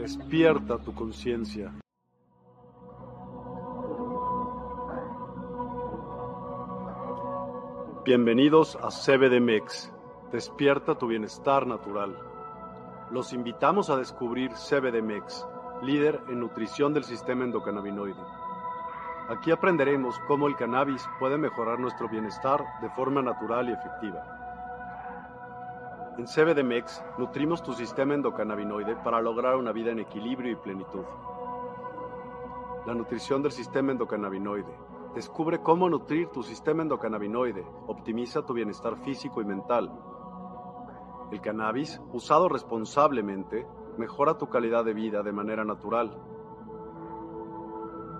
Despierta tu conciencia. Bienvenidos a CBDMEX. Despierta tu bienestar natural. Los invitamos a descubrir CBDMEX, líder en nutrición del sistema endocannabinoide. Aquí aprenderemos cómo el cannabis puede mejorar nuestro bienestar de forma natural y efectiva. En CBDMEX nutrimos tu sistema endocannabinoide para lograr una vida en equilibrio y plenitud. La nutrición del sistema endocannabinoide. Descubre cómo nutrir tu sistema endocannabinoide. Optimiza tu bienestar físico y mental. El cannabis, usado responsablemente, mejora tu calidad de vida de manera natural.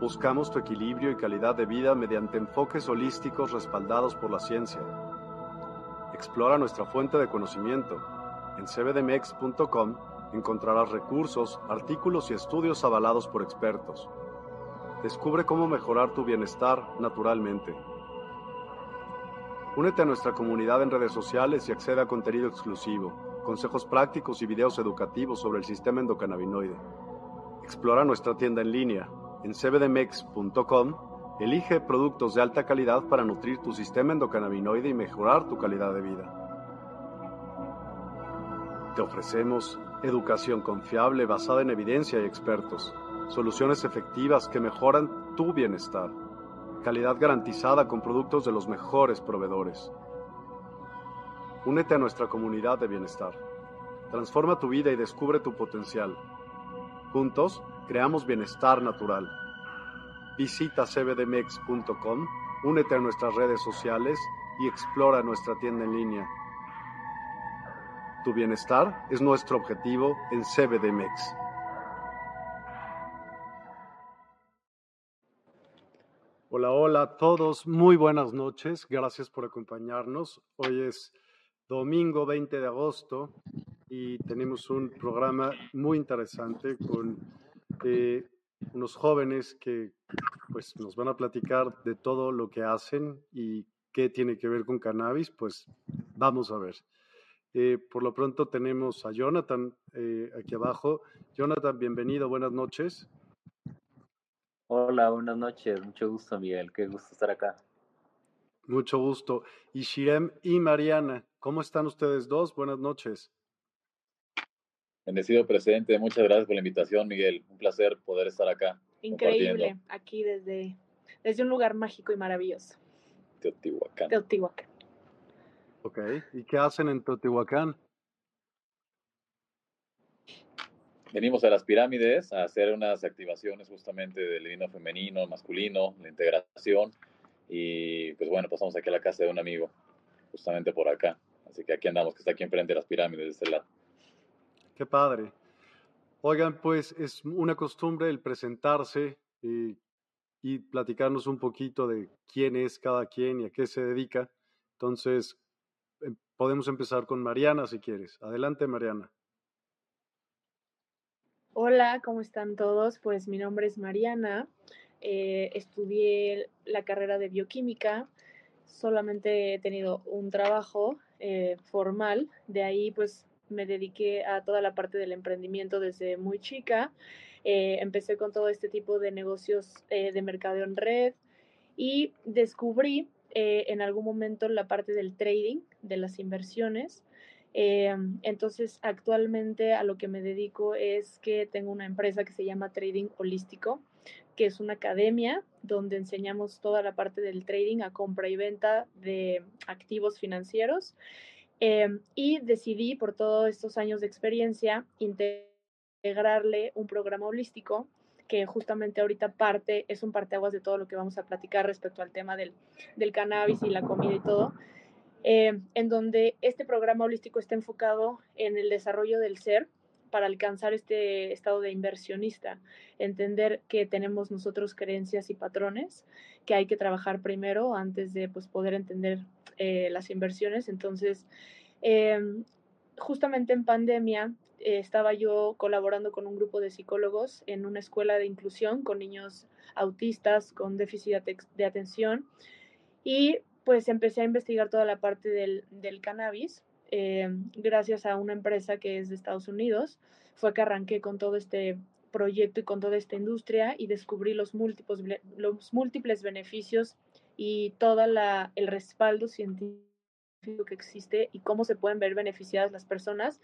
Buscamos tu equilibrio y calidad de vida mediante enfoques holísticos respaldados por la ciencia. Explora nuestra fuente de conocimiento. En cbdmex.com encontrarás recursos, artículos y estudios avalados por expertos. Descubre cómo mejorar tu bienestar naturalmente. Únete a nuestra comunidad en redes sociales y accede a contenido exclusivo, consejos prácticos y videos educativos sobre el sistema endocannabinoide. Explora nuestra tienda en línea en cbdmex.com Elige productos de alta calidad para nutrir tu sistema endocannabinoide y mejorar tu calidad de vida. Te ofrecemos educación confiable basada en evidencia y expertos, soluciones efectivas que mejoran tu bienestar, calidad garantizada con productos de los mejores proveedores. Únete a nuestra comunidad de bienestar. Transforma tu vida y descubre tu potencial. Juntos, creamos bienestar natural. Visita cbdmex.com, únete a nuestras redes sociales y explora nuestra tienda en línea. Tu bienestar es nuestro objetivo en CBDMEX. Hola, hola a todos, muy buenas noches, gracias por acompañarnos. Hoy es domingo 20 de agosto y tenemos un programa muy interesante con eh, unos jóvenes que pues nos van a platicar de todo lo que hacen y qué tiene que ver con cannabis, pues vamos a ver. Eh, por lo pronto tenemos a Jonathan eh, aquí abajo. Jonathan, bienvenido, buenas noches. Hola, buenas noches, mucho gusto Miguel, qué gusto estar acá. Mucho gusto. Y Shirem y Mariana, ¿cómo están ustedes dos? Buenas noches. Bendecido presidente, muchas gracias por la invitación, Miguel. Un placer poder estar acá. Increíble, aquí desde, desde un lugar mágico y maravilloso. Teotihuacán. Teotihuacán. Ok, ¿y qué hacen en Teotihuacán? Venimos a las pirámides a hacer unas activaciones justamente del divino femenino, masculino, la integración. Y pues bueno, pasamos aquí a la casa de un amigo, justamente por acá. Así que aquí andamos, que está aquí enfrente de las pirámides de este lado. Qué padre. Oigan, pues es una costumbre el presentarse y, y, platicarnos un poquito de quién es cada quien y a qué se dedica. Entonces, em, podemos empezar con Mariana si quieres. Adelante, Mariana. Hola, ¿cómo están todos? Pues mi nombre es Mariana. Eh, estudié la carrera de bioquímica. Solamente he tenido un trabajo eh, formal. De ahí, pues me dediqué a toda la parte del emprendimiento desde muy chica. Eh, empecé con todo este tipo de negocios eh, de mercado en red y descubrí eh, en algún momento la parte del trading, de las inversiones. entonces, actualmente a lo que me dedico es que tengo una empresa que se llama Trading Holístico, que es una academia donde enseñamos toda la parte del trading a compra y venta de activos financieros. Em, y decidí, por todos estos años de experiencia, integrarle un programa holístico que justamente ahorita parte, es un parteaguas de todo lo que vamos a platicar respecto al tema del, del cannabis y la comida y todo, em, en donde este programa holístico está enfocado en el desarrollo del ser para alcanzar este estado de inversionista, entender que tenemos nosotros creencias y patrones que hay que trabajar primero antes de pues, poder entender eh, las inversiones. Entonces, em, justamente en pandemia eh, estaba yo colaborando con un grupo de psicólogos en una escuela de inclusión con niños autistas con déficit de atención y pues empecé a investigar toda la parte del, del cannabis. eh, gracias a una empresa que es de Estados Unidos, fue que arranqué con todo este proyecto y con toda esta industria y descubrí los múltiples, los múltiples beneficios y todo el respaldo científico que existe y cómo se pueden ver beneficiadas las personas.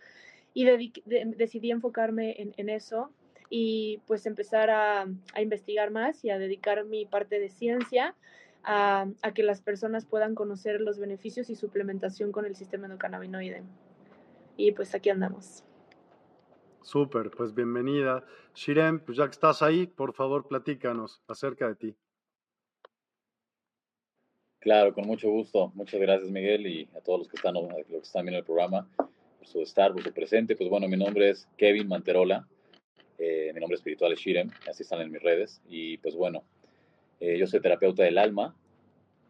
Y decidí enfocarme en, eso y pues empezar a, investigar más y a dedicar mi parte de ciencia a, que las personas puedan conocer los beneficios y suplementación con el sistema endocannabinoide. Y pues aquí andamos. Súper, pues bienvenida. Shiren, pues ya que estás ahí, por favor platícanos acerca de ti. Claro, con mucho gusto. Muchas gracias, Miguel, y a todos los que están, los viendo el programa, por su estar, por su presente. Pues bueno, mi nombre es Kevin Manterola. Eh, mi nombre espiritual es Shiren, así están en mis redes. Y pues bueno, eh, yo soy terapeuta del alma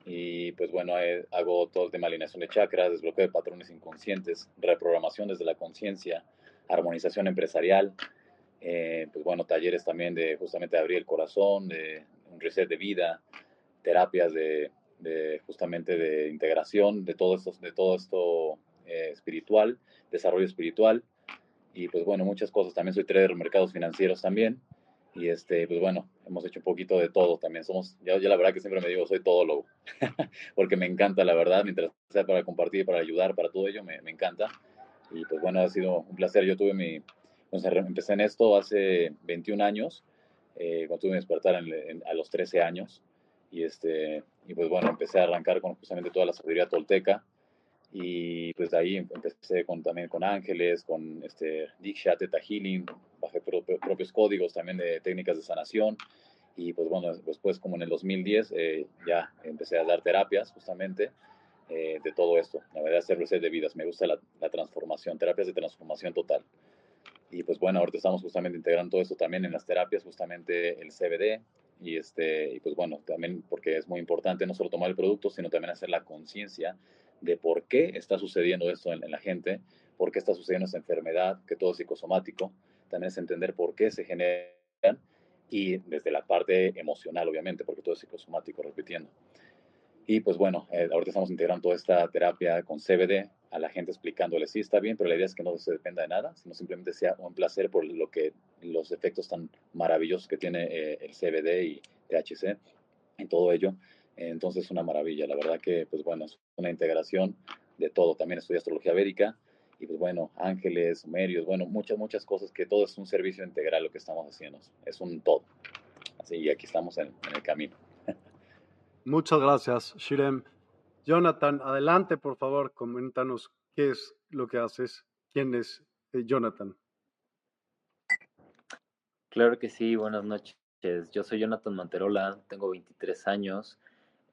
y pues bueno, eh, hago todo el tema de alineación de chakras, desbloqueo de patrones inconscientes, reprogramación desde la conciencia, armonización empresarial, eh, pues bueno, talleres también de justamente abrir el corazón, de un reset de vida, terapias de, justamente de integración de todo esto, de todo esto eh, espiritual, desarrollo espiritual y pues bueno, muchas cosas. También soy trader de mercados financieros también y este, pues bueno, hemos hecho un poquito de todo también. Somos, yo, la verdad que siempre me digo, soy todólogo, porque me encanta la verdad, mientras sea para compartir, para ayudar, para todo ello, me, me encanta. Y pues bueno, ha sido un placer. Yo tuve mi, pues empecé en esto hace 21 años, eh, cuando tuve mi despertar a los 13 años. Y, este, y pues bueno, empecé a arrancar con justamente toda la sabiduría tolteca. Y pues de ahí empecé con, también con ángeles, con este, Diksha, Teta Healing, bajé propios códigos también de técnicas de sanación. Y pues bueno, después como en el 2010 eh, ya empecé a dar terapias justamente eh, de todo esto. La verdad, hacer reset de vidas. Me gusta la, transformación, terapias de transformación total. Y pues bueno, ahorita estamos justamente integrando todo esto también en las terapias, justamente el CBD. Y, este, y pues bueno, también porque es muy importante no solo tomar el producto, sino también hacer la conciencia de por qué está sucediendo esto en, la gente, por qué está sucediendo esta enfermedad, que todo es psicosomático. También es entender por qué se generan y desde la parte emocional, obviamente, porque todo es psicosomático, repitiendo. Y pues bueno, eh, ahorita estamos integrando toda esta terapia con CBD a la gente explicándole, sí, está bien, pero la idea es que no se dependa de nada, sino simplemente sea un placer por lo que los efectos tan maravillosos que tiene eh, el CBD y THC en todo ello. Entonces es una maravilla, la verdad que pues bueno, es una integración de todo. También estudié astrología védica y pues bueno, ángeles, sumerios, bueno, muchas, muchas cosas que todo es un servicio integral lo que estamos haciendo, es un todo. Así, y aquí estamos en el camino. Muchas gracias, Shirem. Jonathan, adelante, por favor, coméntanos qué es lo que haces. ¿Quién es eh, Jonathan? Claro que sí, buenas noches. Yo soy Jonathan Manterola, tengo 23 años.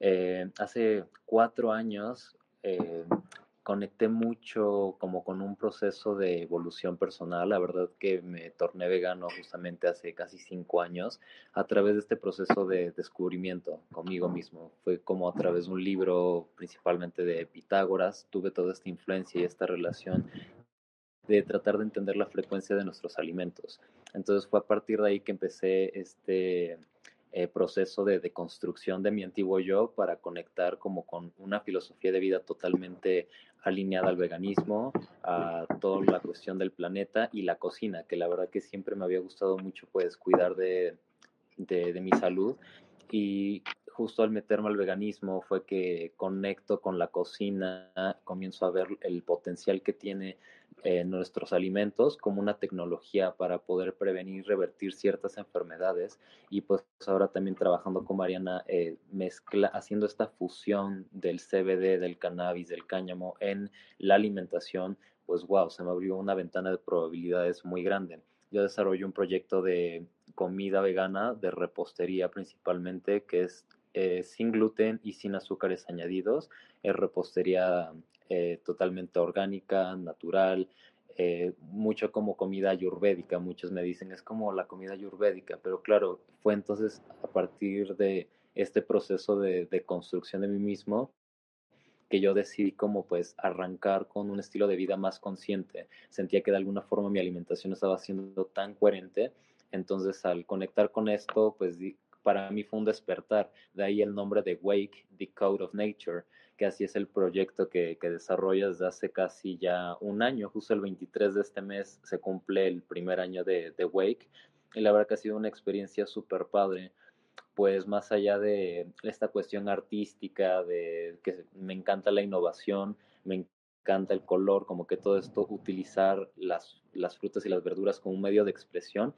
Eh, hace cuatro años eh, conecté mucho como con un proceso de evolución personal. La verdad que me torné vegano justamente hace casi cinco años a través de este proceso de descubrimiento conmigo mismo. Fue como a través de un libro principalmente de Pitágoras. Tuve toda esta influencia y esta relación de tratar de entender la frecuencia de nuestros alimentos. Entonces fue a partir de ahí que empecé este eh, proceso de, construcción de mi antiguo yo para conectar como con una filosofía de vida totalmente alineada al veganismo, a toda la cuestión del planeta y la cocina, que la verdad que siempre me había gustado mucho pues cuidar de, de mi salud. Y justo al meterme al veganismo fue que conecto con la cocina, comienzo a ver el potencial que tiene eh, nuestros alimentos como una tecnología para poder prevenir y revertir ciertas enfermedades y pues ahora también trabajando con Mariana eh, mezcla haciendo esta fusión del CBD del cannabis del cáñamo en la alimentación pues wow se me abrió una ventana de probabilidades muy grande yo desarrollo un proyecto de comida vegana de repostería principalmente que es eh, sin gluten y sin azúcares añadidos. Es repostería eh, totalmente orgánica, natural, eh, mucho como comida ayurvédica. Muchos me dicen es como la comida ayurvédica, pero claro, fue entonces a partir de este proceso de, de construcción de mí mismo que yo decidí como pues arrancar con un estilo de vida más consciente. Sentía que de alguna forma mi alimentación estaba siendo tan coherente. Entonces al conectar con esto, pues para mí fue un despertar. De ahí el nombre de Wake, The Code of Nature, que así es el proyecto que, que desarrollas desde hace casi ya un año. Justo el 23 de este mes se cumple el primer año de, de Wake. Y la verdad que ha sido una experiencia súper padre pues más allá de esta cuestión artística, de que me encanta la innovación, me encanta el color, como que todo esto, utilizar las, las frutas y las verduras como un medio de expresión,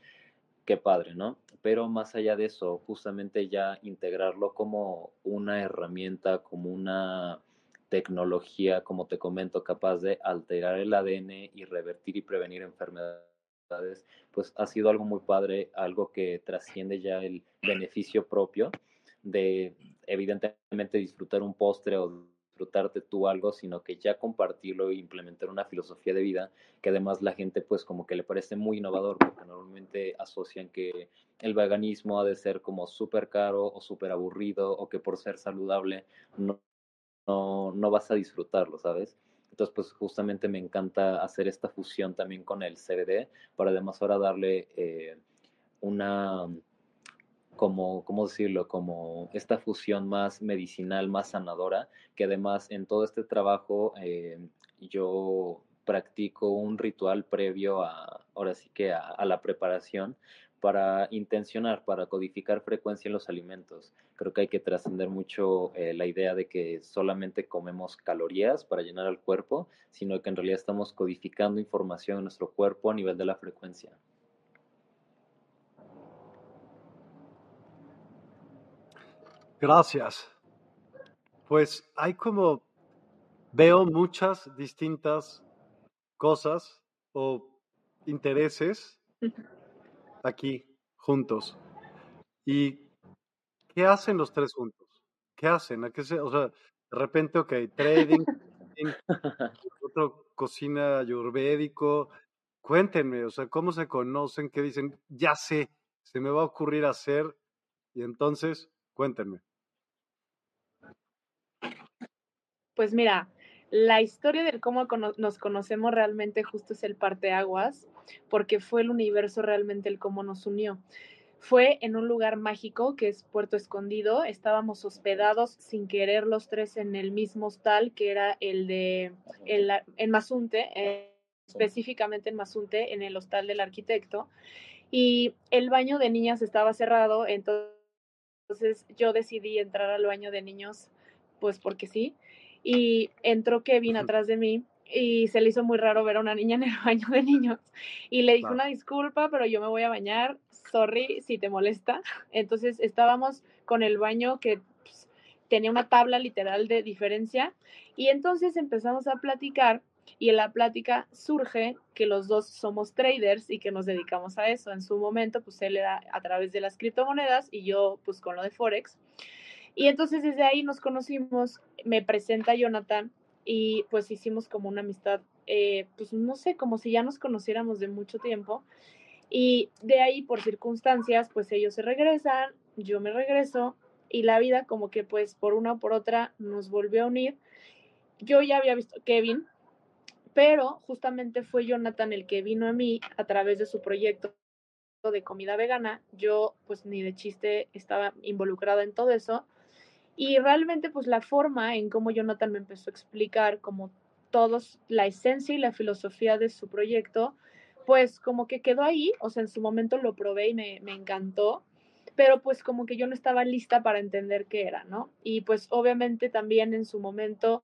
qué padre, ¿no? Pero más allá de eso, justamente ya integrarlo como una herramienta, como una tecnología, como te comento, capaz de alterar el ADN y revertir y prevenir enfermedades pues ha sido algo muy padre, algo que trasciende ya el beneficio propio de evidentemente disfrutar un postre o disfrutarte tú algo, sino que ya compartirlo e implementar una filosofía de vida que además la gente pues como que le parece muy innovador porque normalmente asocian que el veganismo ha de ser como súper caro o súper aburrido o que por ser saludable no, no, no vas a disfrutarlo, ¿sabes? Entonces, pues justamente me encanta hacer esta fusión también con el CBD para además ahora darle eh, una, como, ¿cómo decirlo? Como esta fusión más medicinal, más sanadora, que además en todo este trabajo eh, yo practico un ritual previo a, ahora sí que a la preparación, para intencionar, para codificar frecuencia en los alimentos. Creo que hay que trascender mucho eh, la idea de que solamente comemos calorías para llenar el cuerpo, sino que en realidad estamos codificando información en nuestro cuerpo a nivel de la frecuencia. Gracias. Pues hay como, veo muchas distintas cosas o intereses aquí juntos. ¿Y qué hacen los tres juntos? ¿Qué hacen? ¿A qué se, o sea, de repente, ok, trading, otro cocina ayurvédico. Cuéntenme, o sea, ¿cómo se conocen? ¿Qué dicen? Ya sé, se me va a ocurrir hacer. Y entonces, cuéntenme. Pues mira, la historia de cómo nos conocemos realmente justo es el parteaguas, porque fue el universo realmente el cómo nos unió. Fue en un lugar mágico que es Puerto Escondido. Estábamos hospedados sin querer los tres en el mismo hostal que era el de el, en Mazunte, eh, específicamente en Mazunte, en el hostal del arquitecto. Y el baño de niñas estaba cerrado, entonces yo decidí entrar al baño de niños, pues porque sí y entró Kevin atrás de mí y se le hizo muy raro ver a una niña en el baño de niños y le dijo una disculpa, pero yo me voy a bañar, sorry si te molesta. Entonces estábamos con el baño que pues, tenía una tabla literal de diferencia y entonces empezamos a platicar y en la plática surge que los dos somos traders y que nos dedicamos a eso. En su momento, pues él era a través de las criptomonedas y yo pues con lo de Forex. Y entonces desde ahí nos conocimos, me presenta Jonathan y pues hicimos como una amistad, eh, pues no sé, como si ya nos conociéramos de mucho tiempo. Y de ahí, por circunstancias, pues ellos se regresan, yo me regreso y la vida como que pues por una o por otra nos volvió a unir. Yo ya había visto Kevin, pero justamente fue Jonathan el que vino a mí a través de su proyecto de comida vegana. Yo pues ni de chiste estaba involucrada en todo eso y realmente pues la forma en cómo Jonathan me empezó a explicar como todos la esencia y la filosofía de su proyecto, pues como que quedó ahí, o sea, en su momento lo probé y me, me encantó, pero pues como que yo no estaba lista para entender qué era, ¿no? Y pues obviamente también en su momento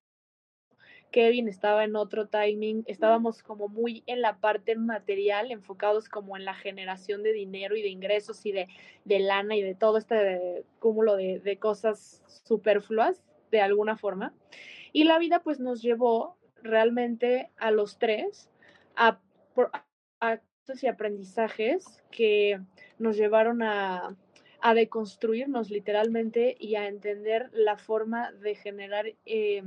Kevin estaba en otro timing, estábamos como muy en la parte material, enfocados como en la generación de dinero y de ingresos y de, de lana y de todo este cúmulo de, de, cosas superfluas de alguna forma. Y la vida pues nos llevó realmente a los tres a, a, y aprendizajes que nos llevaron a, a deconstruirnos literalmente y a entender la forma de generar eh,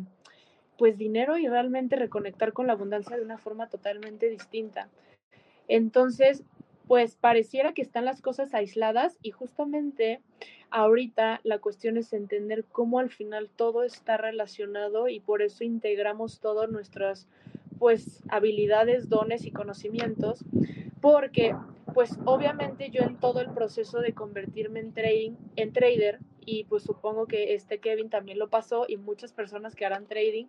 pues dinero y realmente reconectar con la abundancia de una forma totalmente distinta. Entonces, pues pareciera que están las cosas aisladas y justamente ahorita la cuestión es entender cómo al final todo está relacionado y por eso integramos todas nuestras pues habilidades, dones y conocimientos, porque pues obviamente yo en todo el proceso de convertirme en trading, en trader, y pues supongo que este Kevin también lo pasó y muchas personas que harán trading,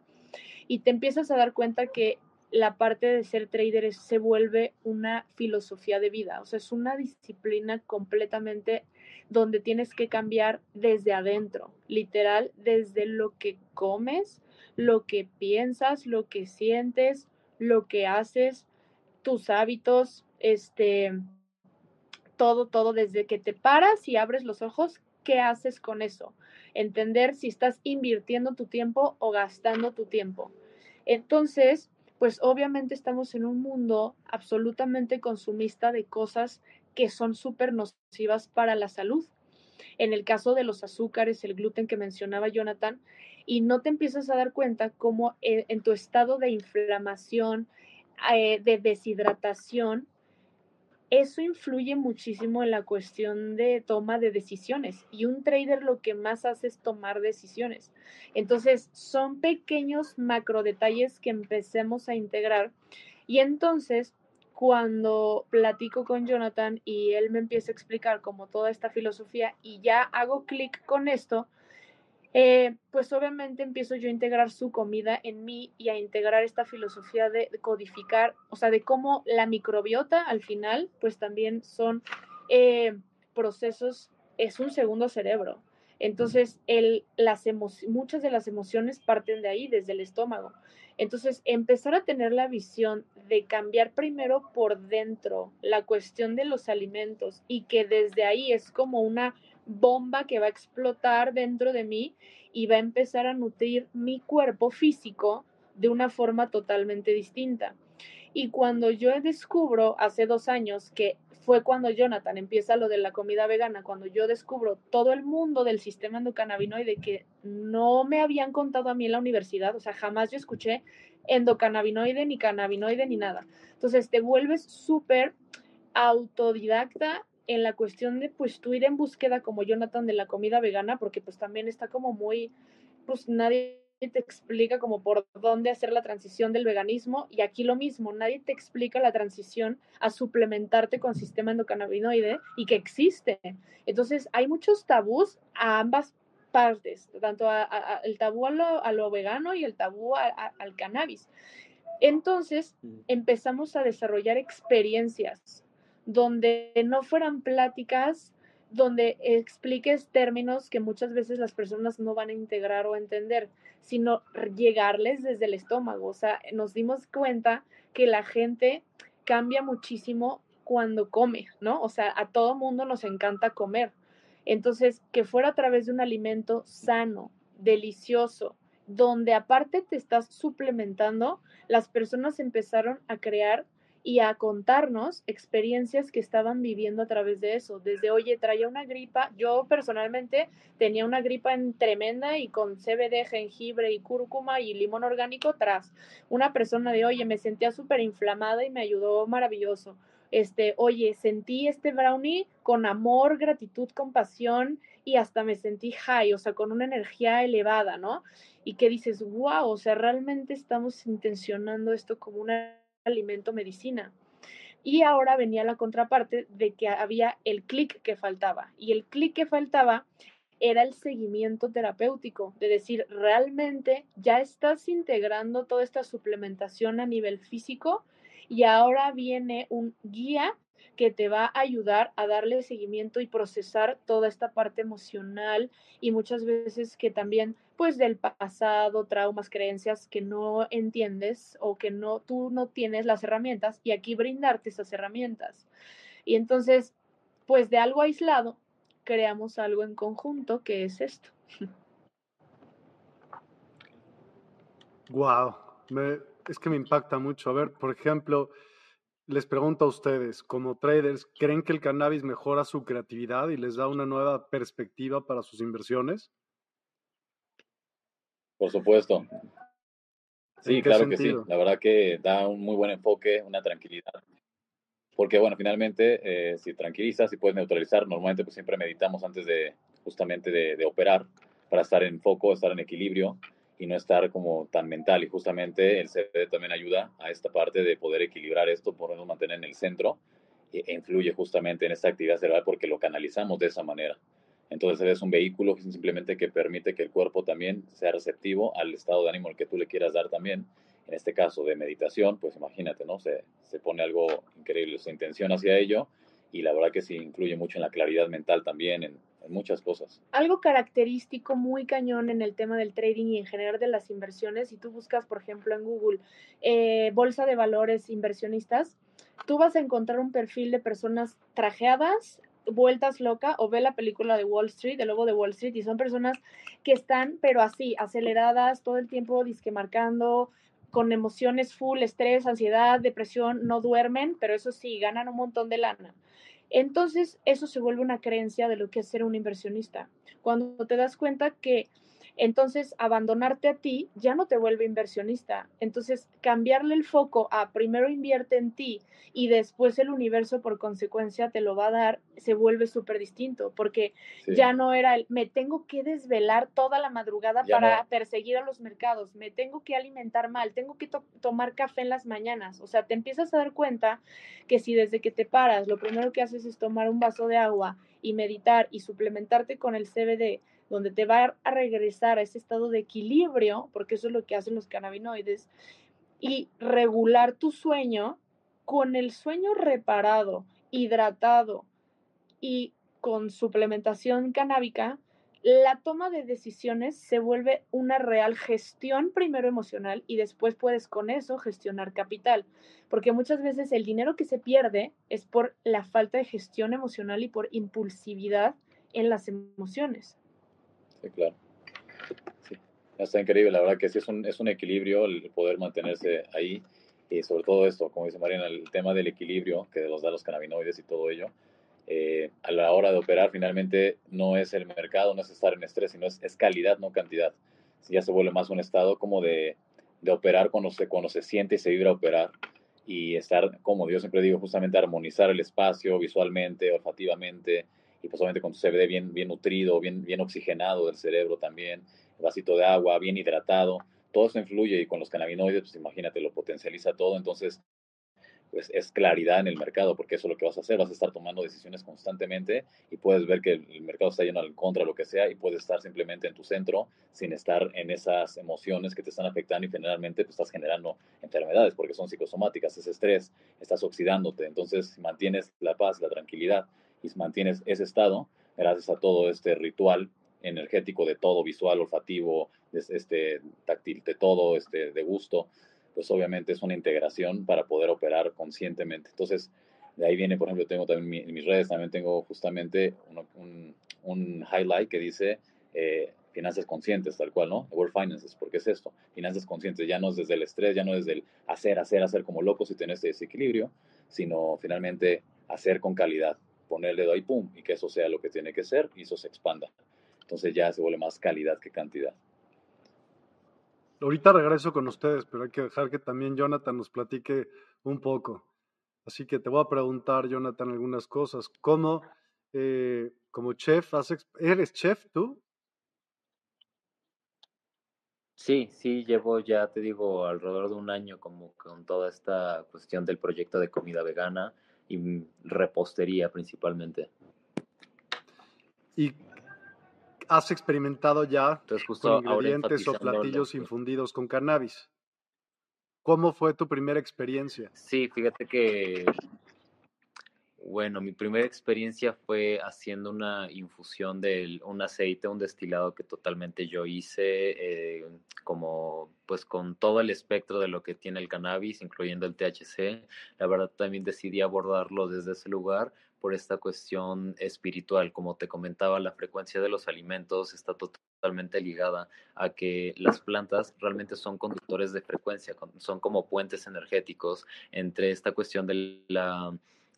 y te empiezas a dar cuenta que la parte de ser trader se vuelve una filosofía de vida, o sea, es una disciplina completamente donde tienes que cambiar desde adentro, literal, desde lo que comes, lo que piensas, lo que sientes, lo que haces, tus hábitos, este, todo, todo, desde que te paras y abres los ojos, ¿qué haces con eso? Entender si estás invirtiendo tu tiempo o gastando tu tiempo. Entonces, pues obviamente estamos en un mundo absolutamente consumista de cosas que son súper nocivas para la salud. En el caso de los azúcares, el gluten que mencionaba Jonathan, y no te empiezas a dar cuenta cómo eh, en tu estado de inflamación, eh, de deshidratación, eso influye muchísimo en la cuestión de toma de decisiones y un trader lo que más hace es tomar decisiones. Entonces, son pequeños macro detalles que empecemos a integrar y entonces cuando platico con Jonathan y él me empieza a explicar como toda esta filosofía y ya hago clic con esto, eh, pues obviamente empiezo yo a integrar su comida en mí y a integrar esta filosofía de codificar, o sea, de cómo la microbiota al final, pues también son eh, procesos, es un segundo cerebro. Entonces, el, las muchas de las emociones parten de ahí, desde el estómago. Entonces, empezar a tener la visión de cambiar primero por dentro la cuestión de los alimentos y que desde ahí es como una bomba que va a explotar dentro de mí y va a empezar a nutrir mi cuerpo físico de una forma totalmente distinta. Y cuando yo descubro hace dos años que fue cuando Jonathan empieza lo de la comida vegana, cuando yo descubro todo el mundo del sistema endocannabinoide que no me habían contado a mí en la universidad, o sea, jamás yo escuché endocannabinoide, ni cannabinoide, ni nada. Entonces te vuelves súper autodidacta en la cuestión de pues tú ir en búsqueda como Jonathan de la comida vegana, porque pues también está como muy, pues nadie te explica como por dónde hacer la transición del veganismo y aquí lo mismo, nadie te explica la transición a suplementarte con sistema endocannabinoide y que existe. Entonces hay muchos tabús a ambas partes, tanto el tabú a lo, vegano y el tabú al cannabis. Entonces mm. empezamos a desarrollar experiencias donde no fueran pláticas donde expliques términos que muchas veces las personas no van a integrar o entender, sino llegarles desde el estómago. O sea, nos dimos cuenta que la gente cambia muchísimo cuando come, ¿no? O sea, a todo mundo nos encanta comer. Entonces, que fuera a través de un alimento sano, delicioso, donde aparte te estás suplementando, las personas empezaron a crear y a contarnos experiencias que estaban viviendo a través de eso. Desde, oye, traía una gripa, yo personalmente tenía una gripa en tremenda y con CBD, jengibre y cúrcuma y limón orgánico tras. Una persona de, oye, me sentía súper inflamada y me ayudó maravilloso. Este, oye, sentí este brownie con amor, gratitud, compasión y hasta me sentí high, o sea, con una energía elevada, ¿no? Y que dices, wow, o sea, realmente estamos intencionando esto como una alimento medicina. Y ahora venía la contraparte de que había el clic que faltaba. Y el clic que faltaba era el seguimiento terapéutico, de decir, realmente ya estás integrando toda esta suplementación a nivel físico y ahora viene un guía que te va a ayudar a darle seguimiento y procesar toda esta parte emocional y muchas veces que también pues del pasado, traumas, creencias que no entiendes o que no tú no tienes las herramientas y aquí brindarte esas herramientas. Y entonces, pues de algo aislado creamos algo en conjunto que es esto. Wow, es que me impacta mucho. A ver, por ejemplo, les pregunto a ustedes, como traders, ¿creen que el cannabis mejora su creatividad y les da una nueva perspectiva para sus inversiones? Por supuesto. Sí, claro que sí. La verdad que da un muy buen enfoque, una tranquilidad. Porque, bueno, finalmente, eh, si tranquilizas, y puedes neutralizar, normalmente pues siempre meditamos antes de justamente de, de operar para estar en foco, estar en equilibrio y no estar como tan mental. Y justamente el CBD también ayuda a esta parte de poder equilibrar esto, podernos mantener en el centro e influye justamente en esta actividad cerebral porque lo canalizamos de esa manera. Entonces es un vehículo simplemente que permite que el cuerpo también sea receptivo al estado de ánimo que tú le quieras dar también. En este caso de meditación, pues imagínate, ¿no? Se, se pone algo increíble, su intención hacia ello y la verdad que sí influye mucho en la claridad mental también, en, muchas cosas. Algo característico muy cañón en el tema del trading y en general de las inversiones, si tú buscas, por ejemplo, en Google, eh, bolsa de valores inversionistas, tú vas a encontrar un perfil de personas trajeadas, vueltas loca, o ve la película de Wall Street, de Lobo de Wall Street, y son personas que están, pero así, aceleradas, todo el tiempo disque marcando, con emociones full, estrés, ansiedad, depresión, no duermen, pero eso sí, ganan un montón de lana. Entonces, eso se vuelve una creencia de lo que es ser un inversionista. Cuando te das cuenta que entonces abandonarte a ti ya no te vuelve inversionista. Entonces, cambiarle el foco a primero invierte en ti y después el universo por consecuencia te lo va a dar, se vuelve súper distinto, porque ya no era el, me tengo que desvelar toda la madrugada para perseguir a los mercados, me tengo que alimentar mal, tengo que tomar café en las mañanas. O sea, te empiezas a dar cuenta que si desde que te paras, lo primero que haces es tomar un vaso de agua y meditar y suplementarte con el CBD, donde te va a regresar a ese estado de equilibrio, porque eso es lo que hacen los cannabinoides, y regular tu sueño, con el sueño reparado, hidratado y con suplementación canábica, la toma de decisiones se vuelve una real gestión primero emocional y después puedes con eso gestionar capital, porque muchas veces el dinero que se pierde es por la falta de gestión emocional y por impulsividad en las emociones. Sí, claro. Sí. Está increíble, la verdad que sí es un, es un equilibrio el poder mantenerse ahí y sobre todo esto, como dice Mariana, el tema del equilibrio que los da los cannabinoides y todo ello, eh, a la hora de operar finalmente no es el mercado, no es estar en estrés, sino es, es calidad, no cantidad. Si ya se vuelve más un estado como de, de operar cuando se, cuando se siente y se vibra operar y estar, como yo siempre digo, justamente armonizar el espacio visualmente, olfativamente, y pues obviamente con tu CBD bien, bien nutrido, bien, bien oxigenado del cerebro también, vasito de agua, bien hidratado, todo eso influye y con los cannabinoides, pues imagínate, lo potencializa todo, entonces pues es claridad en el mercado, porque eso es lo que vas a hacer, vas a estar tomando decisiones constantemente y puedes ver que el mercado está yendo al contra lo que sea y puedes estar simplemente en tu centro sin estar en esas emociones que te están afectando y generalmente pues, estás generando enfermedades porque son psicosomáticas, ese estrés, estás oxidándote, entonces mantienes la paz, la tranquilidad y mantienes ese estado, gracias a todo este ritual energético de todo, visual, olfativo, este, táctil, de todo, este, de gusto, pues obviamente es una integración para poder operar conscientemente. Entonces, de ahí viene, por ejemplo, tengo también en mis redes, también tengo justamente un, un, highlight que dice eh, finanzas conscientes, tal cual, ¿no? World Finances, porque es esto, finanzas conscientes, ya no es desde el estrés, ya no es desde el hacer, hacer, hacer como locos y tener ese desequilibrio, sino finalmente hacer con calidad, ponerle dedo ahí, pum, y que eso sea lo que tiene que ser y eso se expanda. Entonces ya se vuelve más calidad que cantidad. Ahorita regreso con ustedes, pero hay que dejar que también Jonathan nos platique un poco. Así que te voy a preguntar, Jonathan, algunas cosas. ¿Cómo, eh, como chef, eres chef tú? Sí, sí, llevo ya, te digo, alrededor de un año como con toda esta cuestión del proyecto de comida vegana y repostería principalmente. ¿Y has experimentado ya con ingredientes o platillos infundidos con cannabis. ¿Cómo fue tu primera experiencia? Sí, fíjate que, bueno, mi primera experiencia fue haciendo una infusión de un aceite, un destilado que totalmente yo hice, eh, como pues con todo el espectro de lo que tiene el cannabis, incluyendo el THC. La verdad también decidí abordarlo desde ese lugar por esta cuestión espiritual. Como te comentaba, la frecuencia de los alimentos está totalmente ligada a que las plantas realmente son conductores de frecuencia, son como puentes energéticos entre esta cuestión de la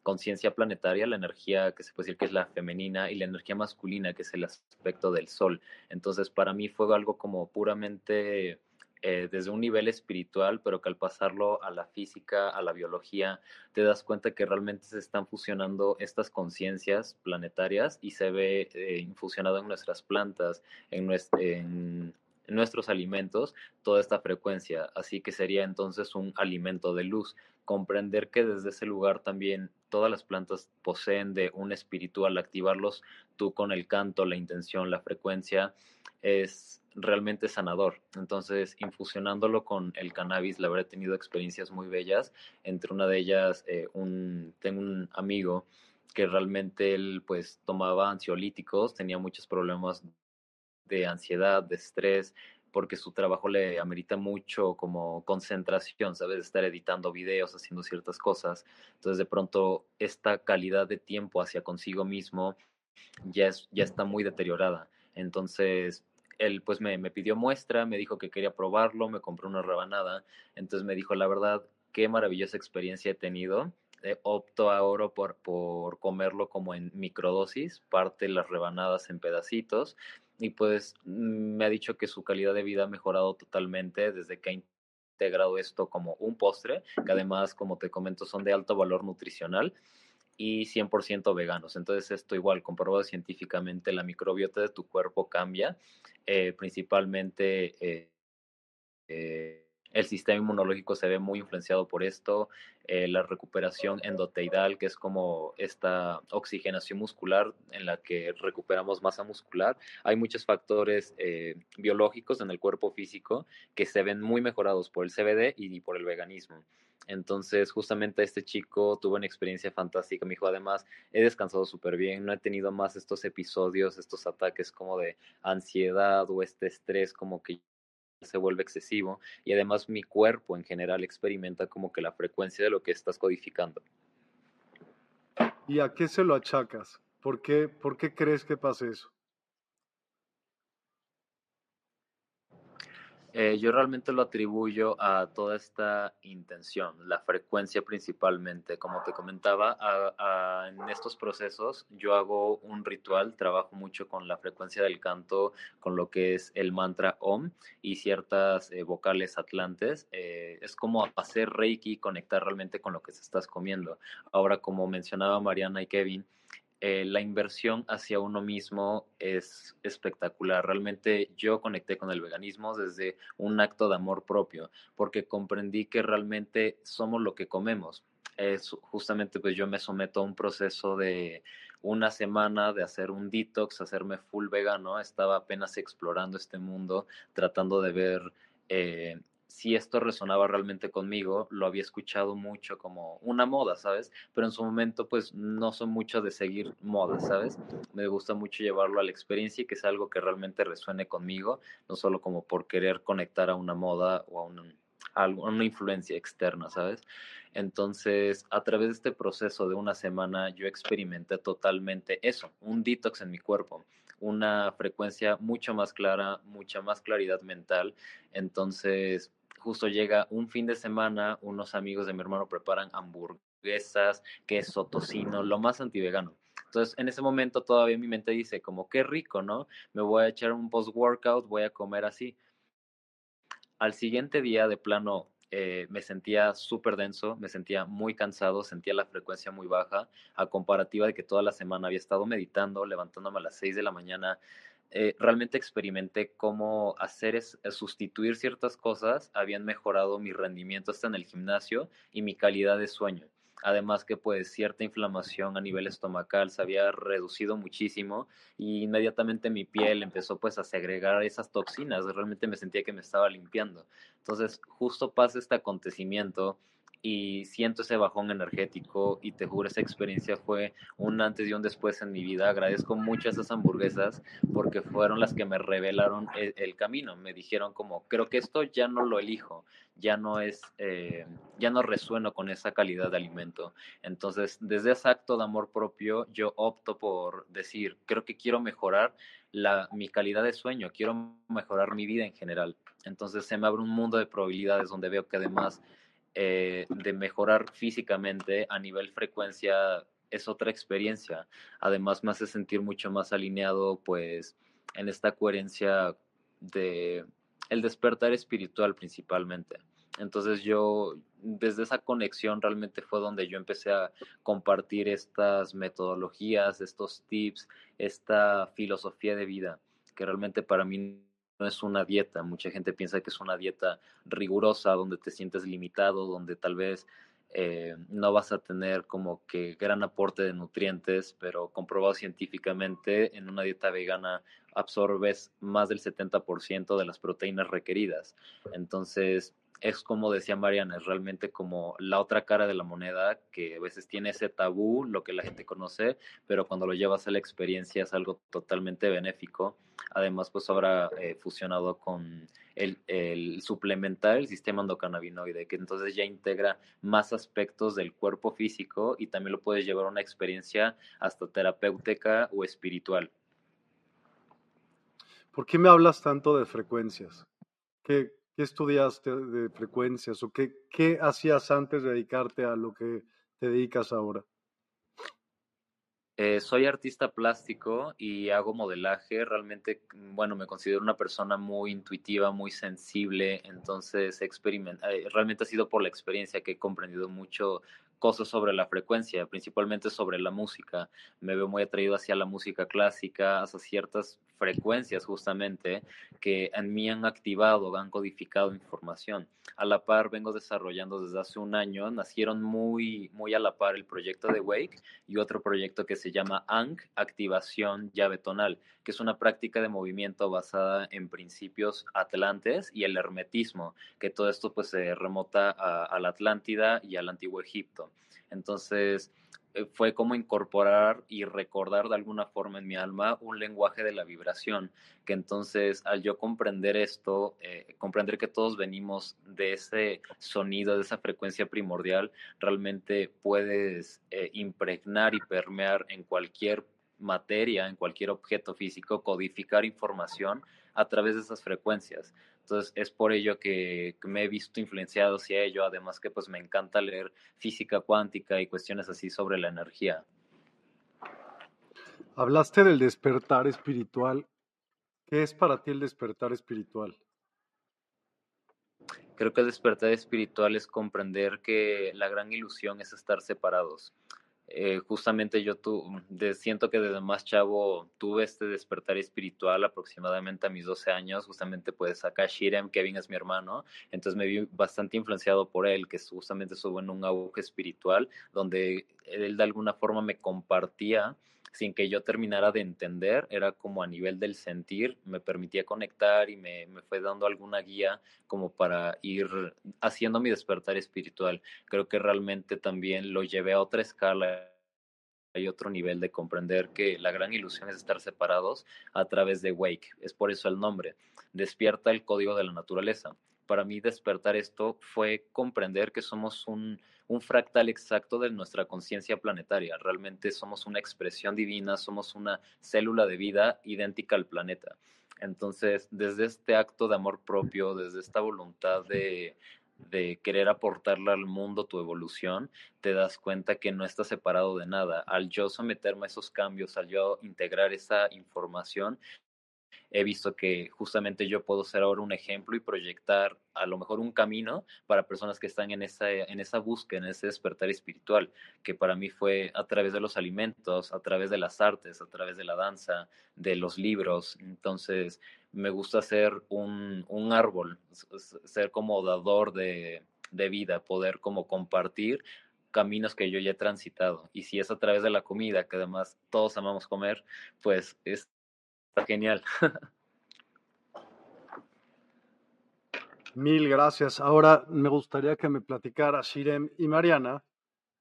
conciencia planetaria, la energía que se puede decir que es la femenina y la energía masculina, que es el aspecto del sol. Entonces, para mí fue algo como puramente eh, desde un nivel espiritual, pero que al pasarlo a la física, a la biología, te das cuenta que realmente se están fusionando estas conciencias planetarias y se ve eh, infusionado en nuestras plantas, en, nuestros alimentos toda esta frecuencia, así que sería entonces un alimento de luz. Comprender que desde ese lugar también todas las plantas poseen de un espíritu al activarlos tú con el canto, la intención, la frecuencia, es realmente sanador. Entonces, infusionándolo con el cannabis, la verdad tenido experiencias muy bellas. Entre una de ellas, eh, un, tengo un amigo que realmente él pues tomaba ansiolíticos, tenía muchos problemas de ansiedad, de estrés, porque su trabajo le amerita mucho como concentración, ¿sabes? Estar editando videos, haciendo ciertas cosas. Entonces, de pronto, esta calidad de tiempo hacia consigo mismo ya, es, ya está muy deteriorada. Entonces, él pues me, me pidió muestra, me dijo que quería probarlo, me compró una rebanada. Entonces me dijo, la verdad, qué maravillosa experiencia he tenido eh, opto ahora por, por comerlo como en microdosis, parte las rebanadas en pedacitos y pues mm, me ha dicho que su calidad de vida ha mejorado totalmente desde que ha integrado esto como un postre, que además, como te comento, son de alto valor nutricional y 100% veganos. Entonces esto igual, comprobado científicamente, la microbiota de tu cuerpo cambia, eh, principalmente... eh, eh el sistema inmunológico se ve muy influenciado por esto, eh, la recuperación endoteidal, que es como esta oxigenación muscular en la que recuperamos masa muscular. Hay muchos factores eh, biológicos en el cuerpo físico que se ven muy mejorados por el CBD y por el veganismo. Entonces, justamente este chico tuvo una experiencia fantástica. Me dijo, además, he descansado súper bien, no he tenido más estos episodios, estos ataques como de ansiedad o este estrés como que se vuelve excesivo y además mi cuerpo en general experimenta como que la frecuencia de lo que estás codificando. ¿Y a qué se lo achacas? ¿Por qué, por qué crees que pasa eso? Eh, yo realmente lo atribuyo a toda esta intención, la frecuencia principalmente. Como te comentaba, en estos procesos yo hago un ritual, trabajo mucho con la frecuencia del canto, con lo que es el mantra OM y ciertas eh, vocales atlantes. Eh, es como hacer Reiki, conectar realmente con lo que se estás comiendo. Ahora, como mencionaba Mariana y Kevin, eh, la inversión hacia uno mismo es espectacular. Realmente yo conecté con el veganismo desde un acto de amor propio, porque comprendí que realmente somos lo que comemos. Es justamente pues yo me someto a un proceso de una semana de hacer un detox, hacerme full vegano. Estaba apenas explorando este mundo, tratando de ver eh, si esto resonaba realmente conmigo, lo había escuchado mucho como una moda, ¿sabes? Pero en su momento, pues no soy mucho de seguir modas, ¿sabes? Me gusta mucho llevarlo a la experiencia y que sea algo que realmente resuene conmigo, no solo como por querer conectar a una moda o a, un, una influencia externa, ¿sabes? Entonces, a través de este proceso de una semana, yo experimenté totalmente eso, un detox en mi cuerpo una frecuencia mucho más clara, mucha más claridad mental. Entonces, justo llega un fin de semana, unos amigos de mi hermano preparan hamburguesas, queso, tocino, lo más antivegano. Entonces, en ese momento todavía mi mente dice, como qué rico, ¿no? Me voy a echar un post-workout, voy a comer así. Al siguiente día, de plano, eh, me sentía súper denso, me sentía muy cansado, sentía la frecuencia muy baja, a comparativa de que toda la semana había estado meditando, levantándome a las 6 de la mañana, eh, realmente experimenté cómo hacer es, eh, sustituir ciertas cosas, habían mejorado mi rendimiento hasta en el gimnasio y mi calidad de sueño. Además que pues cierta inflamación a nivel estomacal se había reducido muchísimo y inmediatamente mi piel empezó pues a segregar esas toxinas, realmente me sentía que me estaba limpiando. Entonces justo pasa este acontecimiento y siento ese bajón energético y te juro, esa experiencia fue un antes y un después en mi vida. Agradezco mucho a esas hamburguesas porque fueron las que me revelaron el, camino. Me dijeron como, creo que esto ya no lo elijo, ya no es, eh, ya no resueno con esa calidad de alimento. Entonces, desde ese acto de amor propio, yo opto por decir, creo que quiero mejorar la, mi calidad de sueño, quiero mejorar mi vida en general. Entonces se me abre un mundo de probabilidades donde veo que además eh, de mejorar físicamente a nivel frecuencia es otra experiencia. Además me hace sentir mucho más alineado pues en esta coherencia de el despertar espiritual principalmente. Entonces yo, desde esa conexión realmente fue donde yo empecé a compartir estas metodologías, estos tips, esta filosofía de vida, que realmente para mí no es una dieta. Mucha gente piensa que es una dieta rigurosa, donde te sientes limitado, donde tal vez eh, no vas a tener como que gran aporte de nutrientes, pero comprobado científicamente, en una dieta vegana absorbes más del 70% de las proteínas requeridas. Entonces, es como decía Mariana, es realmente como la otra cara de la moneda que a veces tiene ese tabú, lo que la gente conoce, pero cuando lo llevas a la experiencia es algo totalmente benéfico. Además, pues habrá eh, fusionado con el, el, suplementar el sistema endocannabinoide, que entonces ya integra más aspectos del cuerpo físico y también lo puedes llevar a una experiencia hasta terapéutica o espiritual. ¿Por qué me hablas tanto de frecuencias? ¿Qué, ¿Qué estudiaste de frecuencias o qué, qué hacías antes de dedicarte a lo que te dedicas ahora? Eh, soy artista plástico y hago modelaje. Realmente, bueno, me considero una persona muy intuitiva, muy sensible. Entonces, eh, realmente ha sido por la experiencia que he comprendido mucho cosas sobre la frecuencia, principalmente sobre la música. Me veo muy atraído hacia la música clásica, hacia ciertas frecuencias justamente que en mí han activado, han codificado información. A la par vengo desarrollando desde hace un año, nacieron muy, muy a la par el proyecto de Wake y otro proyecto que se llama ANC, Activación Llave Tonal, que es una práctica de movimiento basada en principios atlantes y el hermetismo, que todo esto pues se remota a, a la Atlántida y al antiguo Egipto. Entonces, eh, fue como incorporar y recordar de alguna forma en mi alma un lenguaje de la vibración, que entonces al yo comprender esto, eh, comprender que todos venimos de ese sonido, de esa frecuencia primordial, realmente puedes eh, impregnar y permear en cualquier materia, en cualquier objeto físico, codificar información a través de esas frecuencias. Entonces es por ello que, me he visto influenciado hacia ello, además que pues me encanta leer física cuántica y cuestiones así sobre la energía. Hablaste del despertar espiritual. ¿Qué es para ti el despertar espiritual? Creo que el despertar espiritual es comprender que la gran ilusión es estar separados. Eh, justamente yo tu, de, siento que desde más chavo tuve este despertar espiritual aproximadamente a mis 12 años, justamente pues acá Shirem, Kevin es mi hermano, entonces me vi bastante influenciado por él, que justamente estuvo en un auge espiritual, donde él de alguna forma me compartía sin que yo terminara de entender, era como a nivel del sentir, me permitía conectar y me, me, fue dando alguna guía como para ir haciendo mi despertar espiritual. Creo que realmente también lo llevé a otra escala hay otro nivel de comprender que la gran ilusión es estar separados a través de Wake. Es por eso el nombre. Despierta el código de la naturaleza. Para mí despertar esto fue comprender que somos un, un fractal exacto de nuestra conciencia planetaria. Realmente somos una expresión divina, somos una célula de vida idéntica al planeta. Entonces, desde este acto de amor propio, desde esta voluntad de, de querer aportarle al mundo tu evolución, te das cuenta que no estás separado de nada. Al yo someterme a esos cambios, al yo integrar esa información, he visto que justamente yo puedo ser ahora un ejemplo y proyectar a lo mejor un camino para personas que están en esa, en esa búsqueda, en ese despertar espiritual, que para mí fue a través de los alimentos, a través de las artes, a través de la danza, de los libros. Entonces, me gusta ser un, un árbol, ser como dador de, de vida, poder como compartir caminos que yo ya he transitado. Y si es a través de la comida, que además todos amamos comer, pues es genial. Mil gracias. Ahora me gustaría que me platicara Shirem y Mariana,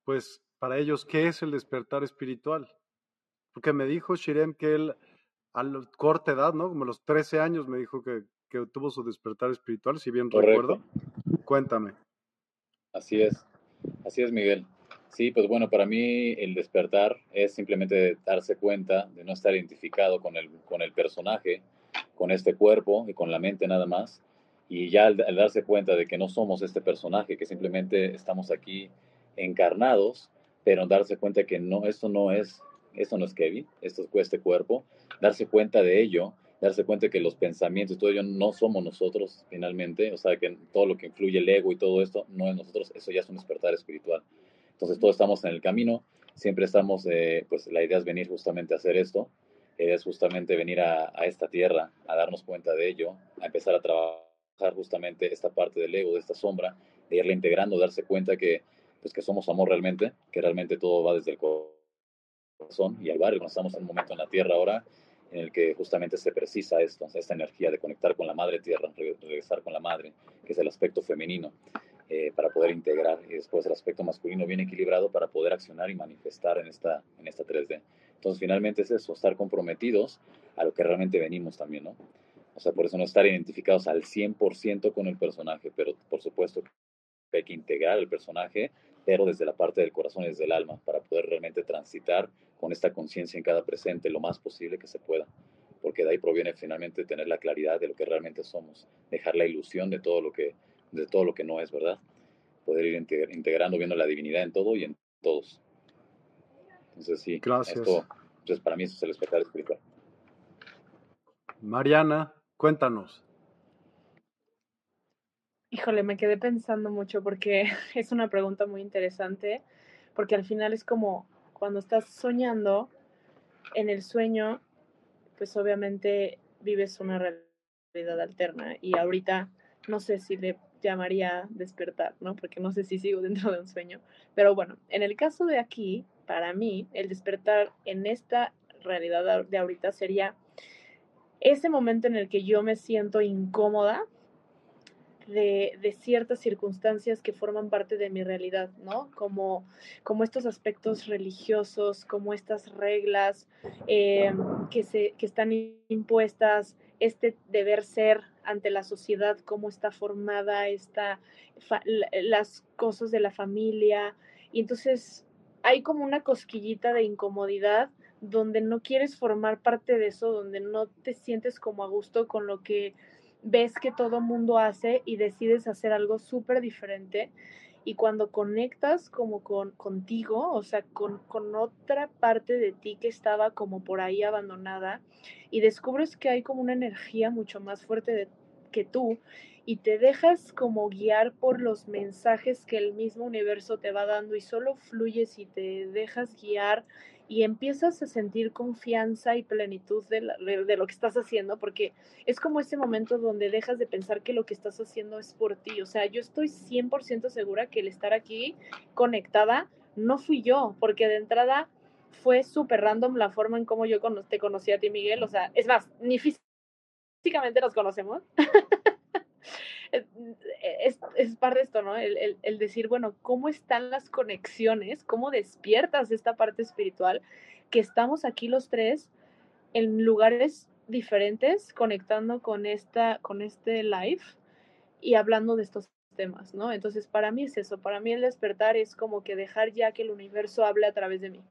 pues para ellos, ¿qué es el despertar espiritual? Porque me dijo Shirem que él a la corta edad, ¿no? Como a los 13 años me dijo que, que tuvo su despertar espiritual, si bien recuerdo. Cuéntame. Así es, así es, Miguel. Sí, pues bueno, para mí el despertar es simplemente darse cuenta de no estar identificado con el, con el personaje, con este cuerpo y con la mente nada más. Y ya al, darse cuenta de que no somos este personaje, que simplemente estamos aquí encarnados, pero darse cuenta que no, esto no es, esto no es Kevin, esto es este cuerpo, darse cuenta de ello, darse cuenta que los pensamientos, todo ello no somos nosotros finalmente, o sea, que todo lo que influye el ego y todo esto no es nosotros, eso ya es un despertar espiritual. Entonces todos estamos en el camino, siempre estamos, eh, pues la idea es venir justamente a hacer esto. es justamente venir a, a, esta tierra, a darnos cuenta de ello, a empezar a trabajar justamente esta parte del ego, de esta sombra, de irla integrando, darse cuenta que, pues, que somos amor realmente, que realmente todo va desde el corazón y al barrio. Estamos en un momento en la tierra ahora en el que justamente se precisa esto, esta energía de conectar con la madre tierra, regresar con la madre, que es el aspecto femenino, eh, para poder integrar y después el aspecto masculino bien equilibrado para poder accionar y manifestar en esta, en esta 3D. Entonces, finalmente es eso, estar comprometidos a lo que realmente venimos también, ¿no? O sea, por eso no estar identificados al 100% con el personaje, pero por supuesto que hay que integrar el personaje, pero desde la parte del corazón y desde el alma, para poder realmente transitar con esta conciencia en cada presente lo más posible que se pueda. Porque de ahí proviene finalmente tener la claridad de lo que realmente somos, dejar la ilusión de todo lo que, de todo lo que no es, ¿verdad? Poder ir integrando, viendo la divinidad en todo y en todos. Entonces, sí, Gracias. esto, entonces para mí eso es el espectáculo espiritual. Mariana, cuéntanos. Híjole, me quedé pensando mucho porque es una pregunta muy interesante, porque al final es como cuando estás soñando, en el sueño, pues obviamente vives una realidad alterna y ahorita no sé si le llamaría despertar, ¿no? Porque no sé si sigo dentro de un sueño, pero bueno, en el caso de aquí, para mí, el despertar en esta realidad de ahorita sería ese momento en el que yo me siento incómoda de, ciertas circunstancias que forman parte de mi realidad, ¿no? Como, como estos aspectos religiosos, como estas reglas eh, que, se, que están impuestas, este deber ser ante la sociedad, cómo está formada, esta, las cosas de la familia. Y entonces hay como una cosquillita de incomodidad donde no quieres formar parte de eso, donde no te sientes como a gusto con lo que ves que todo mundo hace y decides hacer algo súper diferente. Y cuando conectas como con, contigo, o sea, con, con otra parte de ti que estaba como por ahí abandonada, y descubres que hay como una energía mucho más fuerte que tú, y te dejas como guiar por los mensajes que el mismo universo te va dando y solo fluyes y te dejas guiar y empiezas a sentir confianza y plenitud de, de, lo que estás haciendo, porque es como ese momento donde dejas de pensar que lo que estás haciendo es por ti. O sea, yo estoy 100% segura que el estar aquí conectada no fui yo, porque de entrada fue súper random la forma en cómo yo te conocí a ti, Miguel. O sea, es más, ni físicamente nos conocemos. es, es, parte de esto, ¿no? El, el, el, decir, bueno, ¿cómo están las conexiones? ¿Cómo despiertas esta parte espiritual? Que estamos aquí los tres en lugares diferentes, conectando con, esta, con este live y hablando de estos temas, ¿no? Entonces, para mí es eso, para mí el despertar es como que dejar ya que el universo hable a través de mí.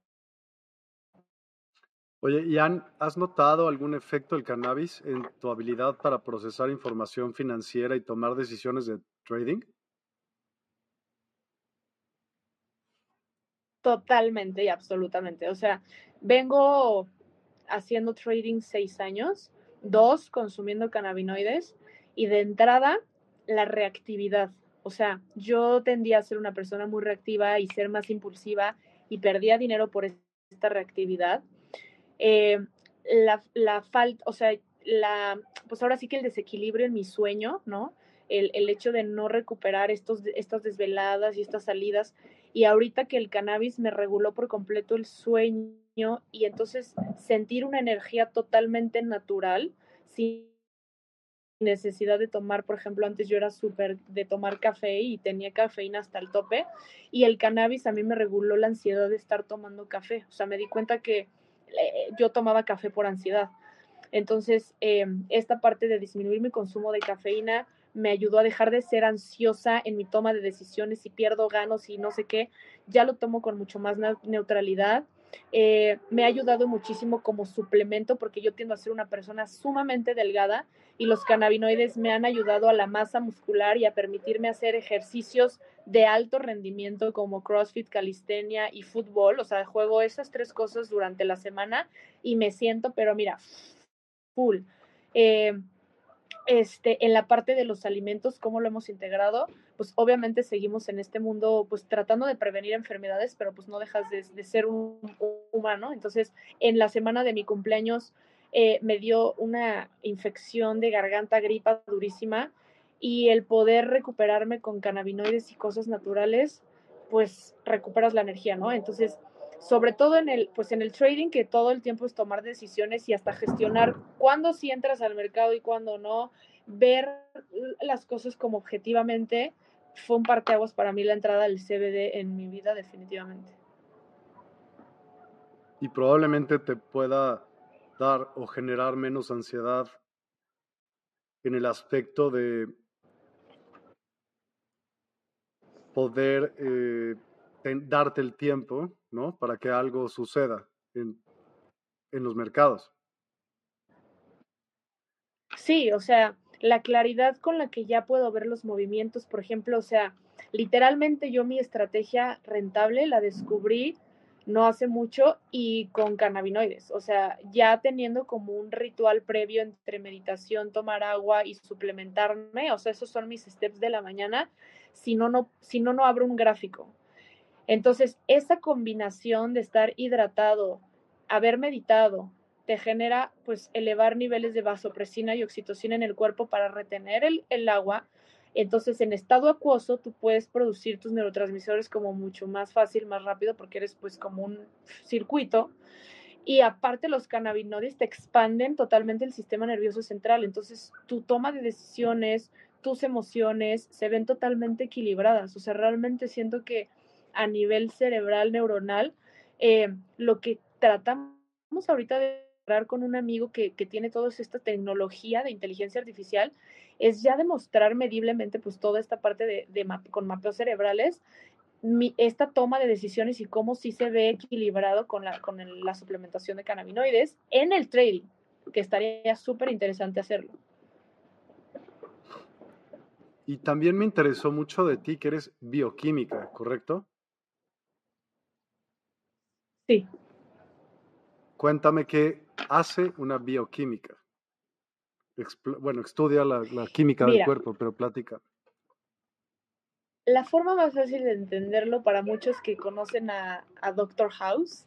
Oye, Ian, ¿has notado algún efecto del cannabis en tu habilidad para procesar información financiera y tomar decisiones de trading? Totalmente y absolutamente. O sea, vengo haciendo trading seis años, dos consumiendo cannabinoides y de entrada la reactividad. O sea, yo tendía a ser una persona muy reactiva y ser más impulsiva y perdía dinero por esta reactividad eh, la, la falta, o sea, la, pues ahora sí que el desequilibrio en mi sueño, ¿no? El, el, hecho de no recuperar estos, estas desveladas y estas salidas. Y ahorita que el cannabis me reguló por completo el sueño y entonces sentir una energía totalmente natural, sin necesidad de tomar, por ejemplo, antes yo era súper de tomar café y tenía cafeína hasta el tope y el cannabis a mí me reguló la ansiedad de estar tomando café. O sea, me di cuenta que yo tomaba café por ansiedad. Entonces, eh, esta parte de disminuir mi consumo de cafeína me ayudó a dejar de ser ansiosa en mi toma de decisiones, si pierdo, ganos y no sé qué, ya lo tomo con mucho más neutralidad. Eh, me ha ayudado muchísimo como suplemento porque yo tiendo a ser una persona sumamente delgada y los cannabinoides me han ayudado a la masa muscular y a permitirme hacer ejercicios de alto rendimiento como CrossFit, calistenia y fútbol. O sea, juego esas tres cosas durante la semana y me siento, pero mira, full. Eh, este, en la parte de los alimentos, cómo lo hemos integrado, pues obviamente seguimos en este mundo, pues tratando de prevenir enfermedades, pero pues no dejas de, ser un, humano. Entonces, en la semana de mi cumpleaños eh, me dio una infección de garganta, gripa durísima, y el poder recuperarme con cannabinoides y cosas naturales, pues recuperas la energía, ¿no? Entonces, sobre todo en el, pues en el trading, que todo el tiempo es tomar decisiones y hasta gestionar cuándo sí entras al mercado y cuándo no, ver las cosas como objetivamente, fue un parteaguas para mí la entrada del CBD en mi vida definitivamente. Y probablemente te pueda dar o generar menos ansiedad en el aspecto de poder eh, darte el tiempo, ¿no? Para que algo suceda en, en los mercados. Sí, o sea, la claridad con la que ya puedo ver los movimientos, por ejemplo, o sea, literalmente yo mi estrategia rentable la descubrí no hace mucho y con cannabinoides, o sea, ya teniendo como un ritual previo entre meditación, tomar agua y suplementarme, o sea, esos son mis steps de la mañana, si no, no, si no, no abro un gráfico. Entonces, esa combinación de estar hidratado, haber meditado, te genera pues elevar niveles de vasopresina y oxitocina en el cuerpo para retener el, el, agua. Entonces, en estado acuoso, tú puedes producir tus neurotransmisores como mucho más fácil, más rápido, porque eres pues como un circuito. Y aparte, los cannabinoides te expanden totalmente el sistema nervioso central. Entonces, tu toma de decisiones, tus emociones se ven totalmente equilibradas. O sea, realmente siento que a nivel cerebral, neuronal, eh, lo que tratamos ahorita de hablar con un amigo que, tiene toda esta tecnología de inteligencia artificial es ya demostrar mediblemente pues toda esta parte de, con mapeos cerebrales esta toma de decisiones y cómo sí se ve equilibrado con la, con la suplementación de cannabinoides en el trading, que estaría súper interesante hacerlo. Y también me interesó mucho de ti que eres bioquímica, ¿correcto? Sí. Cuéntame qué hace una bioquímica. bueno, estudia la, química del cuerpo, pero plática. La forma más fácil de entenderlo para muchos que conocen a, a Doctor House,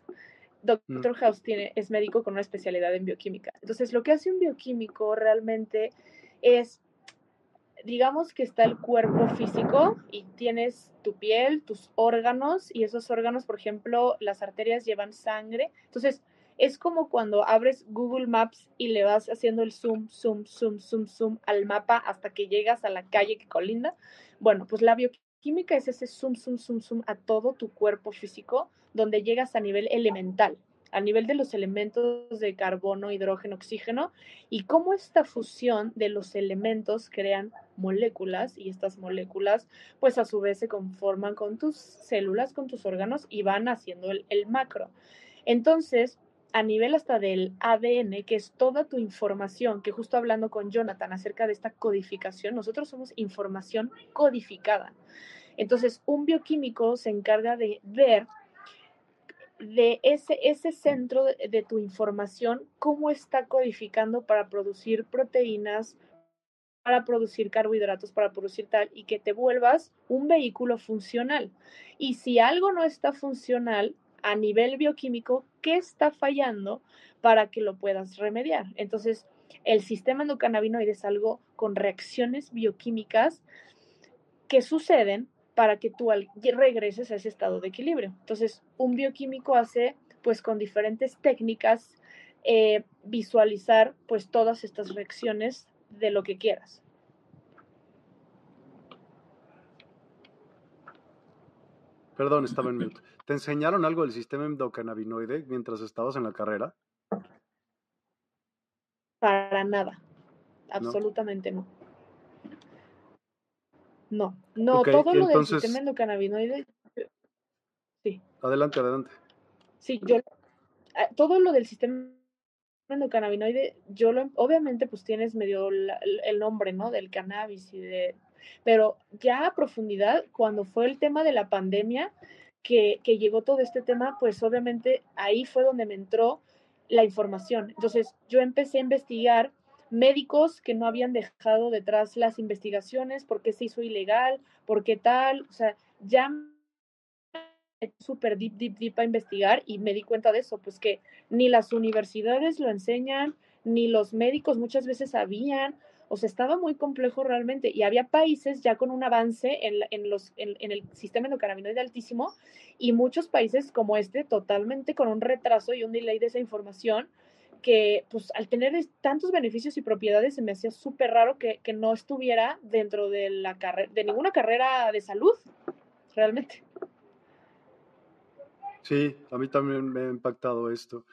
Doctor mm. House tiene, es médico con una especialidad en bioquímica. Entonces, lo que hace un bioquímico realmente es digamos que está el cuerpo físico y tienes tu piel, tus órganos y esos órganos, por ejemplo, las arterias llevan sangre. Entonces, es como cuando abres Google Maps y le vas haciendo el zoom, zoom, zoom, zoom, zoom al mapa hasta que llegas a la calle que colinda. Bueno, pues la bioquímica es ese zoom, zoom, zoom, zoom a todo tu cuerpo físico donde llegas a nivel elemental a nivel de los elementos de carbono, hidrógeno, oxígeno, y cómo esta fusión de los elementos crean moléculas y estas moléculas pues a su vez se conforman con tus células, con tus órganos y van haciendo el, macro. Entonces, a nivel hasta del ADN, que es toda tu información, que justo hablando con Jonathan acerca de esta codificación, nosotros somos información codificada. Entonces, un bioquímico se encarga de ver de ese, ese centro de, tu información, cómo está codificando para producir proteínas, para producir carbohidratos, para producir tal, y que te vuelvas un vehículo funcional. Y si algo no está funcional a nivel bioquímico, ¿qué está fallando para que lo puedas remediar? Entonces, el sistema endocannabinoide es algo con reacciones bioquímicas que suceden para que tú regreses a ese estado de equilibrio. Entonces, un bioquímico hace, pues con diferentes técnicas, eh, visualizar pues todas estas reacciones de lo que quieras. Perdón, estaba en mute. ¿Te enseñaron algo del sistema endocannabinoide mientras estabas en la carrera? Para nada. Absolutamente no. No, no, todo lo del sistema endocannabinoide. Sí. Adelante, adelante. Sí, yo. Ah, todo lo del sistema endocannabinoide, yo lo. Obviamente, pues tienes medio el nombre, ¿no? Del cannabis y de. Pero ya a profundidad, cuando fue el tema de la pandemia, que, que llegó todo este tema, pues obviamente ahí fue donde me entró la información. Entonces, yo empecé a investigar médicos que no habían dejado detrás las investigaciones, por qué se hizo ilegal, por qué tal, o sea, ya súper deep, deep, deep a investigar y me di cuenta de eso, pues que ni las universidades lo enseñan, ni los médicos muchas veces sabían, o sea, estaba muy complejo realmente y había países ya con un avance en, en los, en, el sistema endocannabinoide altísimo y muchos países como este totalmente con un retraso y un delay de esa información que pues al tener tantos beneficios y propiedades se me hacía súper raro que, que, no estuviera dentro de la carrera, de ninguna carrera de salud, realmente. Sí, a mí también me ha impactado esto.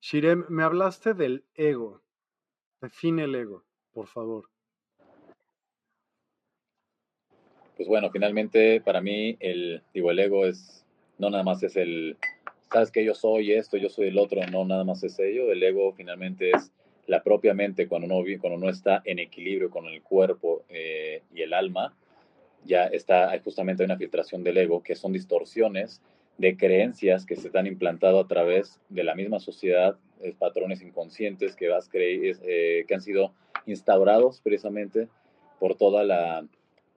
Shirem, me hablaste del ego. Define el ego, por favor. Pues bueno, finalmente para mí el, digo, el ego es, no nada más es el, sabes que yo soy esto, yo soy el otro, no nada más es ello. El ego finalmente es la propia mente cuando uno, cuando uno está en equilibrio con el cuerpo eh, y el alma, ya está, justamente una filtración del ego, que son distorsiones de creencias que se están implantado a través de la misma sociedad, patrones inconscientes que, vas eh, que han sido instaurados precisamente por toda la,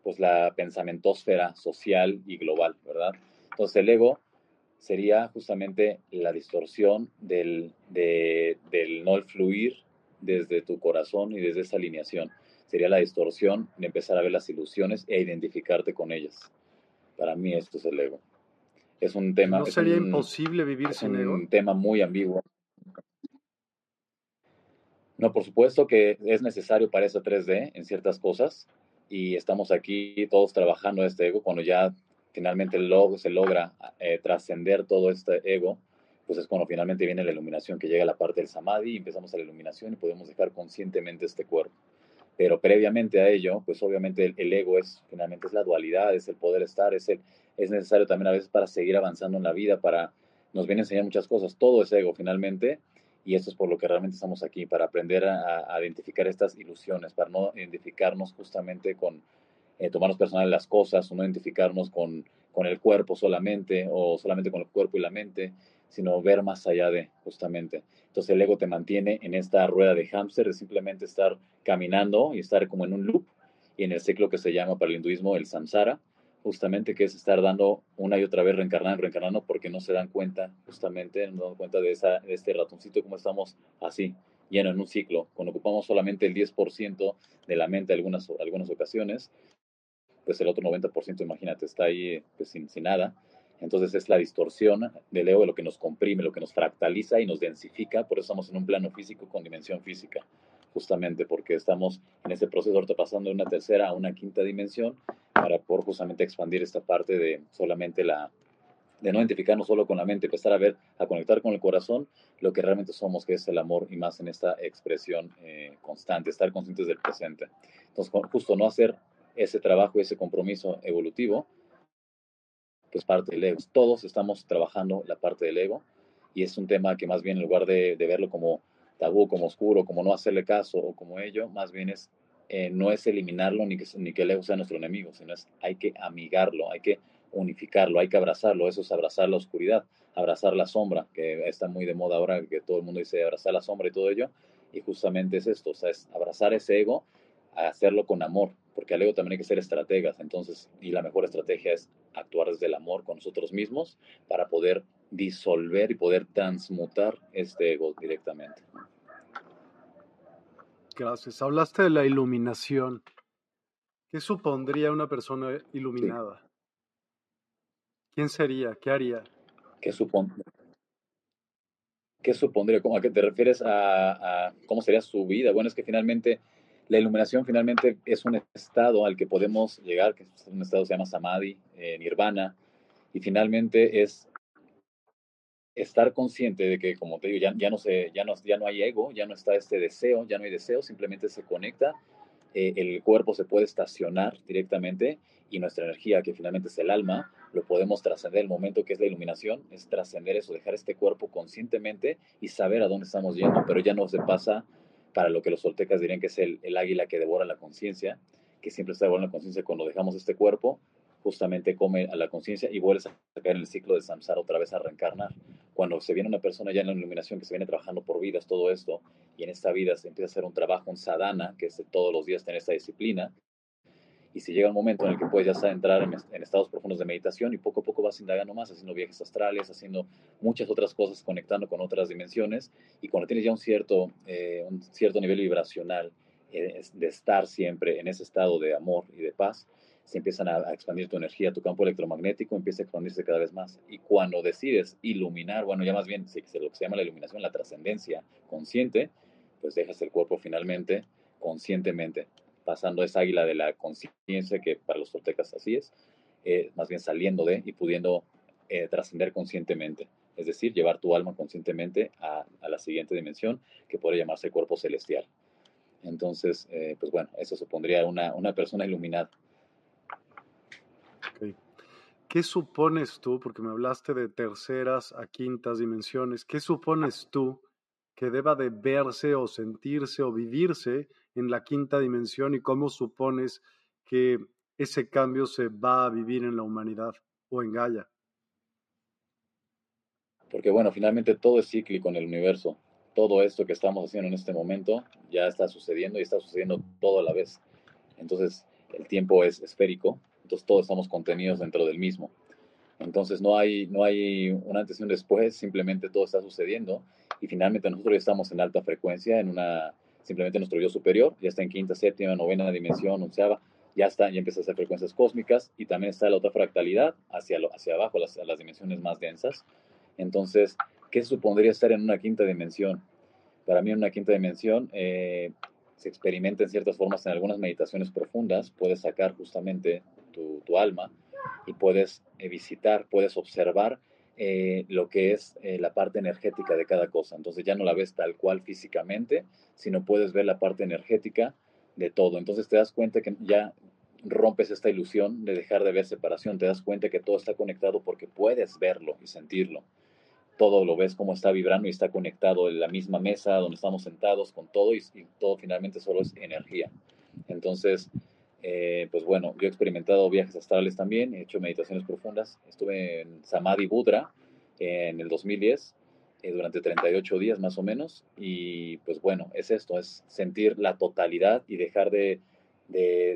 pues, la pensamentósfera social y global, ¿verdad? Entonces el ego sería justamente la distorsión del, de, del no fluir desde tu corazón y desde esa alineación. Sería la distorsión de empezar a ver las ilusiones e identificarte con ellas. Para mí esto es el ego es un tema. ¿No sería imposible vivir sin ego? un tema muy ambiguo. No, por supuesto que es necesario para esa 3D en ciertas cosas y estamos aquí todos trabajando este ego cuando ya finalmente se logra eh, trascender todo este ego, pues es cuando finalmente viene la iluminación que llega a la parte del samadhi y empezamos a la iluminación y podemos dejar conscientemente este cuerpo. Pero previamente a ello, pues obviamente el, ego es finalmente es la dualidad, es el poder estar, es el, es necesario también a veces para seguir avanzando en la vida, para nos viene enseñar muchas cosas. Todo es ego finalmente y esto es por lo que realmente estamos aquí, para aprender a, identificar estas ilusiones, para no identificarnos justamente con eh, tomarnos personal las cosas, o no identificarnos con, con el cuerpo solamente o solamente con el cuerpo y la mente, sino ver más allá de justamente. Entonces el ego te mantiene en esta rueda de hámster, de simplemente estar caminando y estar como en un loop y en el ciclo que se llama para el hinduismo el samsara, justamente que es estar dando una y otra vez reencarnando, reencarnando, porque no se dan cuenta, justamente, no dan cuenta de, esa, de este ratoncito, como estamos así, lleno en un ciclo, cuando ocupamos solamente el 10% de la mente algunas, algunas ocasiones, pues el otro 90%, imagínate, está ahí pues, sin, sin nada. Entonces es la distorsión del ego, lo que nos comprime, lo que nos fractaliza y nos densifica, por eso estamos en un plano físico con dimensión física justamente porque estamos en ese proceso ahorita pasando de una tercera a una quinta dimensión para poder justamente expandir esta parte de solamente la, de no identificarnos solo con la mente, empezar a ver, a conectar con el corazón lo que realmente somos, que es el amor y más en esta expresión eh, constante, estar conscientes del presente. Entonces, justo no hacer ese trabajo, ese compromiso evolutivo, pues parte del ego. Todos estamos trabajando la parte del ego y es un tema que más bien en lugar de, verlo como tabú, como oscuro, como no hacerle caso o como ello, más bien es, eh, no es eliminarlo ni que, ni que el ego sea nuestro enemigo, sino es hay que amigarlo, hay que unificarlo, hay que abrazarlo, eso es abrazar la oscuridad, abrazar la sombra, que está muy de moda ahora que todo el mundo dice abrazar la sombra y todo ello, y justamente es esto, es abrazar ese ego, hacerlo con amor, porque al ego también hay que ser estrategas, entonces, y la mejor estrategia es actuar desde el amor con nosotros mismos para poder disolver y poder transmutar este ego directamente. Gracias. Hablaste de la iluminación. ¿Qué supondría una persona iluminada? ¿Quién sería? ¿Qué haría? ¿Qué supondría? ¿Qué supondría? ¿Cómo, ¿A qué te refieres a, cómo sería su vida? Bueno, es que finalmente la iluminación finalmente es un estado al que podemos llegar, que es un estado que se llama Samadhi, eh, Nirvana, y finalmente es estar consciente de que, como te digo, ya, no se, ya, no, ya no hay ego, ya no está este deseo, ya no hay deseo, simplemente se conecta, eh, el cuerpo se puede estacionar directamente y nuestra energía, que finalmente es el alma, lo podemos trascender. El momento que es la iluminación es trascender eso, dejar este cuerpo conscientemente y saber a dónde estamos yendo, pero ya no se pasa para lo que los soltecas dirían que es el, águila que devora la conciencia, que siempre está devorando la conciencia cuando dejamos este cuerpo justamente come a la conciencia y vuelves a caer en el ciclo de samsara otra vez a reencarnar. Cuando se viene una persona ya en la iluminación que se viene trabajando por vidas, todo esto, y en esta vida se empieza a hacer un trabajo, un sadhana, que es todos los días tener esta disciplina, y si llega un momento en el que puedes ya entrar en, estados profundos de meditación y poco a poco vas indagando más, haciendo viajes astrales, haciendo muchas otras cosas, conectando con otras dimensiones, y cuando tienes ya un cierto, eh, un cierto nivel vibracional eh, de estar siempre en ese estado de amor y de paz, se empiezan a, expandir tu energía, tu campo electromagnético empieza a expandirse cada vez más. Y cuando decides iluminar, bueno, ya más bien lo que se llama la iluminación, la trascendencia consciente, pues dejas el cuerpo finalmente conscientemente pasando esa águila de la conciencia, que para los toltecas así es, eh, más bien saliendo de y pudiendo eh, trascender conscientemente, es decir, llevar tu alma conscientemente a, la siguiente dimensión, que puede llamarse cuerpo celestial. Entonces, eh, pues bueno, eso supondría una, una persona iluminada. ¿Qué supones tú, porque me hablaste de terceras a quintas dimensiones, qué supones tú que deba de verse o sentirse o vivirse en la quinta dimensión y cómo supones que ese cambio se va a vivir en la humanidad o en Gaia. Porque bueno, finalmente todo es cíclico en el universo. Todo esto que estamos haciendo en este momento ya está sucediendo y está sucediendo todo a la vez. Entonces, el tiempo es esférico, entonces todos estamos contenidos dentro del mismo. Entonces no hay, no hay un antes y un después, simplemente todo está sucediendo y finalmente nosotros estamos en alta frecuencia, en una, simplemente nuestro yo superior, ya está en quinta, séptima, novena dimensión, onceava, ya está, ya empieza a hacer frecuencias cósmicas y también está la otra fractalidad hacia, lo, hacia abajo, las, las dimensiones más densas. Entonces, ¿qué supondría estar en una quinta dimensión? Para mí, en una quinta dimensión eh, se experimenta en ciertas formas en algunas meditaciones profundas, puedes sacar justamente tu, alma y puedes eh, visitar, puedes observar eh, lo que es eh, la parte energética de cada cosa. Entonces ya no la ves tal cual físicamente, sino puedes ver la parte energética de todo. Entonces te das cuenta que ya rompes esta ilusión de dejar de ver separación, te das cuenta que todo está conectado porque puedes verlo y sentirlo. Todo lo ves como está vibrando y está conectado en la misma mesa donde estamos sentados con todo y, y todo finalmente solo es energía. Entonces, eh, pues bueno, yo he experimentado viajes astrales también, he hecho meditaciones profundas. Estuve en Samadhi Budra en el 2010 eh, durante 38 días más o menos. Y pues bueno, es esto, es sentir la totalidad y dejar de,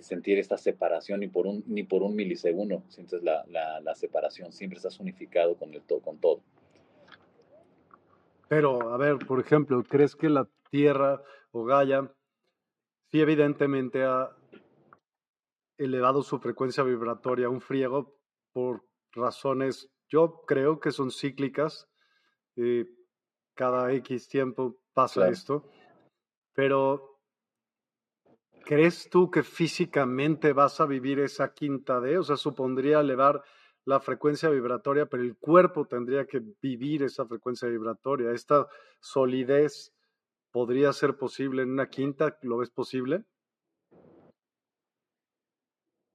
sentir esta separación ni por un, ni por un milisegundo. Sientes la, la, separación, siempre estás unificado con, el con todo. Pero, a ver, por ejemplo, ¿crees que la Tierra o Gaia sí evidentemente ha elevado su frecuencia vibratoria, un friego, por razones, yo creo que son cíclicas. Eh, cada X tiempo pasa esto. Pero, ¿crees tú que físicamente vas a vivir esa quinta D? O sea, supondría elevar la frecuencia vibratoria, pero el cuerpo tendría que vivir esa frecuencia vibratoria. ¿Esta solidez podría ser posible en una quinta? ¿Lo ves posible?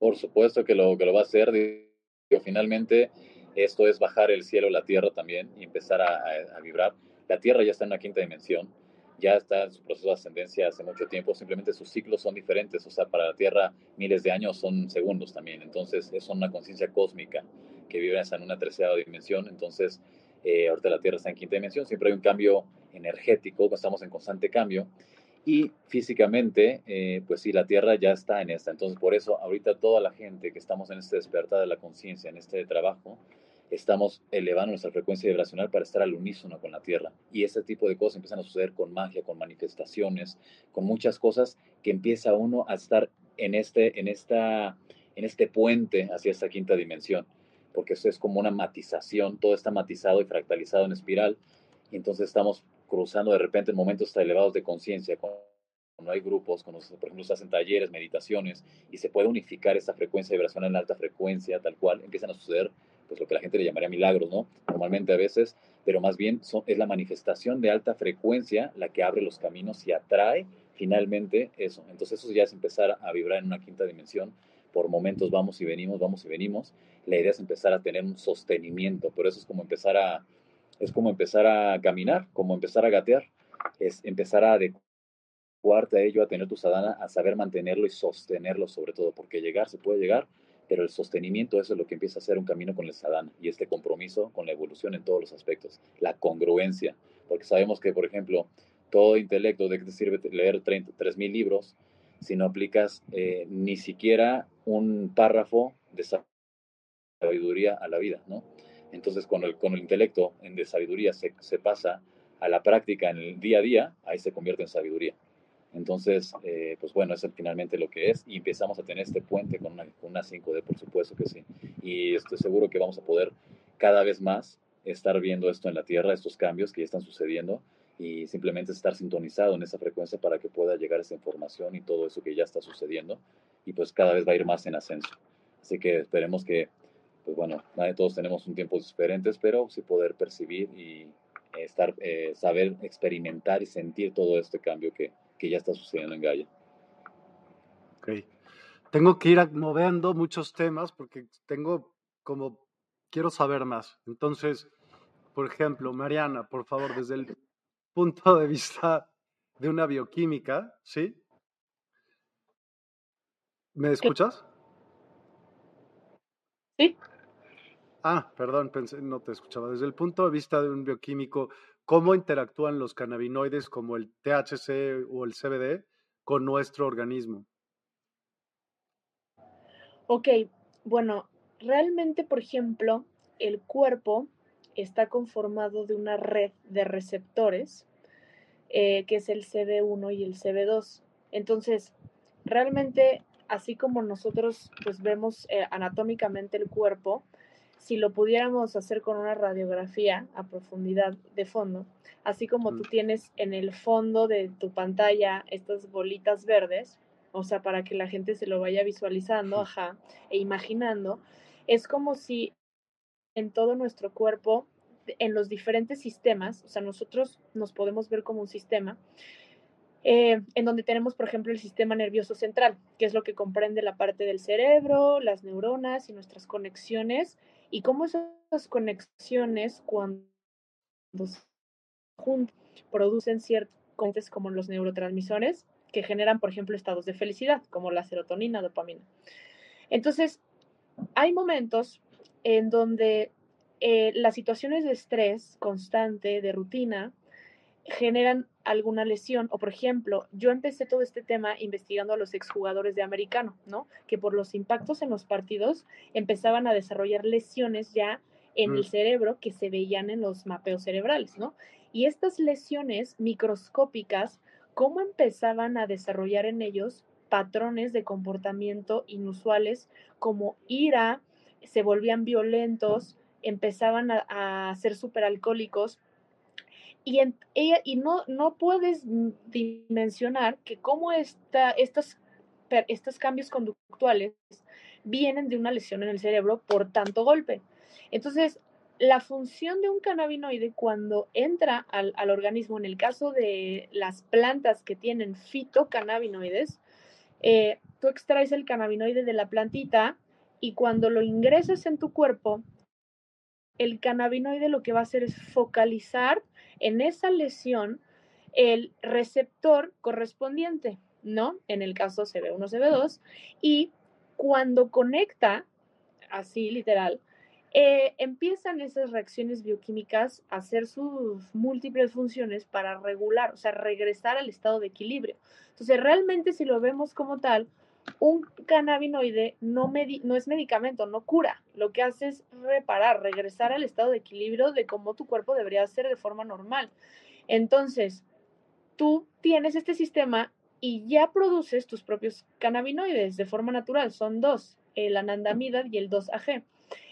Por supuesto que lo, que lo va a hacer. Digo, finalmente, esto es bajar el cielo la tierra también y empezar a, vibrar. La tierra ya está en una quinta dimensión, ya está en su proceso de ascendencia hace mucho tiempo, simplemente sus ciclos son diferentes, o sea, para la tierra miles de años son segundos también, entonces es una conciencia cósmica que vive en una tercera dimensión, entonces eh, ahorita la tierra está en quinta dimensión, siempre hay un cambio energético, estamos en constante cambio, y físicamente, eh, pues sí, la Tierra ya está en esta. Entonces, por eso, ahorita toda la gente que estamos en este despertar de la conciencia, en este trabajo, estamos elevando nuestra frecuencia vibracional para estar al unísono con la Tierra. Y ese tipo de cosas empiezan a suceder con magia, con manifestaciones, con muchas cosas que empieza uno a estar en este, en esta, en este puente hacia esta quinta dimensión. Porque eso es como una matización, todo está matizado y fractalizado en espiral. Y entonces estamos cruzando de repente en momentos elevados de conciencia, cuando hay grupos, cuando por ejemplo se hacen talleres, meditaciones, y se puede unificar esta frecuencia de vibración en alta frecuencia, tal cual, empiezan a suceder pues lo que la gente le llamaría milagros, ¿no? Normalmente a veces, pero más bien es la manifestación de alta frecuencia la que abre los caminos y atrae finalmente eso. Entonces eso ya es empezar a vibrar en una quinta dimensión. Por momentos vamos y venimos, vamos y venimos. La idea es empezar a tener un sostenimiento, pero eso es como empezar a, es como empezar a caminar, como empezar a gatear, es empezar a adecuarte a ello, a tener tu sadhana, a saber mantenerlo y sostenerlo sobre todo, porque llegar se puede llegar, pero el sostenimiento, eso es lo que empieza a ser un camino con el sadhana y este compromiso con la evolución en todos los aspectos, la congruencia, porque sabemos que, por ejemplo, todo intelecto, ¿de qué te sirve leer 3.000 libros si no aplicas eh, ni siquiera un párrafo de sabiduría a la vida, ¿no? Entonces, con el, con el intelecto en de sabiduría se, se pasa a la práctica en el día a día, ahí se convierte en sabiduría. Entonces, eh, pues bueno, es finalmente lo que es y empezamos a tener este puente con una, con una 5D, por supuesto que sí. Y estoy seguro que vamos a poder cada vez más estar viendo esto en la Tierra, estos cambios que ya están sucediendo y simplemente estar sintonizado en esa frecuencia para que pueda llegar esa información y todo eso que ya está sucediendo y pues cada vez va a ir más en ascenso. Así que esperemos que, pues bueno, todos tenemos un tiempo diferentes, pero sí poder percibir y estar, eh, saber experimentar y sentir todo este cambio que, que ya está sucediendo en Gaia. Ok. Tengo que ir moviendo muchos temas porque tengo como, quiero saber más. Entonces, por ejemplo, Mariana, por favor, desde el punto de vista de una bioquímica, ¿sí? ¿Me escuchas? Sí. Ah, perdón, pensé, no te escuchaba. Desde el punto de vista de un bioquímico, cómo interactúan los cannabinoides como el THC o el CBD con nuestro organismo. Ok, bueno, realmente, por ejemplo, el cuerpo está conformado de una red de receptores, eh, que es el CB1 y el CB2. Entonces, realmente, así como nosotros pues, vemos eh, anatómicamente el cuerpo, si lo pudiéramos hacer con una radiografía a profundidad de fondo, así como tú tienes en el fondo de tu pantalla estas bolitas verdes, o sea, para que la gente se lo vaya visualizando, ajá, e imaginando, es como si en todo nuestro cuerpo, en los diferentes sistemas, o sea, nosotros nos podemos ver como un sistema, eh, en donde tenemos, por ejemplo, el sistema nervioso central, que es lo que comprende la parte del cerebro, las neuronas y nuestras conexiones y cómo esas conexiones cuando se juntan producen ciertos como los neurotransmisores que generan, por ejemplo, estados de felicidad, como la serotonina, dopamina. Entonces, hay momentos en donde eh, las situaciones de estrés constante, de rutina, generan alguna lesión. O, por ejemplo, yo empecé todo este tema investigando a los exjugadores de americano, ¿no? Que por los impactos en los partidos empezaban a desarrollar lesiones ya en el mm. cerebro que se veían en los mapeos cerebrales, ¿no? Y estas lesiones microscópicas, ¿cómo empezaban a desarrollar en ellos patrones de comportamiento inusuales como ira, se volvían violentos, empezaban a, a ser superalcohólicos y, ella, y no, no puedes dimensionar que cómo estos, estos cambios conductuales vienen de una lesión en el cerebro por tanto golpe. Entonces, la función de un cannabinoide cuando entra al, al, organismo, en el caso de las plantas que tienen fitocannabinoides, eh, tú extraes el cannabinoide de la plantita y cuando lo ingresas en tu cuerpo, el cannabinoide lo que va a hacer es focalizar en esa lesión el receptor correspondiente, ¿no? En el caso CB1, CB2, y cuando conecta, así literal, eh, empiezan esas reacciones bioquímicas a hacer sus múltiples funciones para regular, o sea, regresar al estado de equilibrio. Entonces, realmente si lo vemos como tal, un cannabinoide no, no es medicamento, no cura. Lo que hace es reparar, regresar al estado de equilibrio de cómo tu cuerpo debería ser de forma normal. Entonces, tú tienes este sistema y ya produces tus propios cannabinoides de forma natural. Son dos, el anandamida y el 2-AG.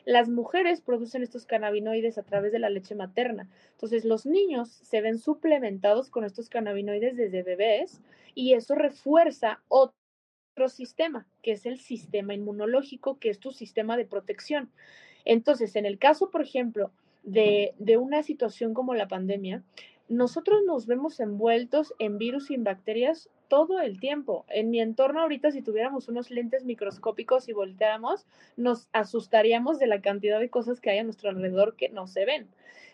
Las mujeres producen estos cannabinoides a través de la leche materna. Entonces, los niños se ven suplementados con estos cannabinoides desde bebés y eso refuerza otro sistema, que es el sistema inmunológico, que es tu sistema de protección. Entonces, en el caso, por ejemplo, de, de una situación como la pandemia, nosotros nos vemos envueltos en virus y en bacterias todo el tiempo. En mi entorno ahorita, si tuviéramos unos lentes microscópicos y volteáramos, nos asustaríamos de la cantidad de cosas que hay a nuestro alrededor que no se ven,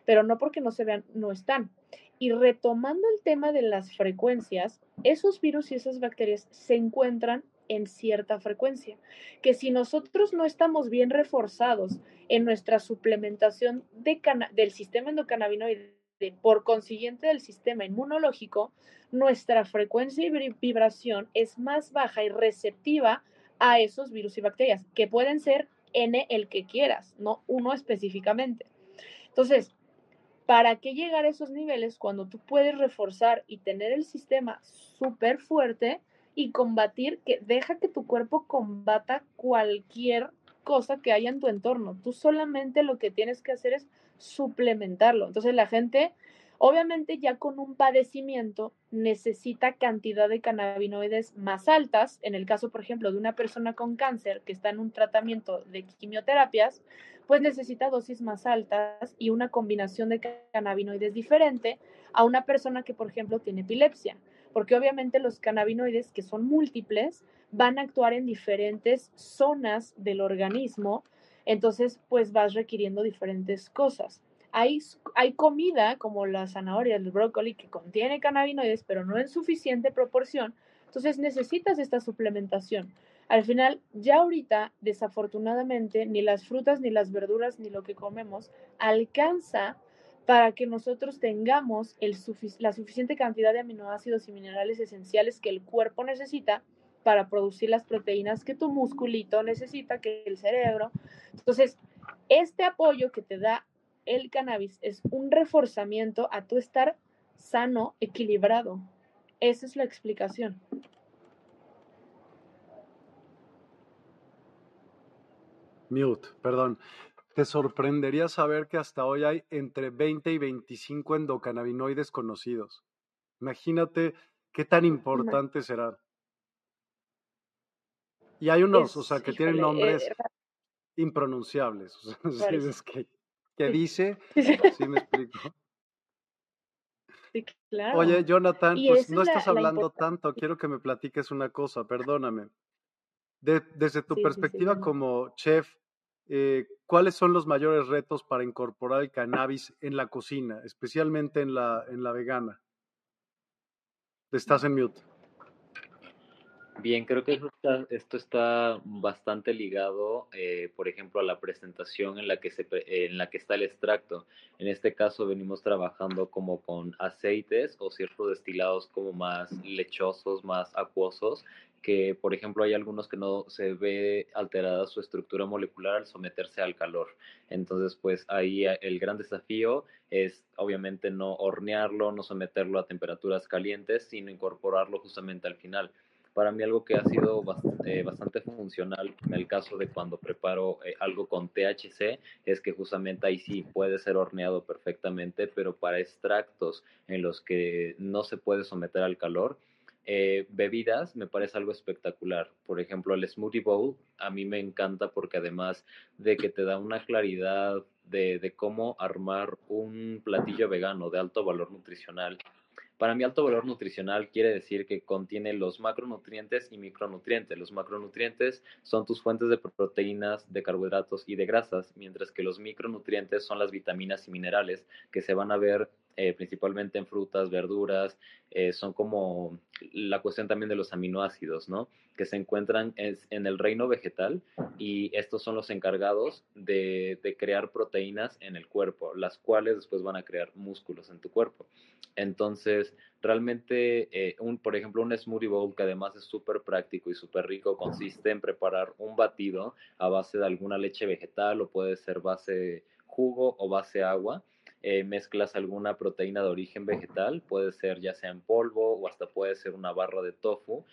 pero no porque no se vean, no están. Y retomando el tema de las frecuencias, esos virus y esas bacterias se encuentran en cierta frecuencia. Que si nosotros no estamos bien reforzados en nuestra suplementación de del sistema endocannabinoide, por consiguiente del sistema inmunológico, nuestra frecuencia y vibración es más baja y receptiva a esos virus y bacterias, que pueden ser N el que quieras, no uno específicamente. Entonces, ¿para qué llegar a esos niveles cuando tú puedes reforzar y tener el sistema súper fuerte y combatir, que deja que tu cuerpo combata cualquier cosa que haya en tu entorno? Tú solamente lo que tienes que hacer es suplementarlo. Entonces la gente Obviamente ya con un padecimiento necesita cantidad de cannabinoides más altas. En el caso, por ejemplo, de una persona con cáncer que está en un tratamiento de quimioterapias, pues necesita dosis más altas y una combinación de cannabinoides diferente a una persona que, por ejemplo, tiene epilepsia. Porque obviamente los cannabinoides, que son múltiples, van a actuar en diferentes zonas del organismo. Entonces, pues vas requiriendo diferentes cosas. Hay, comida como la zanahoria, el brócoli, que contiene cannabinoides, pero no en suficiente proporción. Entonces necesitas esta suplementación. Al final, ya ahorita, desafortunadamente, ni las frutas, ni las verduras, ni lo que comemos alcanza para que nosotros tengamos la suficiente cantidad de aminoácidos y minerales esenciales que el cuerpo necesita para producir las proteínas que tu musculito necesita, que el cerebro. Entonces, este apoyo que te da el cannabis es un reforzamiento a tu estar sano, equilibrado. Esa es la explicación. Mute, perdón. Te sorprendería saber que hasta hoy hay entre 20 y 25 endocannabinoides conocidos. Imagínate qué tan importante será. Y hay unos, o sea, que tienen nombres eh, impronunciables. O sea, es que que dice, ¿sí me explico? Sí, claro. Oye, Jonathan, pues no estás hablando tanto, quiero que me platiques una cosa, perdóname. desde tu perspectiva como chef, eh, ¿cuáles son los mayores retos para incorporar el cannabis en la cocina, especialmente en la, en la vegana? Estás en mute. Bien, creo que esto está, bastante ligado, eh, por ejemplo, a la presentación en la, que se, en la que está el extracto. En este caso venimos trabajando como con aceites o ciertos destilados como más lechosos, más acuosos, que por ejemplo hay algunos que no se ve alterada su estructura molecular al someterse al calor. Entonces, pues ahí el gran desafío es obviamente no hornearlo, no someterlo a temperaturas calientes, sino incorporarlo justamente al final para mí algo que ha sido bastante, bastante funcional en el caso de cuando preparo eh, algo con THC es que justamente ahí sí puede ser horneado perfectamente, pero para extractos en los que no se puede someter al calor, eh, bebidas me parece algo espectacular. Por ejemplo, el smoothie bowl a mí me encanta porque además de que te da una claridad de, de cómo armar un platillo vegano de alto valor nutricional para mí alto valor nutricional quiere decir que contiene los macronutrientes y micronutrientes. Los macronutrientes son tus fuentes de proteínas, de carbohidratos y de grasas, mientras que los micronutrientes son las vitaminas y minerales que se van a ver eh, principalmente en frutas, verduras, eh, son como la cuestión también de los aminoácidos, ¿no? Que se encuentran en el reino vegetal y estos son los encargados de, crear proteínas en el cuerpo, las cuales después van a crear músculos en tu cuerpo. Entonces, realmente, eh, un, por ejemplo, un smoothie bowl que además es súper práctico y súper rico, consiste en preparar un batido a base de alguna leche vegetal o puede ser base jugo o base agua eh, mezclas alguna proteína de origen vegetal, puede ser ya sea en polvo o hasta puede ser una barra de tofu.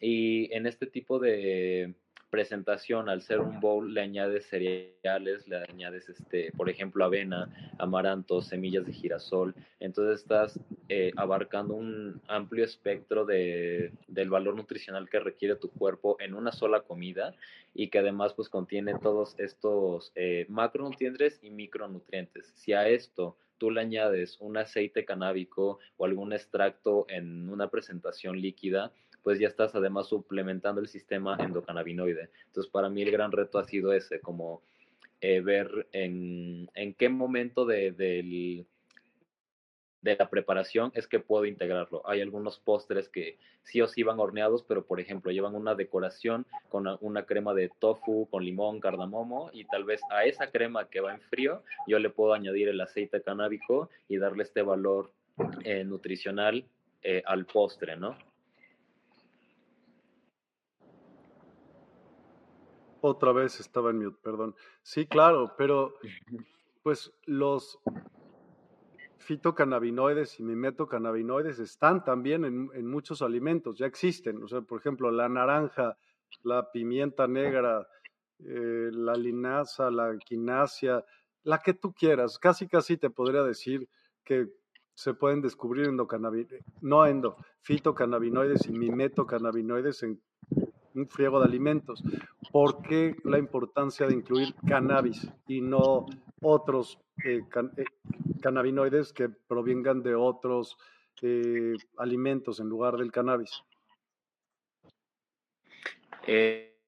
Y en este tipo de presentación, al ser un bowl, le añades cereales, le añades, este, por ejemplo, avena, amaranto, semillas de girasol. Entonces estás eh, abarcando un amplio espectro de, del valor nutricional que requiere tu cuerpo en una sola comida y que además pues contiene todos estos eh, macronutrientes y micronutrientes. Si a esto tú le añades un aceite canábico o algún extracto en una presentación líquida, pues ya estás además suplementando el sistema endocannabinoide. Entonces para mí el gran reto ha sido ese, como eh, ver en, en, qué momento de, del de la preparación es que puedo integrarlo. Hay algunos postres que sí o sí van horneados, pero por ejemplo llevan una decoración con una crema de tofu, con limón, cardamomo y tal vez a esa crema que va en frío yo le puedo añadir el aceite canábico y darle este valor eh, nutricional eh, al postre, ¿no? Otra vez estaba en mute, perdón. Sí, claro, pero pues los fitocannabinoides y mimetocannabinoides están también en, muchos alimentos, ya existen. O sea, por ejemplo, la naranja, la pimienta negra, eh, la linaza, la quinasia, la que tú quieras. Casi, casi te podría decir que se pueden descubrir endocannabinoides, no endo, fitocannabinoides y mimetocannabinoides en un friego de alimentos. ¿Por qué la importancia de incluir cannabis y no otros eh, eh, cannabinoides que provengan de otros eh, alimentos en lugar del cannabis?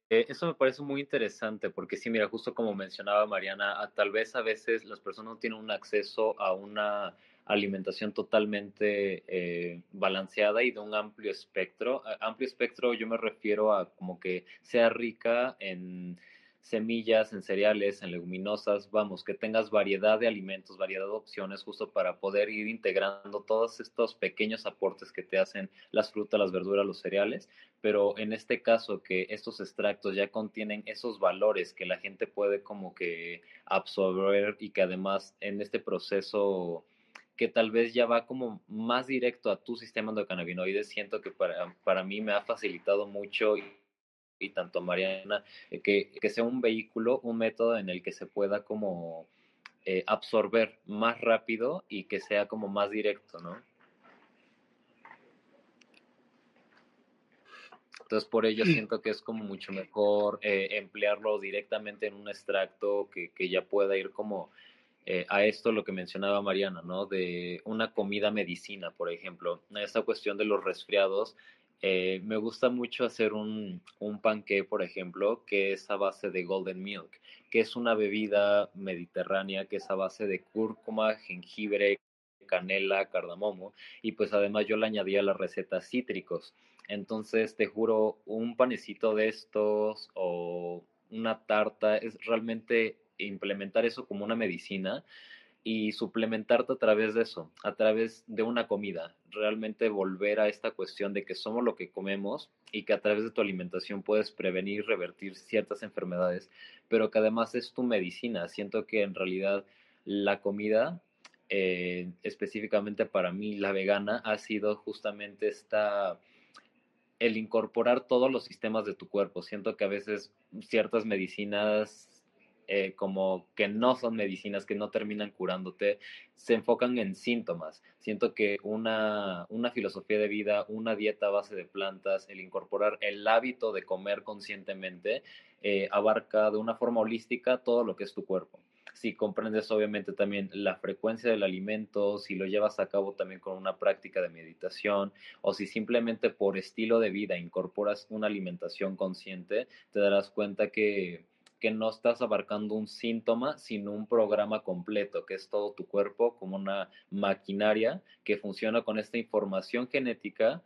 eso me parece muy interesante porque sí, mira, justo como mencionaba Mariana, tal vez a veces las personas no tienen un acceso a una alimentación totalmente eh, balanceada y de un amplio espectro. amplio espectro yo me refiero a como que sea rica en semillas, en cereales, en leguminosas, vamos, que tengas variedad de alimentos, variedad de opciones justo para poder ir integrando todos estos pequeños aportes que te hacen las frutas, las verduras, los cereales, pero en este caso que estos extractos ya contienen esos valores que la gente puede como que absorber y que además en este proceso que tal vez ya va como más directo a tu sistema endocannabinoides, siento que para, para mí me ha facilitado mucho y, tanto Mariana, eh, que, que, sea un vehículo, un método en el que se pueda como eh, absorber más rápido y que sea como más directo, ¿no? Entonces, por ello siento que es como mucho mejor eh, emplearlo directamente en un extracto que, que ya pueda ir como eh, a esto lo que mencionaba Mariana, ¿no? De una comida medicina, por ejemplo. Esta cuestión de los resfriados, eh, me gusta mucho hacer un, un panqué, por ejemplo, que es a base de golden milk, que es una bebida mediterránea que es a base de cúrcuma, jengibre, canela, cardamomo, y pues además yo le añadía las recetas cítricos. Entonces, te juro, un panecito de estos o una tarta es realmente implementar eso como una medicina y suplementarte a través de eso, a través de una comida, realmente volver a esta cuestión de que somos lo que comemos y que a través de tu alimentación puedes prevenir y revertir ciertas enfermedades, pero que además es tu medicina. Siento que en realidad la comida, eh, específicamente para mí la vegana, ha sido justamente esta el incorporar todos los sistemas de tu cuerpo. Siento que a veces ciertas medicinas eh, como que no son medicinas, que no terminan curándote, se enfocan en síntomas. Siento que una, una filosofía de vida, una dieta a base de plantas, el incorporar el hábito de comer conscientemente, eh, abarca de una forma holística todo lo que es tu cuerpo si comprendes obviamente también la frecuencia del alimento, si lo llevas a cabo también con una práctica de meditación o si simplemente por estilo de vida incorporas una alimentación consciente, te darás cuenta que que no estás abarcando un síntoma, sino un programa completo, que es todo tu cuerpo como una maquinaria que funciona con esta información genética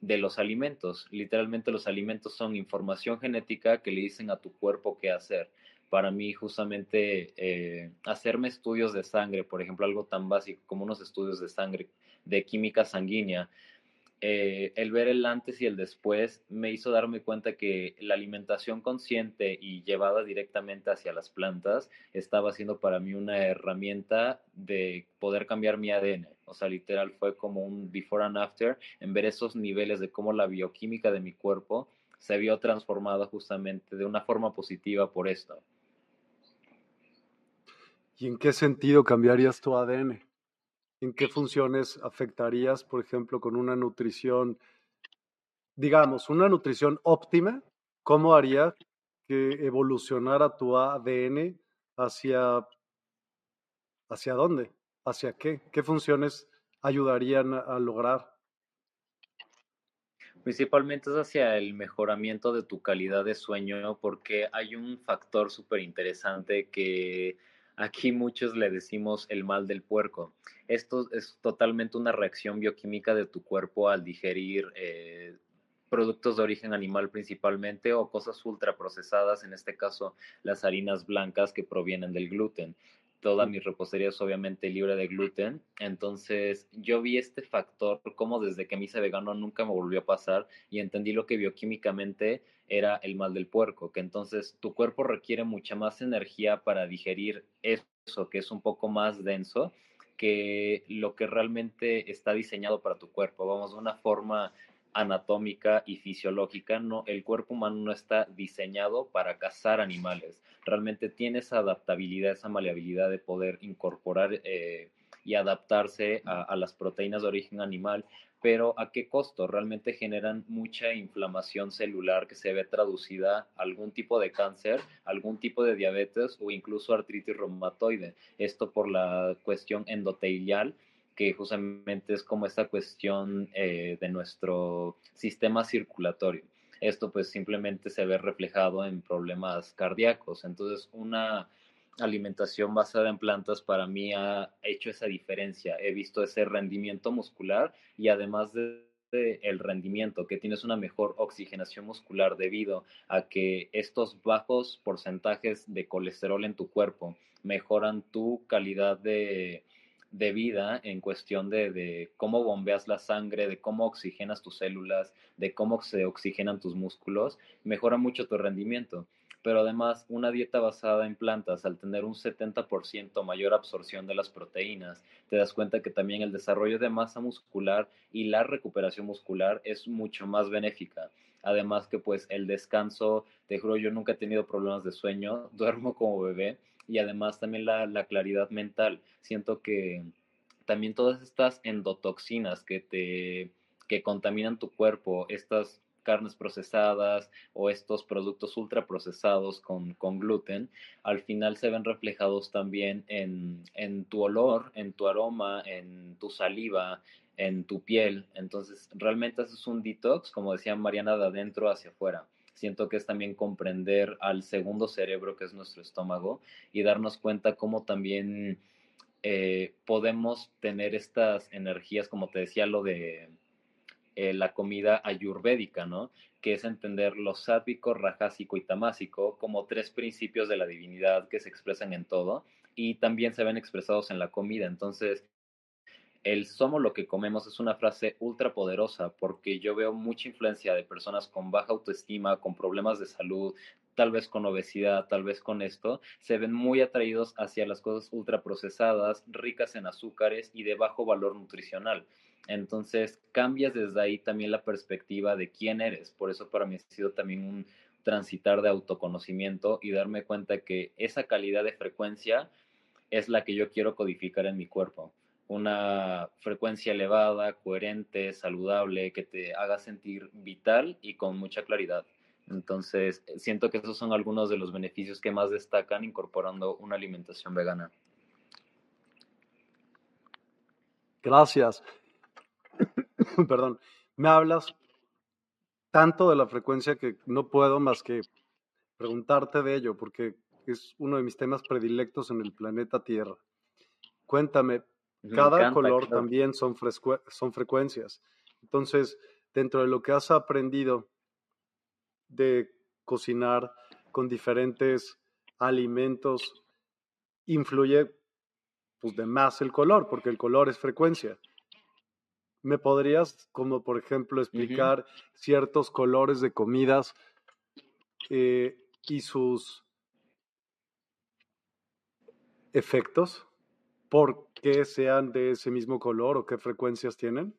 de los alimentos. Literalmente los alimentos son información genética que le dicen a tu cuerpo qué hacer. Para mí, justamente, eh, hacerme estudios de sangre, por ejemplo, algo tan básico como unos estudios de sangre, de química sanguínea, eh, el ver el antes y el después me hizo darme cuenta que la alimentación consciente y llevada directamente hacia las plantas estaba siendo para mí una herramienta de poder cambiar mi ADN. O sea, literal fue como un before and after en ver esos niveles de cómo la bioquímica de mi cuerpo se vio transformada justamente de una forma positiva por esto. ¿Y en qué sentido cambiarías tu ADN? En qué funciones afectarías, por ejemplo, con una nutrición, digamos, una nutrición óptima, ¿cómo haría que evolucionara tu ADN hacia, hacia dónde? ¿Hacia qué? ¿Qué funciones ayudarían a, lograr? Principalmente es hacia el mejoramiento de tu calidad de sueño, porque hay un factor súper interesante que Aquí muchos le decimos el mal del puerco. Esto es totalmente una reacción bioquímica de tu cuerpo al digerir eh, productos de origen animal principalmente o cosas ultraprocesadas, en este caso las harinas blancas que provienen del gluten. Toda mi repostería es obviamente libre de gluten, entonces yo vi este factor como desde que me hice vegano nunca me volvió a pasar y entendí lo que bioquímicamente era el mal del puerco, que entonces tu cuerpo requiere mucha más energía para digerir eso, que es un poco más denso que lo que realmente está diseñado para tu cuerpo. Vamos, de una forma anatómica y fisiológica, no, el cuerpo humano no está diseñado para cazar animales. Realmente tiene esa adaptabilidad, esa maleabilidad de poder incorporar eh, y adaptarse a, las proteínas de origen animal, pero ¿a qué costo? Realmente generan mucha inflamación celular que se ve traducida a algún tipo de cáncer, algún tipo de diabetes o incluso artritis reumatoide. Esto por la cuestión endotelial que justamente es como esta cuestión eh, de nuestro sistema circulatorio. Esto pues simplemente se ve reflejado en problemas cardíacos. Entonces una alimentación basada en plantas para mí ha hecho esa diferencia. He visto ese rendimiento muscular y además de el rendimiento, que tienes una mejor oxigenación muscular debido a que estos bajos porcentajes de colesterol en tu cuerpo mejoran tu calidad de, de vida en cuestión de, cómo bombeas la sangre, de cómo oxigenas tus células, de cómo se oxigenan tus músculos, mejora mucho tu rendimiento. Pero además, una dieta basada en plantas, al tener un 70% mayor absorción de las proteínas, te das cuenta que también el desarrollo de masa muscular y la recuperación muscular es mucho más benéfica. Además que pues el descanso, te juro, yo nunca he tenido problemas de sueño, duermo como bebé y además también la, claridad mental. Siento que también todas estas endotoxinas que te que contaminan tu cuerpo, estas carnes procesadas o estos productos ultraprocesados con, con gluten, al final se ven reflejados también en, en, tu olor, en tu aroma, en tu saliva, en tu piel. Entonces, realmente haces un detox, como decía Mariana, de adentro hacia afuera siento que es también comprender al segundo cerebro que es nuestro estómago y darnos cuenta cómo también eh, podemos tener estas energías, como te decía, lo de eh, la comida ayurvédica, ¿no? Que es entender lo sápico, rajásico y tamásico como tres principios de la divinidad que se expresan en todo y también se ven expresados en la comida. Entonces, el somos lo que comemos es una frase ultra poderosa porque yo veo mucha influencia de personas con baja autoestima, con problemas de salud, tal vez con obesidad, tal vez con esto, se ven muy atraídos hacia las cosas ultraprocesadas, ricas en azúcares y de bajo valor nutricional. Entonces cambias desde ahí también la perspectiva de quién eres. Por eso para mí ha sido también un transitar de autoconocimiento y darme cuenta que esa calidad de frecuencia es la que yo quiero codificar en mi cuerpo una frecuencia elevada, coherente, saludable, que te haga sentir vital y con mucha claridad. Entonces, siento que esos son algunos de los beneficios que más destacan incorporando una alimentación vegana. Gracias. Perdón. Me hablas tanto de la frecuencia que no puedo más que preguntarte de ello, porque es uno de mis temas predilectos en el planeta Tierra. Cuéntame, cada color también son, son frecuencias. Entonces, dentro de lo que has aprendido de cocinar con diferentes alimentos, influye pues de más el color, porque el color es frecuencia. ¿Me podrías, como por ejemplo, explicar ciertos colores de comidas eh, y sus efectos? Por qué sean de ese mismo color o qué frecuencias tienen?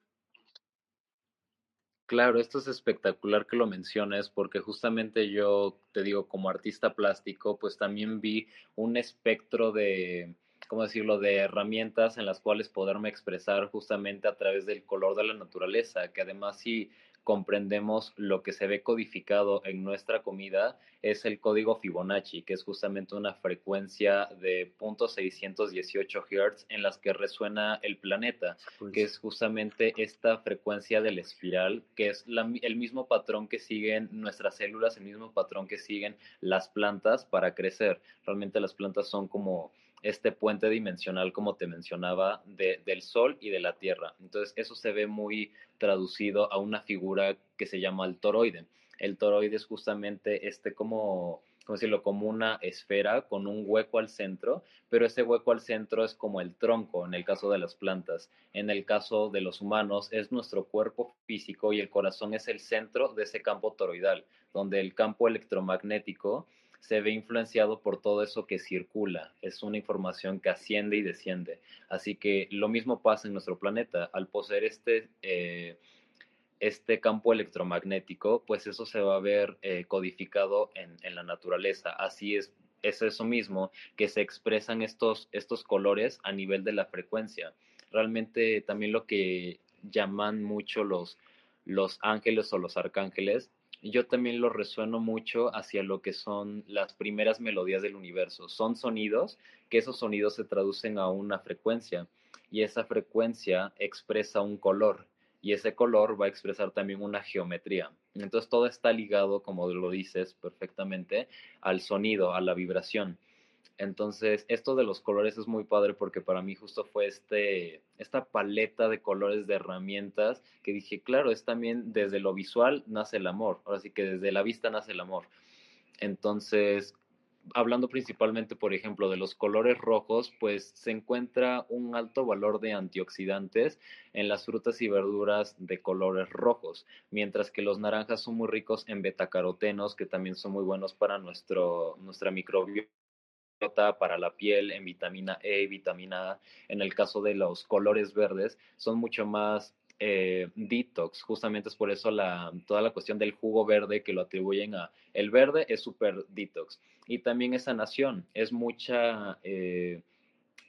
Claro, esto es espectacular que lo menciones porque justamente yo te digo, como artista plástico, pues también vi un espectro de, ¿cómo decirlo?, de herramientas en las cuales poderme expresar justamente a través del color de la naturaleza, que además sí comprendemos lo que se ve codificado en nuestra comida es el código Fibonacci, que es justamente una frecuencia de 0.618 Hz en las que resuena el planeta, que es justamente esta frecuencia del espiral, que es el mismo patrón que siguen nuestras células, el mismo patrón que siguen las plantas para crecer. Realmente las plantas son como este puente dimensional, como te mencionaba, del Sol y de la Tierra. Entonces, eso se ve muy traducido a una figura que se llama el toroide. El toroide es justamente este como como decirlo, como una esfera con un hueco al centro, pero ese hueco al centro es como el tronco en el caso de las plantas. En el caso de los humanos es nuestro cuerpo físico y el corazón es el centro de ese campo toroidal, donde el campo electromagnético se ve influenciado por todo eso que circula. Es una información que asciende y desciende. Así que lo mismo pasa en nuestro planeta. Al poseer este... Eh, este campo electromagnético, pues eso se va a ver eh, codificado en, la naturaleza. Así es, es eso mismo que se expresan estos, estos colores a nivel de la frecuencia. Realmente también lo que llaman mucho los, los ángeles o los arcángeles, yo también lo resueno mucho hacia lo que son las primeras melodías del universo. Son sonidos que esos sonidos se traducen a una frecuencia y esa frecuencia expresa un color y ese color va a expresar también una geometría. Entonces todo está ligado, como lo dices perfectamente, al sonido, a la vibración. Entonces, esto de los colores es muy padre porque para mí justo fue este, esta paleta de colores de herramientas que dije, claro, es también desde lo visual nace el amor, ahora sí que desde la vista nace el amor. Entonces, hablando principalmente, por ejemplo, de los colores rojos, pues se encuentra un alto valor de antioxidantes en las frutas y verduras de colores rojos, mientras que los naranjas son muy ricos en betacarotenos, que también son muy buenos para nuestro, nuestra microbiota para la piel, en vitamina E vitamina A. En el caso de los colores verdes, son mucho más eh, detox, justamente es por eso la, toda la cuestión del jugo verde que lo atribuyen a el verde es súper detox. Y también esa sanación, es mucha, eh,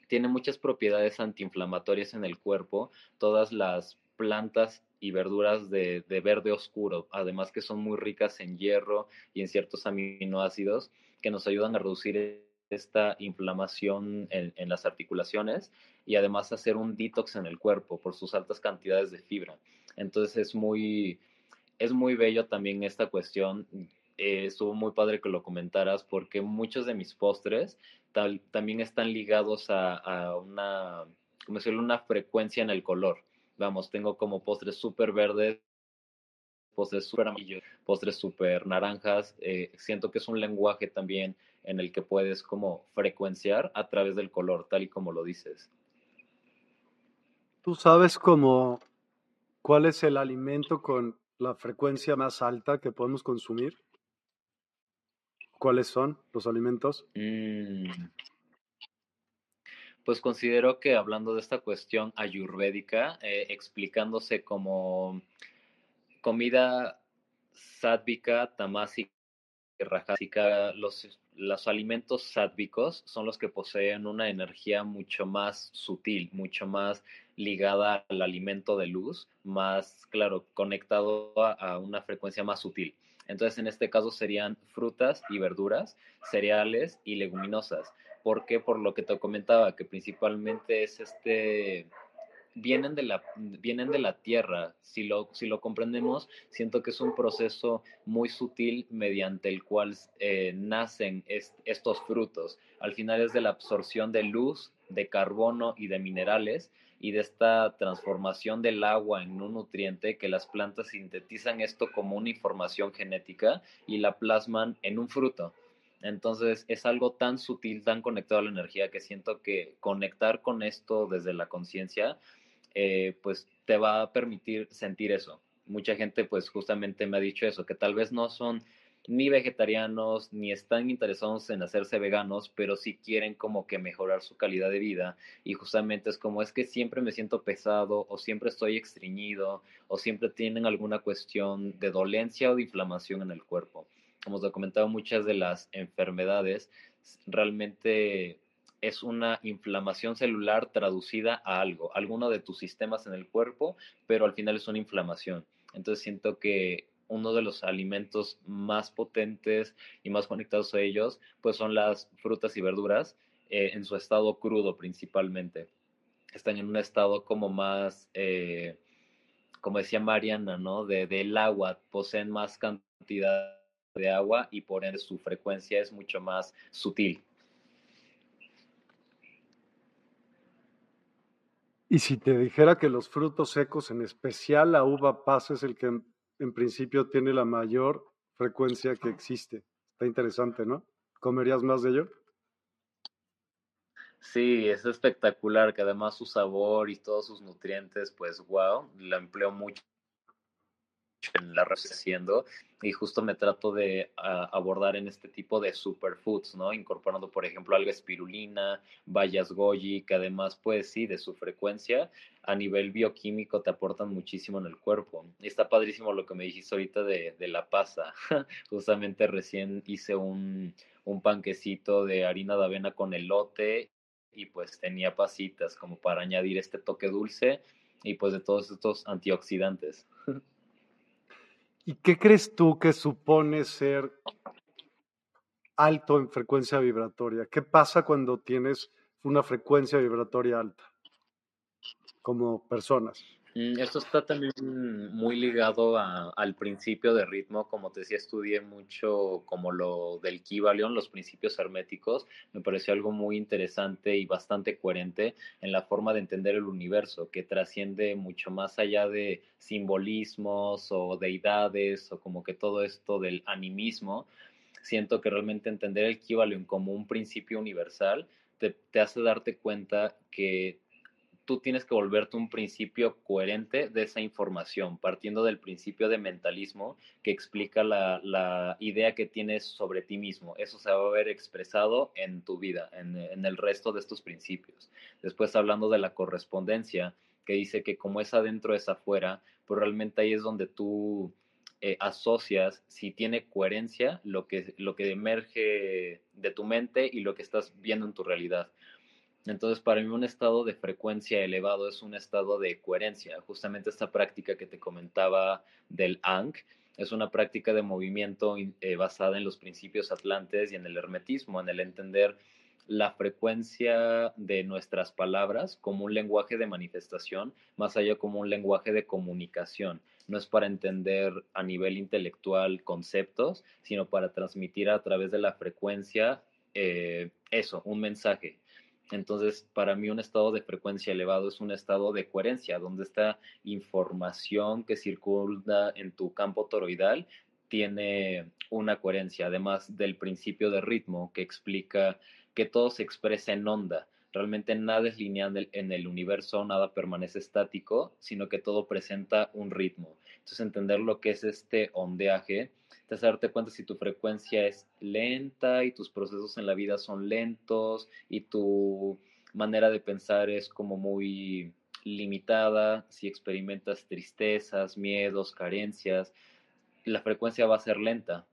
tiene muchas propiedades antiinflamatorias en el cuerpo, todas las plantas y verduras de, verde oscuro, además que son muy ricas en hierro y en ciertos aminoácidos que nos ayudan a reducir esta inflamación en, las articulaciones y además hacer un detox en el cuerpo por sus altas cantidades de fibra. Entonces es muy, es muy bello también esta cuestión. Eh, estuvo muy padre que lo comentaras porque muchos de mis postres también están ligados a, una, como decirlo, una frecuencia en el color. Vamos, tengo como postres súper verdes, postres súper amarillos, postres súper naranjas. Eh, siento que es un lenguaje también en el que puedes como frecuenciar a través del color, tal y como lo dices. ¿Tú sabes cómo cuál es el alimento con la frecuencia más alta que podemos consumir? ¿Cuáles son los alimentos? Mm. Pues considero que hablando de esta cuestión ayurvédica, eh, explicándose como comida sádvica, tamásica, rajásica, los los alimentos sádvicos son los que poseen una energía mucho más sutil, mucho más ligada al alimento de luz, más, claro, conectado a, una frecuencia más sutil. Entonces, en este caso serían frutas y verduras, cereales y leguminosas. ¿Por qué? Por lo que te comentaba, que principalmente es este vienen de la, vienen de la tierra. Si lo, si lo comprendemos, siento que es un proceso muy sutil mediante el cual eh, nacen estos frutos. Al final es de la absorción de luz, de carbono y de minerales y de esta transformación del agua en un nutriente que las plantas sintetizan esto como una información genética y la plasman en un fruto. Entonces es algo tan sutil, tan conectado a la energía que siento que conectar con esto desde la conciencia eh, pues te va a permitir sentir eso. Mucha gente pues justamente me ha dicho eso, que tal vez no son ni vegetarianos ni están interesados en hacerse veganos, pero sí quieren como que mejorar su calidad de vida y justamente es como es que siempre me siento pesado o siempre estoy extriñido o siempre tienen alguna cuestión de dolencia o de inflamación en el cuerpo. Como os he comentado, muchas de las enfermedades realmente es una inflamación celular traducida a algo, alguno de tus sistemas en el cuerpo, pero al final es una inflamación. Entonces siento que uno de los alimentos más potentes y más conectados a ellos, pues son las frutas y verduras eh, en su estado crudo principalmente. Están en un estado como más, eh, como decía Mariana, ¿no? De, del agua, poseen más cantidad de agua y por ende su frecuencia es mucho más sutil. Y si te dijera que los frutos secos, en especial la uva pasa, es el que en, principio tiene la mayor frecuencia que existe. Está interesante, ¿no? ¿Comerías más de ello? Sí, es espectacular, que además su sabor y todos sus nutrientes, pues wow, la empleo mucho en la haciendo y justo me trato de ah, abordar en este tipo de superfoods, ¿no? Incorporando, por ejemplo, alga espirulina, bayas goji, que además, pues sí, de su frecuencia a nivel bioquímico te aportan muchísimo en el cuerpo. Y está padrísimo lo que me dijiste ahorita de, de la pasa. Justamente recién hice un, un panquecito de harina de avena con elote y pues tenía pasitas como para añadir este toque dulce y pues de todos estos antioxidantes. ¿Y qué crees tú que supone ser alto en frecuencia vibratoria? ¿Qué pasa cuando tienes una frecuencia vibratoria alta como personas? Mm, esto está también muy ligado al principio de ritmo, como te decía, estudié mucho como lo del Kybalion, los principios herméticos, me pareció algo muy interesante y bastante coherente en la forma de entender el universo, que trasciende mucho más allá de simbolismos o deidades o como que todo esto del animismo. Siento que realmente entender el Kybalion como un principio universal te, te hace darte cuenta que tú tienes que volverte un principio coherente de esa información, partiendo del principio de mentalismo que explica la, idea que tienes sobre ti mismo. Eso se va a ver expresado en tu vida, en, el resto de estos principios. Después hablando de la correspondencia, que dice que como es adentro es afuera, pues realmente ahí es donde tú eh, asocias si tiene coherencia lo que, lo que emerge de tu mente y lo que estás viendo en tu realidad. Entonces, para mí un estado de frecuencia elevado es un estado de coherencia. Justamente esta práctica que te comentaba del Ankh es una práctica de movimiento eh, basada en los principios atlantes y en el hermetismo, en el entender la frecuencia de nuestras palabras como un lenguaje de manifestación, más allá como un lenguaje de comunicación. No es para entender a nivel intelectual conceptos, sino para transmitir a través de la frecuencia eh, eso, un mensaje, entonces, para mí un estado de frecuencia elevado es un estado de coherencia, donde esta información que circula en tu campo toroidal tiene una coherencia, además del principio de ritmo que explica que todo se expresa en onda. Realmente nada es lineal en el universo, nada permanece estático, sino que todo presenta un ritmo. Entonces, entender lo que es este ondeaje te hace darte cuenta si tu frecuencia es lenta y tus procesos en la vida son lentos y tu manera de pensar es como muy limitada, si experimentas tristezas, miedos, carencias, la frecuencia va a ser lenta.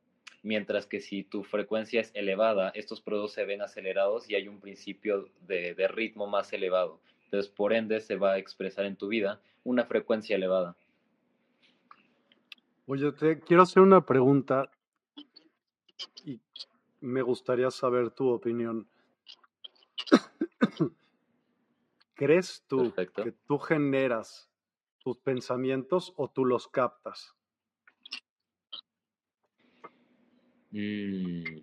Mientras que si tu frecuencia es elevada, estos procesos se ven acelerados y hay un principio de, de ritmo más elevado. Entonces, por ende, se va a expresar en tu vida una frecuencia elevada. Oye, te quiero hacer una pregunta y me gustaría saber tu opinión. ¿Crees tú que tú generas tus pensamientos o tú los captas? Mm.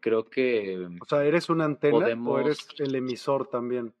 Creo que... O sea, ¿eres una antena o eres el emisor también?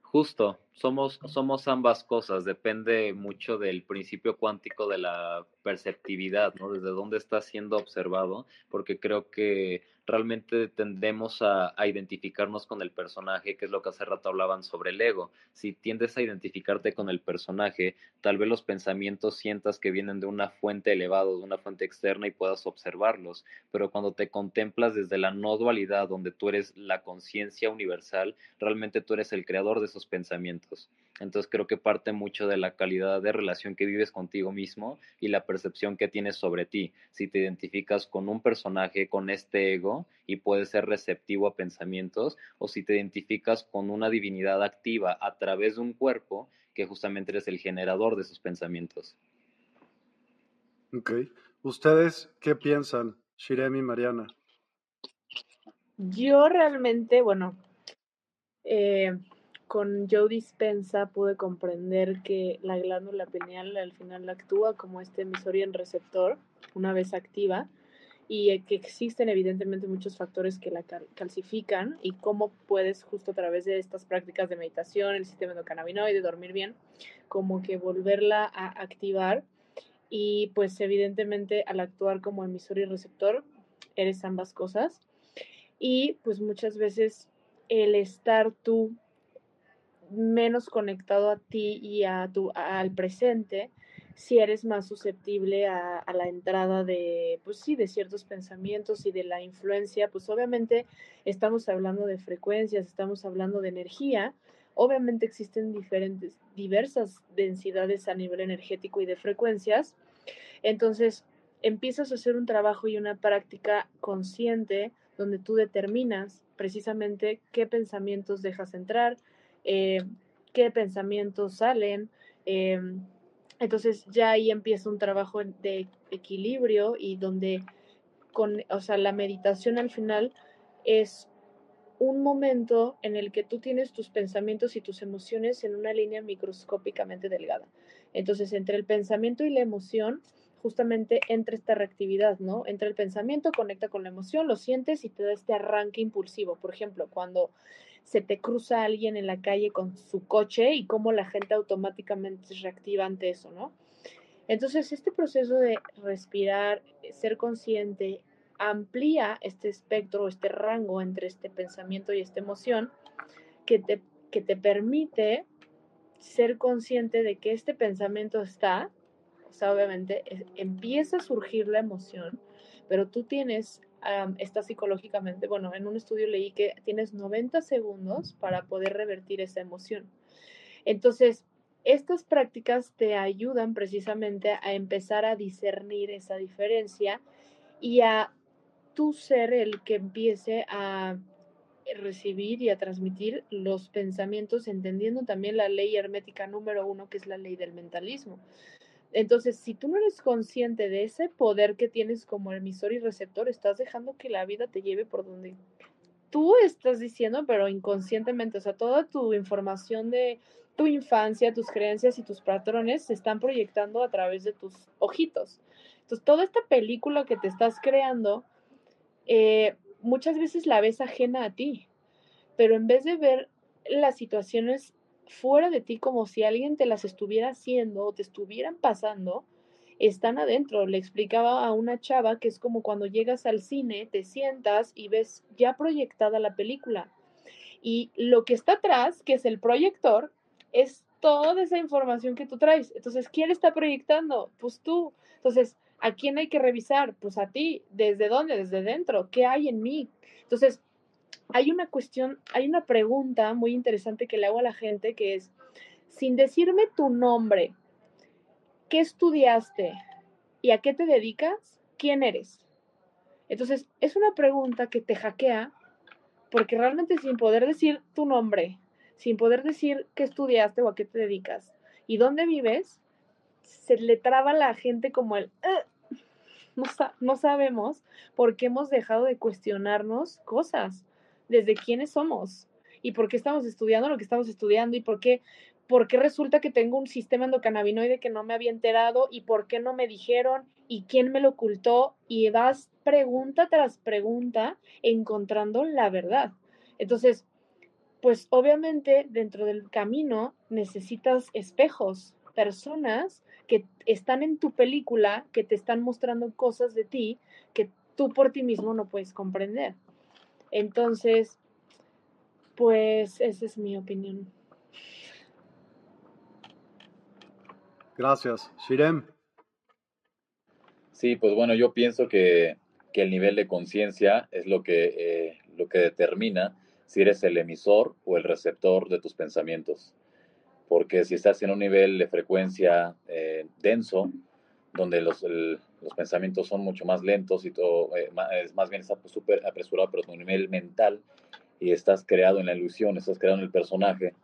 Justo, somos, somos ambas cosas, depende mucho del principio cuántico de la perceptividad, ¿no? Desde dónde está siendo observado, porque creo que realmente tendemos a, identificarnos con el personaje, que es lo que hace rato hablaban sobre el ego. Si tiendes a identificarte con el personaje, tal vez los pensamientos sientas que vienen de una fuente elevada, de una fuente externa y puedas observarlos, pero cuando te contemplas desde la no dualidad, donde tú eres la conciencia universal, realmente tú eres el creador de esos pensamientos. Entonces creo que parte mucho de la calidad de relación que vives contigo mismo y la percepción que tienes sobre ti. Si te identificas con un personaje, con este ego, y puedes ser receptivo a pensamientos, o si te identificas con una divinidad activa a través de un cuerpo, que justamente eres el generador de esos pensamientos. Ok. ¿Ustedes qué piensan, Shiremi y Mariana? Yo realmente, bueno, eh, con Joe Dispensa pude comprender que la glándula pineal al final actúa como este emisor y receptor una vez activa y que existen evidentemente muchos factores que la calcifican y cómo puedes justo a través de estas prácticas de meditación, el sistema endocannabinoide, dormir bien, como que volverla a activar. Y pues evidentemente al actuar como emisor y receptor eres ambas cosas. Y pues muchas veces el estar tú menos conectado a ti y a tu, al presente, si eres más susceptible a, la entrada de, pues sí, de ciertos pensamientos y de la influencia, pues obviamente estamos hablando de frecuencias, estamos hablando de energía, obviamente existen diferentes, diversas densidades a nivel energético y de frecuencias, entonces empiezas a hacer un trabajo y una práctica consciente donde tú determinas precisamente qué pensamientos dejas entrar, eh, qué pensamientos salen. Em, entonces ya ahí empieza un trabajo de equilibrio y donde con, o sea, la meditación al final es un momento en el que tú tienes tus pensamientos y tus emociones en una línea microscópicamente delgada. Entonces, entre el pensamiento y la emoción, justamente entra esta reactividad, ¿no? Entra el pensamiento, conecta con la emoción, lo sientes y te da este arranque impulsivo. Por ejemplo, cuando se te cruza alguien en la calle con su coche y cómo la gente automáticamente se reactiva ante eso, ¿no? Entonces, este proceso de respirar, ser consciente, amplía este espectro, este rango entre este pensamiento y esta emoción que te, que te permite ser consciente de que este pensamiento está, o sea, obviamente empieza a surgir la emoción, pero tú tienes está psicológicamente, bueno, en un estudio leí que tienes 90 segundos para poder revertir esa emoción. Entonces, estas prácticas te ayudan precisamente a empezar a discernir esa diferencia y a tú ser el que empiece a recibir y a transmitir los pensamientos, entendiendo también la ley hermética número uno, que es la ley del mentalismo. Entonces, si tú no eres consciente de ese poder que tienes como emisor y receptor, estás dejando que la vida te lleve por donde tú estás diciendo, pero inconscientemente, o sea, toda tu información de tu infancia, tus creencias y tus patrones se están proyectando a través de tus ojitos. Entonces, toda esta película que te estás creando, eh, muchas veces la ves ajena a ti, pero en vez de ver las situaciones fuera de ti como si alguien te las estuviera haciendo o te estuvieran pasando, están adentro. Le explicaba a una chava que es como cuando llegas al cine, te sientas y ves ya proyectada la película. Y lo que está atrás, que es el proyector, es toda esa información que tú traes. Entonces, ¿quién está proyectando? Pues tú. Entonces, ¿a quién hay que revisar? Pues a ti. ¿Desde dónde? Desde dentro. ¿Qué hay en mí? Entonces, hay una cuestión, hay una pregunta muy interesante que le hago a la gente que es, sin decirme tu nombre, ¿qué estudiaste y a qué te dedicas? ¿Quién eres? Entonces, es una pregunta que te hackea porque realmente sin poder decir tu nombre, sin poder decir qué estudiaste o a qué te dedicas y dónde vives, se le traba a la gente como el... no, no sabemos porque hemos dejado de cuestionarnos cosas desde quiénes somos y por qué estamos estudiando lo que estamos estudiando y por qué, por qué resulta que tengo un sistema endocannabinoide que no me había enterado y por qué no me dijeron y quién me lo ocultó y vas pregunta tras pregunta encontrando la verdad. Entonces, pues obviamente dentro del camino necesitas espejos, personas que están en tu película, que te están mostrando cosas de ti que tú por ti mismo no puedes comprender. Entonces, pues esa es mi opinión. Gracias. Shirem. Sí, pues bueno, yo pienso que, el nivel de conciencia es lo que, eh, lo que determina si eres el emisor o el receptor de tus pensamientos. Porque si estás en un nivel de frecuencia eh, denso, donde los, los pensamientos son mucho más lentos y todo, eh, es más bien está súper apresurado, pero tu nivel mental y estás creado en la ilusión, estás creado en el personaje,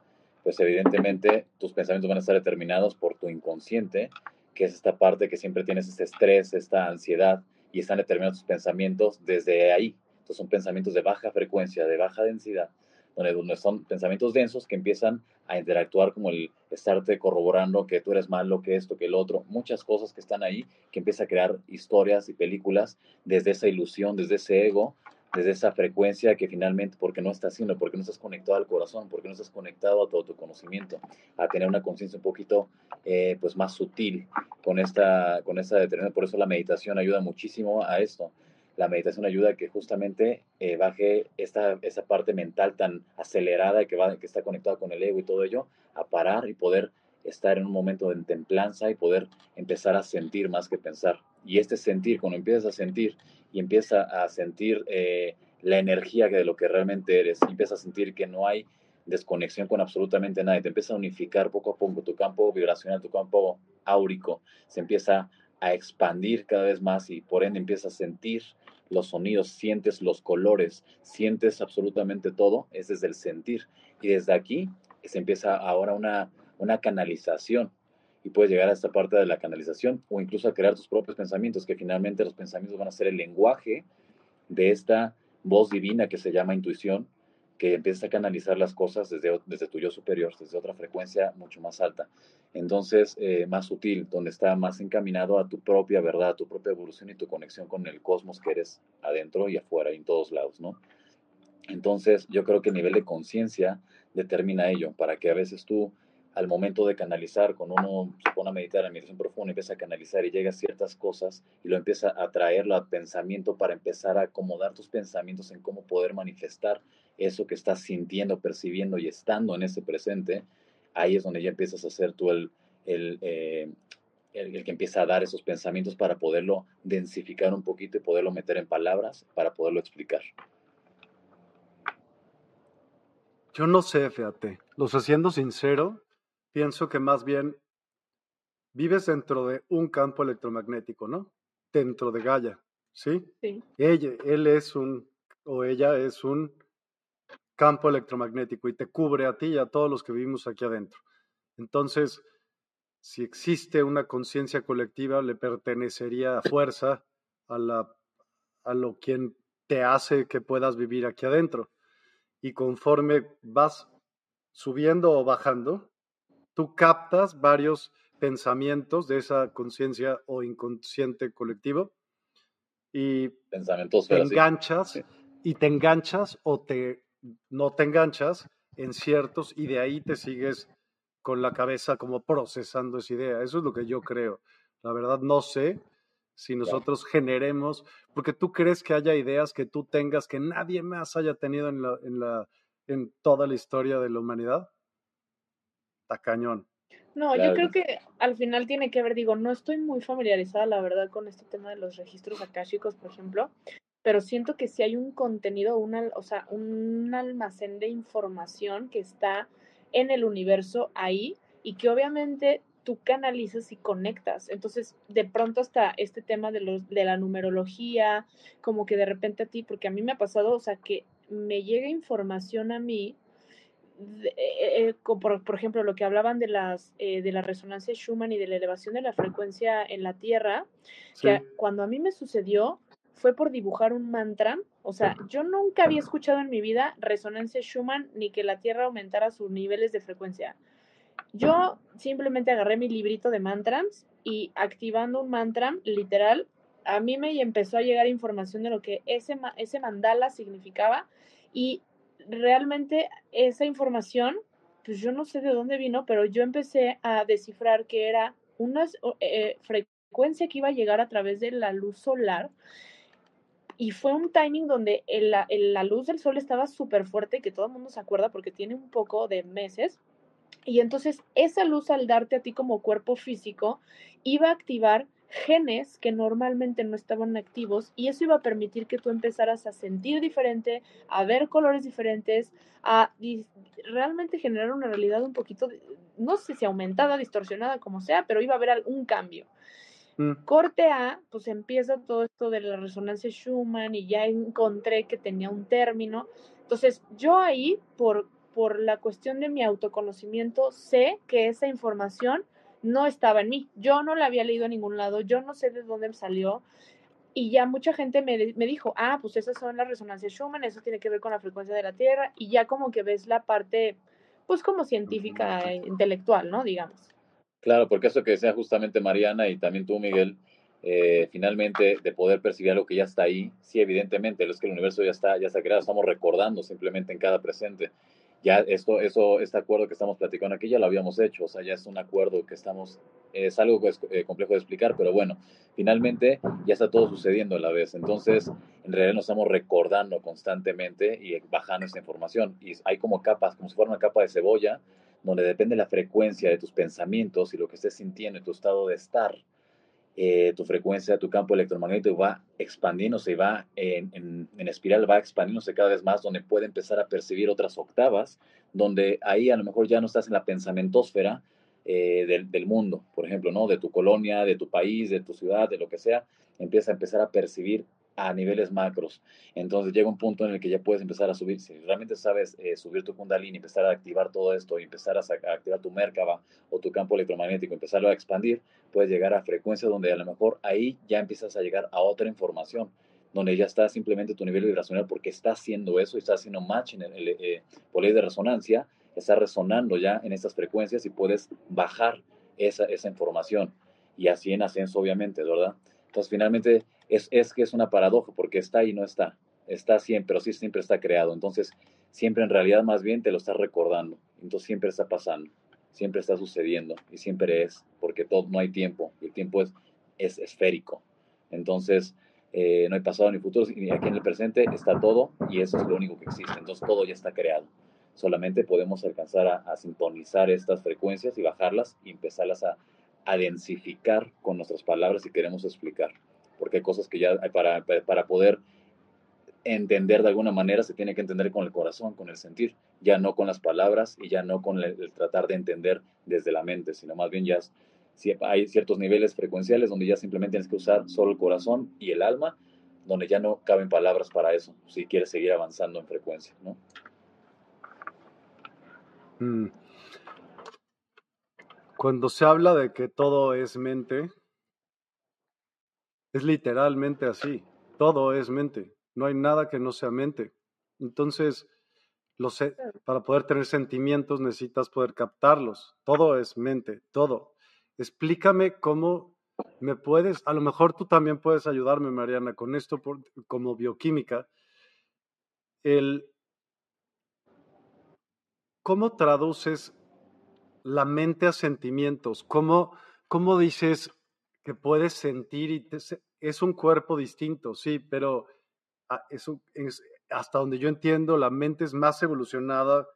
pues evidentemente tus pensamientos van a estar determinados por tu inconsciente, que es esta parte que siempre tienes este estrés, esta ansiedad, y están determinados tus pensamientos desde ahí. Entonces son pensamientos de baja frecuencia, de baja densidad, donde, son pensamientos densos que empiezan a interactuar como el estarte corroborando que tú eres malo, que esto, que el otro, muchas cosas que están ahí, que empieza a crear historias y películas desde esa ilusión, desde ese ego, desde esa frecuencia que finalmente, porque no estás haciendo, porque no estás conectado al corazón, porque no estás conectado a todo tu conocimiento, a tener una conciencia un poquito eh, pues más sutil con esta, con esta determinación. Por eso la meditación ayuda muchísimo a esto. La meditación ayuda a que justamente eh, baje esta, esa parte mental tan acelerada que, va, que está conectada con el ego y todo ello, a parar y poder estar en un momento de templanza y poder empezar a sentir más que pensar. Y este sentir, cuando empiezas a sentir y empiezas a sentir eh, la energía de lo que realmente eres, empiezas a sentir que no hay desconexión con absolutamente nada, te empieza a unificar poco a poco tu campo vibracional, tu campo áurico, se empieza a expandir cada vez más y por ende empiezas a sentir los sonidos, sientes los colores, sientes absolutamente todo, es desde el sentir. Y desde aquí se empieza ahora una, una canalización y puedes llegar a esta parte de la canalización o incluso a crear tus propios pensamientos, que finalmente los pensamientos van a ser el lenguaje de esta voz divina que se llama intuición, que empieza a canalizar las cosas desde, desde tu yo superior, desde otra frecuencia mucho más alta. Entonces, eh, más sutil, donde está más encaminado a tu propia verdad, a tu propia evolución y tu conexión con el cosmos que eres adentro y afuera y en todos lados, ¿no? Entonces, yo creo que el nivel de conciencia determina ello, para que a veces tú al momento de canalizar, cuando uno se pone a meditar en meditación profunda, empieza a canalizar y llega a ciertas cosas y lo empieza a traerlo al pensamiento para empezar a acomodar tus pensamientos en cómo poder manifestar eso que estás sintiendo, percibiendo y estando en ese presente, ahí es donde ya empiezas a ser tú el, el, eh, el, que empieza a dar esos pensamientos para poderlo densificar un poquito y poderlo meter en palabras, para poderlo explicar. Yo no sé, fíjate, lo siendo sincero, pienso que más bien vives dentro de un campo electromagnético, ¿no? Dentro de Gaia, ¿sí? Sí. Ella, él es un, o ella es un campo electromagnético y te cubre a ti y a todos los que vivimos aquí adentro. Entonces, si existe una conciencia colectiva, le pertenecería a fuerza a, la, a lo quien te hace que puedas vivir aquí adentro. Y conforme vas subiendo o bajando, tú captas varios pensamientos de esa conciencia o inconsciente colectivo y Pensamientos, te enganchas y te enganchas o te no te enganchas en ciertos y de ahí te sigues con la cabeza como procesando esa idea. Eso es lo que yo creo. La verdad no sé si nosotros generemos, porque tú crees que haya ideas que tú tengas que nadie más haya tenido en, la, en, la, en toda la historia de la humanidad cañón. No, yo creo que al final tiene que ver, digo, no estoy muy familiarizada, la verdad, con este tema de los registros akáshicos, por ejemplo, pero siento que si hay un contenido, una, o sea, un almacén de información que está en el universo ahí y que obviamente tú canalizas y conectas. Entonces, de pronto hasta este tema de, los, de la numerología, como que de repente a ti, porque a mí me ha pasado, o sea, que me llega información a mí eh, eh, por, por, ejemplo, lo que hablaban de, las, eh, de la resonancia Schumann y de la elevación de la frecuencia en la Tierra, que cuando a mí me sucedió fue por dibujar un mantra. O sea, yo nunca había escuchado en mi vida resonancia Schumann ni que la Tierra aumentara sus niveles de frecuencia. Yo simplemente agarré mi librito de mantras y activando un mantra, literal, a mí me empezó a llegar información de lo que ese, ese mandala significaba y realmente esa información, pues yo no sé de dónde vino, pero yo empecé a descifrar que era una eh, frecuencia que iba a llegar a través de la luz solar. Y fue un timing donde la luz del sol estaba súper fuerte, que todo el mundo se acuerda porque tiene un poco de meses. Y entonces esa luz al darte a ti como cuerpo físico iba a activar genes que normalmente no estaban activos y eso iba a permitir que tú empezaras a sentir diferente, a ver colores diferentes, a realmente generar una realidad un poquito, no sé si aumentada, distorsionada, como sea, pero iba a haber algún cambio. Mm. Corte A, pues empieza todo esto de la resonancia Schumann y ya encontré que tenía un término. Entonces, yo ahí, por, por la cuestión de mi autoconocimiento, sé que esa información no estaba en mí. Yo no la había leído a ningún lado, yo no sé de dónde salió. y ya mucha gente me, me, dijo, ah, pues esas son las resonancias Schumann, eso tiene que ver con la frecuencia de la Tierra, y ya como que ves la parte, pues como científica, e intelectual, ¿no? Digamos. Claro, porque eso que decía justamente Mariana y también tú, Miguel, eh, finalmente de poder percibir algo que ya está ahí, sí, evidentemente, es que el universo ya está, ya está creado, estamos recordando simplemente en cada presente. Ya esto, eso, este acuerdo que estamos platicando aquí ya lo habíamos hecho, o sea, ya es un acuerdo que estamos, es algo que es eh, complejo de explicar, pero bueno, finalmente ya está todo sucediendo a la vez. Entonces, en realidad nos estamos recordando constantemente y bajando esa información. Y hay como capas, como si fuera una capa de cebolla, donde depende la frecuencia de tus pensamientos y lo que estés sintiendo en tu estado de estar eh, tu frecuencia, tu campo electromagnético va expandiéndose va en, espiral, va expandiéndose cada vez más, donde puede empezar a percibir otras octavas, donde ahí a lo mejor ya no estás en la pensamentósfera eh, del, del, mundo, por ejemplo, ¿no? De tu colonia, de tu país, de tu ciudad, de lo que sea, empieza a empezar a percibir a niveles macros. Entonces llega un punto en el que ya puedes empezar a subir. Si realmente sabes eh, subir tu Kundalini, empezar a activar todo esto y empezar a, activar tu Merkaba o tu campo electromagnético, empezarlo a expandir, puedes llegar a frecuencias donde a lo mejor ahí ya empiezas a llegar a otra información, donde ya está simplemente tu nivel vibracional porque está haciendo eso y está haciendo match en el, eh, por ley de resonancia, está resonando ya en estas frecuencias y puedes bajar esa, esa información. Y así en ascenso, obviamente, ¿verdad? Entonces, finalmente, es, es que es una paradoja, porque está y no está. Está siempre, pero sí siempre está creado. Entonces, siempre en realidad más bien te lo estás recordando. Entonces, siempre está pasando, siempre está sucediendo y siempre es, porque todo, no hay tiempo. Y el tiempo es, es esférico. Entonces, eh, no hay pasado ni futuro, y aquí en el presente está todo y eso es lo único que existe. Entonces, todo ya está creado. Solamente podemos alcanzar a, a sintonizar estas frecuencias y bajarlas y empezarlas a, a densificar con nuestras palabras si queremos explicar, porque hay cosas que ya para, para poder entender de alguna manera se tiene que entender con el corazón, con el sentir, ya no con las palabras y ya no con el, tratar de entender desde la mente, sino más bien ya si hay ciertos niveles frecuenciales donde ya simplemente tienes que usar solo el corazón y el alma, donde ya no caben palabras para eso, si quieres seguir avanzando en frecuencia, ¿no? Mm. Cuando se habla de que todo es mente, es literalmente así. Todo es mente. No hay nada que no sea mente. Entonces, lo sé, para poder tener sentimientos necesitas poder captarlos. Todo es mente, todo. Explícame cómo me puedes, a lo mejor tú también puedes ayudarme, Mariana, con esto como bioquímica. El, ¿Cómo traduces la mente a sentimientos. ¿Cómo, cómo dices que puedes sentir y es un cuerpo distinto? Sí, pero ah, es, hasta donde yo entiendo, la mente es más evolucionada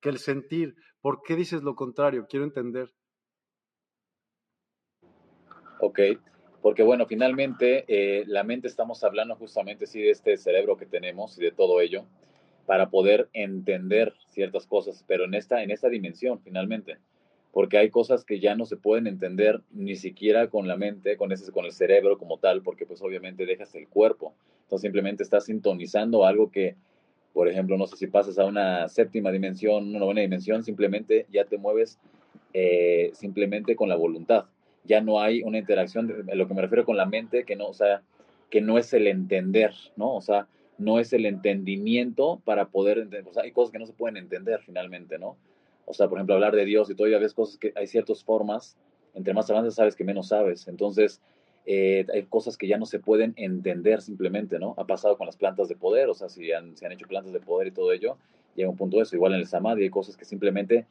que el sentir. ¿Por qué dices lo contrario? Quiero entender. Ok, porque bueno, finalmente eh, la mente estamos hablando justamente sí de este cerebro que tenemos y de todo ello para poder entender ciertas cosas, pero en esta, en esta dimensión finalmente porque hay cosas que ya no se pueden entender ni siquiera con la mente, con, ese, con el cerebro como tal, porque pues obviamente dejas el cuerpo. Entonces simplemente estás sintonizando algo que, por ejemplo, no sé si pasas a una séptima dimensión, una novena dimensión, simplemente ya te mueves eh, simplemente con la voluntad. Ya no hay una interacción, a lo que me refiero con la mente, que no, o sea, que no es el entender, ¿no? O sea, no es el entendimiento para poder entender, o sea, hay cosas que no se pueden entender finalmente, ¿no? O sea, por ejemplo, hablar de Dios y todavía ves cosas que hay ciertas formas, entre más avanzas sabes que menos sabes. Entonces, eh, hay cosas que ya no se pueden entender simplemente, ¿no? Ha pasado con las plantas de poder, o sea, si han, se han hecho plantas de poder y todo ello, llega un punto de eso. Igual en el Samadhi hay cosas que simplemente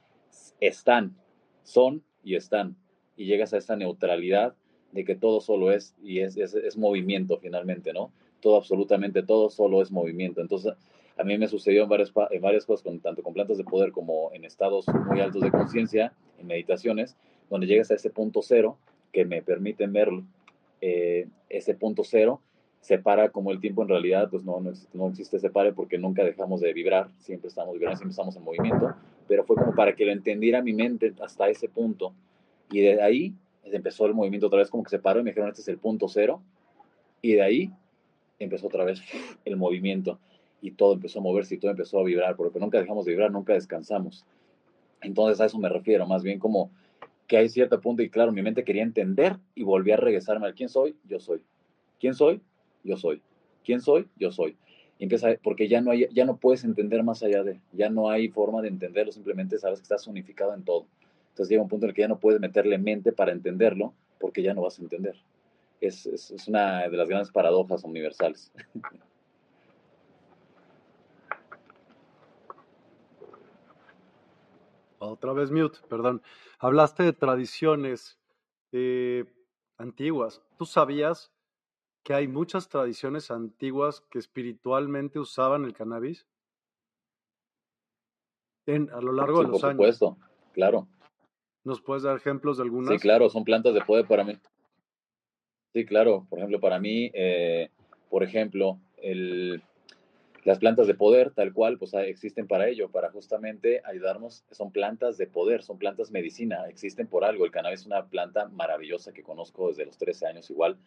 están, son y están. Y llegas a esa neutralidad de que todo solo es y es, es, es movimiento finalmente, ¿no? Todo, absolutamente todo, solo es movimiento. Entonces, a mí me sucedió en varias, en cosas, tanto con plantas de poder como en estados muy altos de conciencia, en meditaciones, donde llegas a ese punto cero que me permiten ver eh, ese punto cero separa como el tiempo en realidad, pues no, no, existe ese pare porque nunca dejamos de vibrar, siempre estamos vibrando, siempre estamos en movimiento, pero fue como para que lo entendiera mi mente hasta ese punto. Y de ahí empezó el movimiento otra vez, como que se paró y me dijeron, este es el punto cero. Y de ahí empezó otra vez el movimiento y todo empezó a moverse y todo empezó a vibrar, porque nunca dejamos de vibrar, nunca descansamos. Entonces a eso me refiero, más bien como que hay cierto punto y claro, mi mente quería entender y volví a regresarme al quién soy, yo soy. ¿Quién soy? yo soy. ¿Quién soy? Yo soy. empieza, porque ya no, hay, ya no puedes entender más allá de, ya no hay forma de entenderlo, simplemente sabes que estás unificado en todo. Entonces llega un punto en el que ya no puedes meterle mente para entenderlo, porque ya no vas a entender. Es, es una de las grandes paradojas universales. Otra vez mute, perdón. Hablaste de tradiciones eh, antiguas. ¿Tú sabías que hay muchas tradiciones antiguas que espiritualmente usaban el cannabis? En, a lo largo de los por años. Por supuesto, claro. ¿Nos puedes dar ejemplos de algunas? Sí, claro, son plantas de poder para mí. Sí, claro. Por ejemplo, para mí, eh, por ejemplo, el, las plantas de poder, tal cual, pues ah, existen para ello, para justamente ayudarnos. Son plantas de poder, son plantas medicina, existen por algo. El cannabis es una planta maravillosa que conozco desde los 13 años igual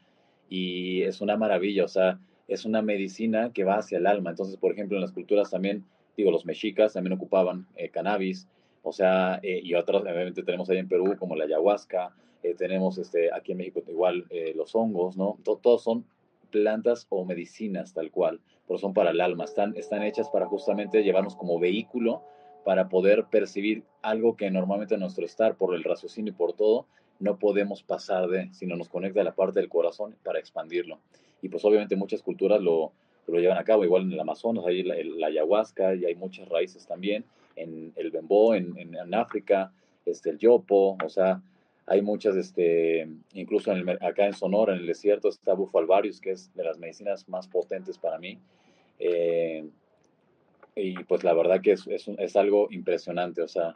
y es una maravilla, o sea, es una medicina que va hacia el alma. Entonces, por ejemplo, en las culturas también, digo, los mexicas también ocupaban eh, cannabis, o sea, eh, y otras, obviamente tenemos ahí en Perú como la ayahuasca, eh, tenemos este, aquí en México igual los hongos, ¿no? todos son plantas o medicinas tal cual, pero son para el alma, están, hechas para justamente llevarnos como vehículo para poder percibir algo que normalmente nuestro estar, por el raciocinio y por todo, no podemos pasar de, sino nos conecta a la parte del corazón para expandirlo. Y pues obviamente muchas culturas lo, lo llevan a cabo, igual en el Amazonas, hay la, ayahuasca y hay muchas raíces también, en el bembó, en, en, África, este, el yopo, o sea, hay muchas, este, incluso en acá en Sonora, en el desierto, está Bufo alvarius, que es de las medicinas más potentes para mí. Eh, y pues la verdad que es, es, algo impresionante, o sea,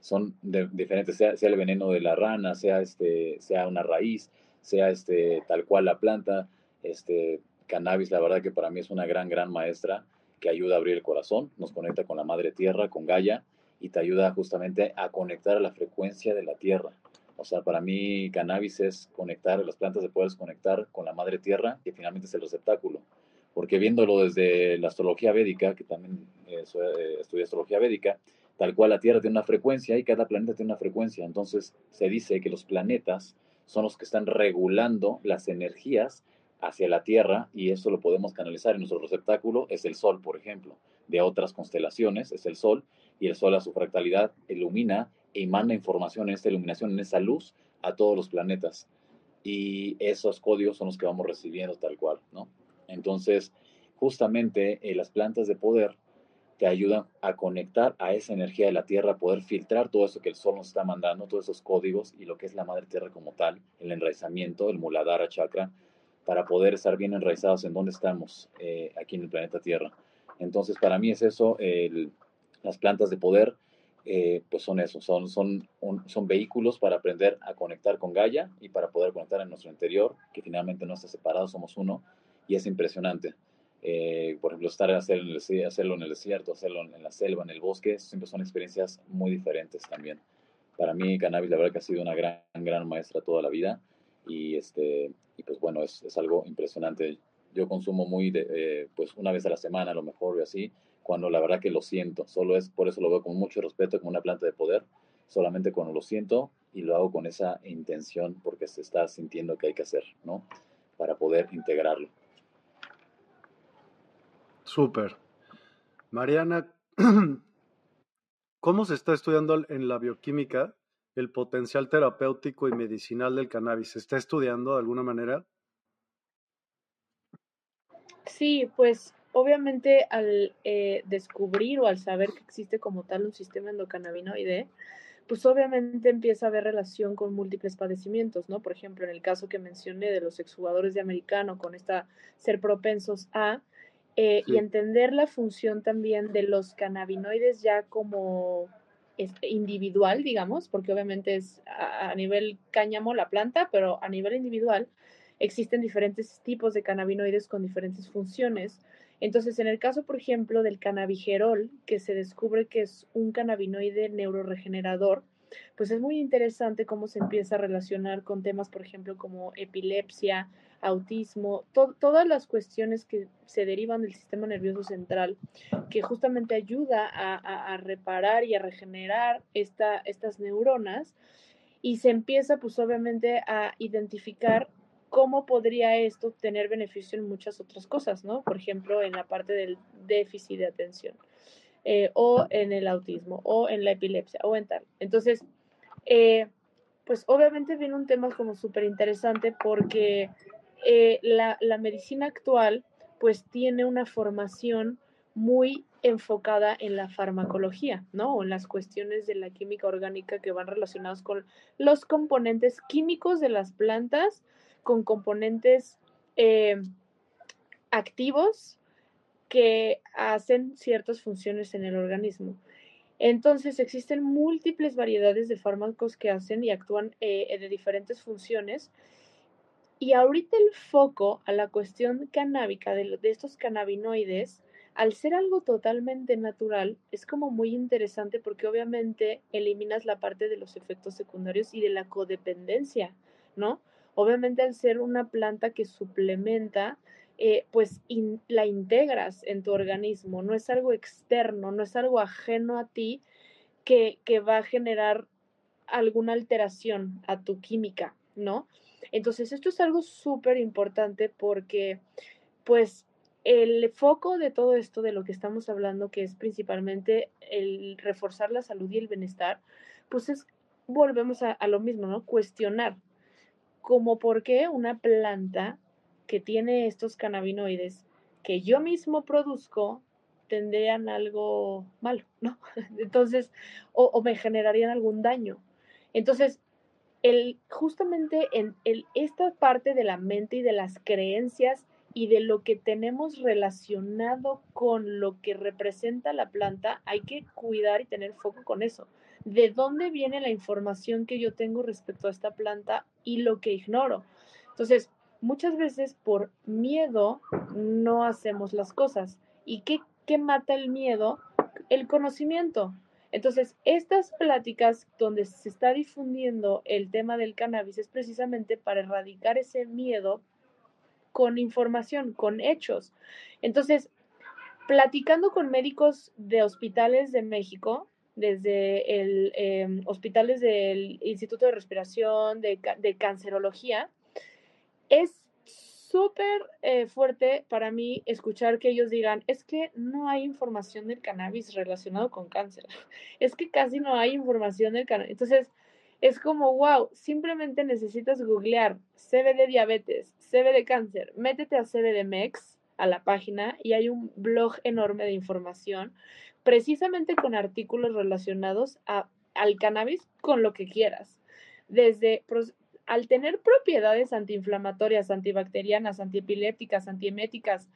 son diferentes, sea, sea, el veneno de la rana, sea, este, sea una raíz, sea este, tal cual la planta, este, cannabis, la verdad que para mí es una gran, gran maestra que ayuda a abrir el corazón, nos conecta con la madre tierra, con Gaia, y te ayuda justamente a conectar a la frecuencia de la tierra. O sea, para mí cannabis es conectar, las plantas de poder conectar con la madre tierra, que finalmente es el receptáculo. Porque viéndolo desde la astrología védica, que también eh, eh, estudié astrología védica, tal cual la Tierra tiene una frecuencia y cada planeta tiene una frecuencia. Entonces se dice que los planetas son los que están regulando las energías hacia la Tierra y eso lo podemos canalizar en nuestro receptáculo, es el Sol, por ejemplo. De otras constelaciones es el Sol y el Sol a su fractalidad ilumina y manda información en esta iluminación, en esa luz, a todos los planetas. Y esos códigos son los que vamos recibiendo tal cual, ¿no? Entonces, justamente eh, las plantas de poder te ayudan a conectar a esa energía de la Tierra, a poder filtrar todo eso que el Sol nos está mandando, todos esos códigos y lo que es la Madre Tierra como tal, el enraizamiento, el Muladhara Chakra, para poder estar bien enraizados en donde estamos eh, aquí en el planeta Tierra. Entonces, para mí es eso, las plantas de poder eh, pues son eso, son, son, son vehículos para aprender a conectar con Gaia y para poder conectar en nuestro interior, que finalmente no está separado, somos uno, y es impresionante. Eh, por ejemplo, estar hacerlo en, el, hacerlo en el desierto, hacerlo en la selva, en el bosque, siempre son experiencias muy diferentes también. Para mí, cannabis, la verdad que ha sido una gran, gran maestra toda la vida y, este, y pues bueno, es, es algo impresionante. Yo consumo muy, de, eh, pues una vez a la semana a lo mejor y así, cuando la verdad que lo siento. Solo es por eso lo veo con mucho respeto como una planta de poder, solamente cuando lo siento y lo hago con esa intención porque se está sintiendo que hay que hacer, ¿no? Para poder integrarlo. Súper. Mariana, ¿cómo se está estudiando en la bioquímica el potencial terapéutico y medicinal del cannabis? ¿Se está estudiando de alguna manera? Sí, pues obviamente al eh, descubrir o al saber que existe como tal un sistema endocannabinoide, pues obviamente empieza a haber relación con múltiples padecimientos, ¿no? Por ejemplo, en el caso que mencioné de los exjugadores de americano con esta ser propensos a, eh, y entender la función también de los cannabinoides ya como individual, digamos, porque obviamente es a nivel cáñamo la planta, pero a nivel individual existen diferentes tipos de cannabinoides con diferentes funciones entonces, en el caso, por ejemplo, del cannabigerol, que se descubre que es un cannabinoide neuroregenerador, pues es muy interesante cómo se empieza a relacionar con temas, por ejemplo, como epilepsia, autismo, todas las cuestiones que se derivan del sistema nervioso central, que justamente ayuda a, reparar y a regenerar estas neuronas, y se empieza, pues obviamente, a identificar cómo podría esto tener beneficio en muchas otras cosas, ¿no? Por ejemplo, en la parte del déficit de atención, eh, o en el autismo, o en la epilepsia, o en tal. Entonces, eh, pues obviamente viene un tema como súper interesante porque eh, la, medicina actual pues tiene una formación muy enfocada en la farmacología, ¿no? O en las cuestiones de la química orgánica que van relacionados con los componentes químicos de las plantas, con componentes eh, activos que hacen ciertas funciones en el organismo. Entonces, existen múltiples variedades de fármacos que hacen y actúan eh, de diferentes funciones. Y ahorita el foco a la cuestión canábica de, de estos cannabinoides al ser algo totalmente natural, es como muy interesante porque obviamente eliminas la parte de los efectos secundarios y de la codependencia, ¿no? Obviamente al ser una planta que suplementa, eh, pues la integras en tu organismo, no es algo externo, no es algo ajeno a ti que, que va a generar alguna alteración a tu química, ¿no? Entonces esto es algo súper importante porque pues el foco de todo esto, de lo que estamos hablando, que es principalmente el reforzar la salud y el bienestar, pues es, volvemos a, lo mismo, ¿no? Cuestionar, como por qué una planta que tiene estos cannabinoides que yo mismo produzco tendrían algo malo, ¿no? Entonces, o, o me generarían algún daño. Entonces, el, justamente en el, esta parte de la mente y de las creencias y de lo que tenemos relacionado con lo que representa la planta, hay que cuidar y tener foco con eso. ¿De dónde viene la información que yo tengo respecto a esta planta y lo que ignoro? Entonces, muchas veces por miedo no hacemos las cosas. ¿Y qué, qué mata el miedo? El conocimiento. Entonces, estas pláticas donde se está difundiendo el tema del cannabis es precisamente para erradicar ese miedo con información, con hechos. Entonces, platicando con médicos de hospitales de México, desde el em, hospitales del Instituto de Respiración, de, cancerología, es súper eh, fuerte para mí escuchar que ellos digan, es que no hay información del cannabis relacionado con cáncer, es que casi no hay información del cannabis. Entonces, es como, wow, simplemente necesitas googlear CBD diabetes, CBD cáncer, métete a CBD Mex, a la página, y hay un blog enorme de información, precisamente con artículos relacionados a, al cannabis con lo que quieras. Desde, al tener propiedades antiinflamatorias, antibacterianas, antiepilépticas, antieméticas,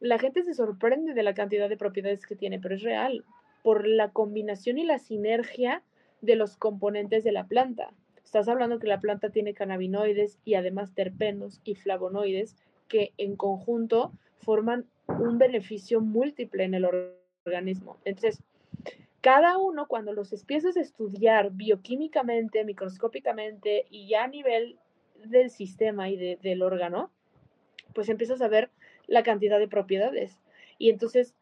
la gente se sorprende de la cantidad de propiedades que tiene, pero es real, por la combinación y la sinergia de los componentes de la planta. Estás hablando que la planta tiene cannabinoides y además terpenos y flavonoides que en conjunto forman un beneficio múltiple en el organismo. Entonces, cada uno cuando los empiezas a estudiar bioquímicamente, microscópicamente y ya a nivel del sistema y del órgano, pues empiezas a ver la cantidad de propiedades. Y entonces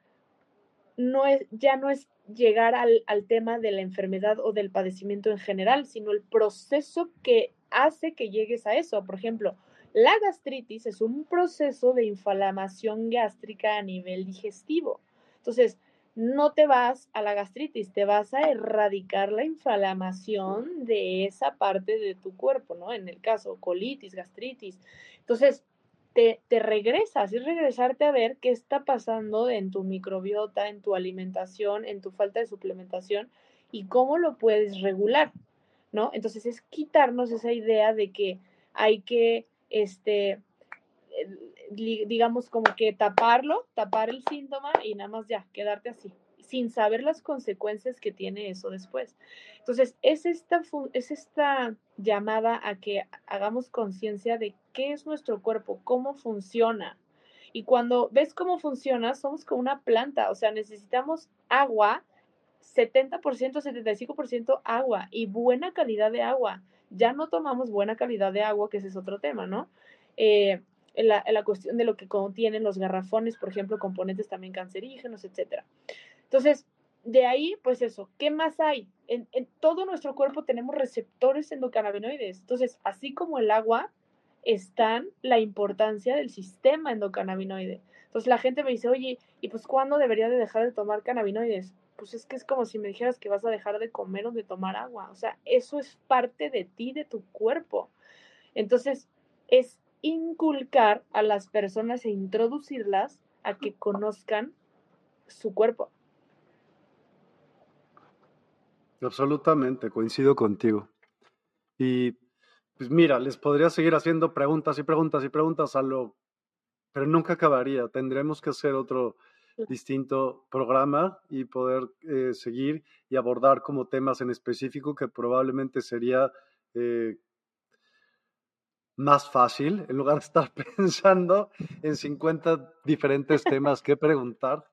no es, ya no es llegar al, tema de la enfermedad o del padecimiento en general, sino el proceso que hace que llegues a eso. Por ejemplo, la gastritis es un proceso de inflamación gástrica a nivel digestivo. Entonces, no te vas a la gastritis, te vas a erradicar la inflamación de esa parte de tu cuerpo, ¿no? En el caso, colitis, gastritis. Entonces, te, regresas, es regresarte a ver qué está pasando en tu microbiota, en tu alimentación, en tu falta de suplementación y cómo lo puedes regular, ¿no? Entonces es quitarnos esa idea de que hay que, este, digamos, como que taparlo, tapar el síntoma y nada más ya, quedarte así sin saber las consecuencias que tiene eso después. Entonces, es esta, es esta llamada a que hagamos conciencia de qué es nuestro cuerpo, cómo funciona. Y cuando ves cómo funciona, somos como una planta, o sea, necesitamos agua, 70%, 75% agua y buena calidad de agua. Ya no tomamos buena calidad de agua, que ese es otro tema, ¿no? Eh, la, la, cuestión de lo que contienen los garrafones, por ejemplo, componentes también cancerígenos, etcétera. Entonces, de ahí, pues eso, ¿qué más hay? En, todo nuestro cuerpo tenemos receptores endocannabinoides. Entonces, así como el agua están la importancia del sistema endocannabinoide. Entonces la gente me dice, oye, ¿y pues cuándo debería de dejar de tomar cannabinoides? Pues es que es como si me dijeras que vas a dejar de comer o de tomar agua. O sea, eso es parte de ti, de tu cuerpo. Entonces, es inculcar a las personas e introducirlas a que conozcan su cuerpo. Absolutamente, coincido contigo. Y pues mira, les podría seguir haciendo preguntas y preguntas y preguntas a lo, pero nunca acabaría. Tendremos que hacer otro distinto programa y poder eh, seguir y abordar como temas en específico que probablemente sería eh, más fácil en lugar de estar pensando en 50 diferentes temas que preguntar.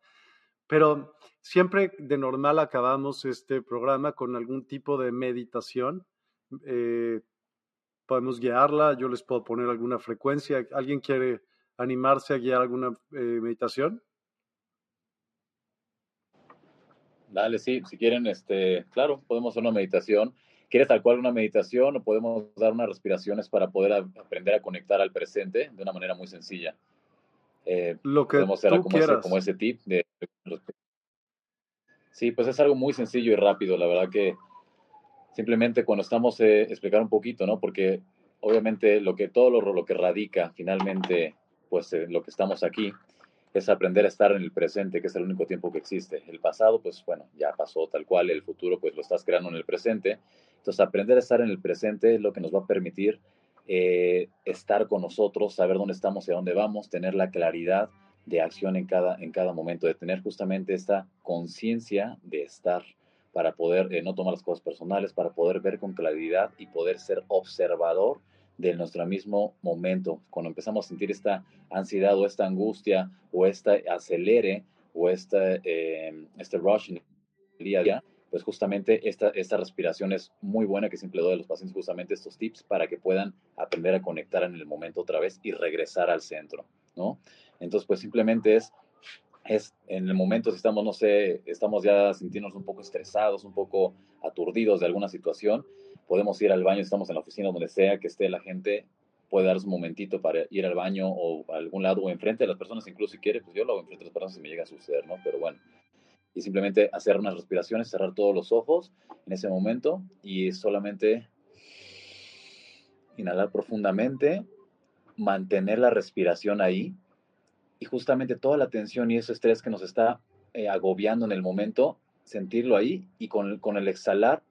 Pero siempre de normal acabamos este programa con algún tipo de meditación. Eh, podemos guiarla, yo les puedo poner alguna frecuencia. ¿Alguien quiere animarse a guiar alguna eh, meditación? Dale, sí, si quieren, este, claro, podemos hacer una meditación. ¿Quieres tal cual una meditación o podemos dar unas respiraciones para poder aprender a conectar al presente de una manera muy sencilla? Eh, Lo que podemos hacer como, ese, como ese tip de Sí, pues es algo muy sencillo y rápido, la verdad que simplemente cuando estamos, eh, explicar un poquito, ¿no? Porque obviamente lo que todo lo, lo que radica finalmente, pues en lo que estamos aquí, es aprender a estar en el presente, que es el único tiempo que existe. El pasado, pues bueno, ya pasó tal cual, el futuro, pues lo estás creando en el presente. Entonces, aprender a estar en el presente es lo que nos va a permitir eh, estar con nosotros, saber dónde estamos y a dónde vamos, tener la claridad de acción en cada, en cada momento, de tener justamente esta conciencia de estar para poder eh, no tomar las cosas personales, para poder ver con claridad y poder ser observador de nuestro mismo momento. Cuando empezamos a sentir esta ansiedad o esta angustia o este acelere o este, este rush en el día a día, pues justamente esta, esta respiración es muy buena que siempre doy a los pacientes justamente estos tips para que puedan aprender a conectar en el momento otra vez y regresar al centro, ¿no? Entonces, pues simplemente es, es en el momento si estamos, no sé, estamos ya sintiéndonos un poco estresados, un poco aturdidos de alguna situación, podemos ir al baño, estamos en la oficina, donde sea que esté la gente, puede darse un momentito para ir al baño o a algún lado o enfrente de las personas, incluso si quiere, pues yo lo hago enfrente de las personas si me llega a suceder, ¿no? Pero bueno, y simplemente hacer unas respiraciones, cerrar todos los ojos en ese momento y solamente inhalar profundamente, mantener la respiración ahí y justamente toda la tensión y ese estrés que nos está eh, agobiando en el momento, sentirlo ahí y con, con el exhalar,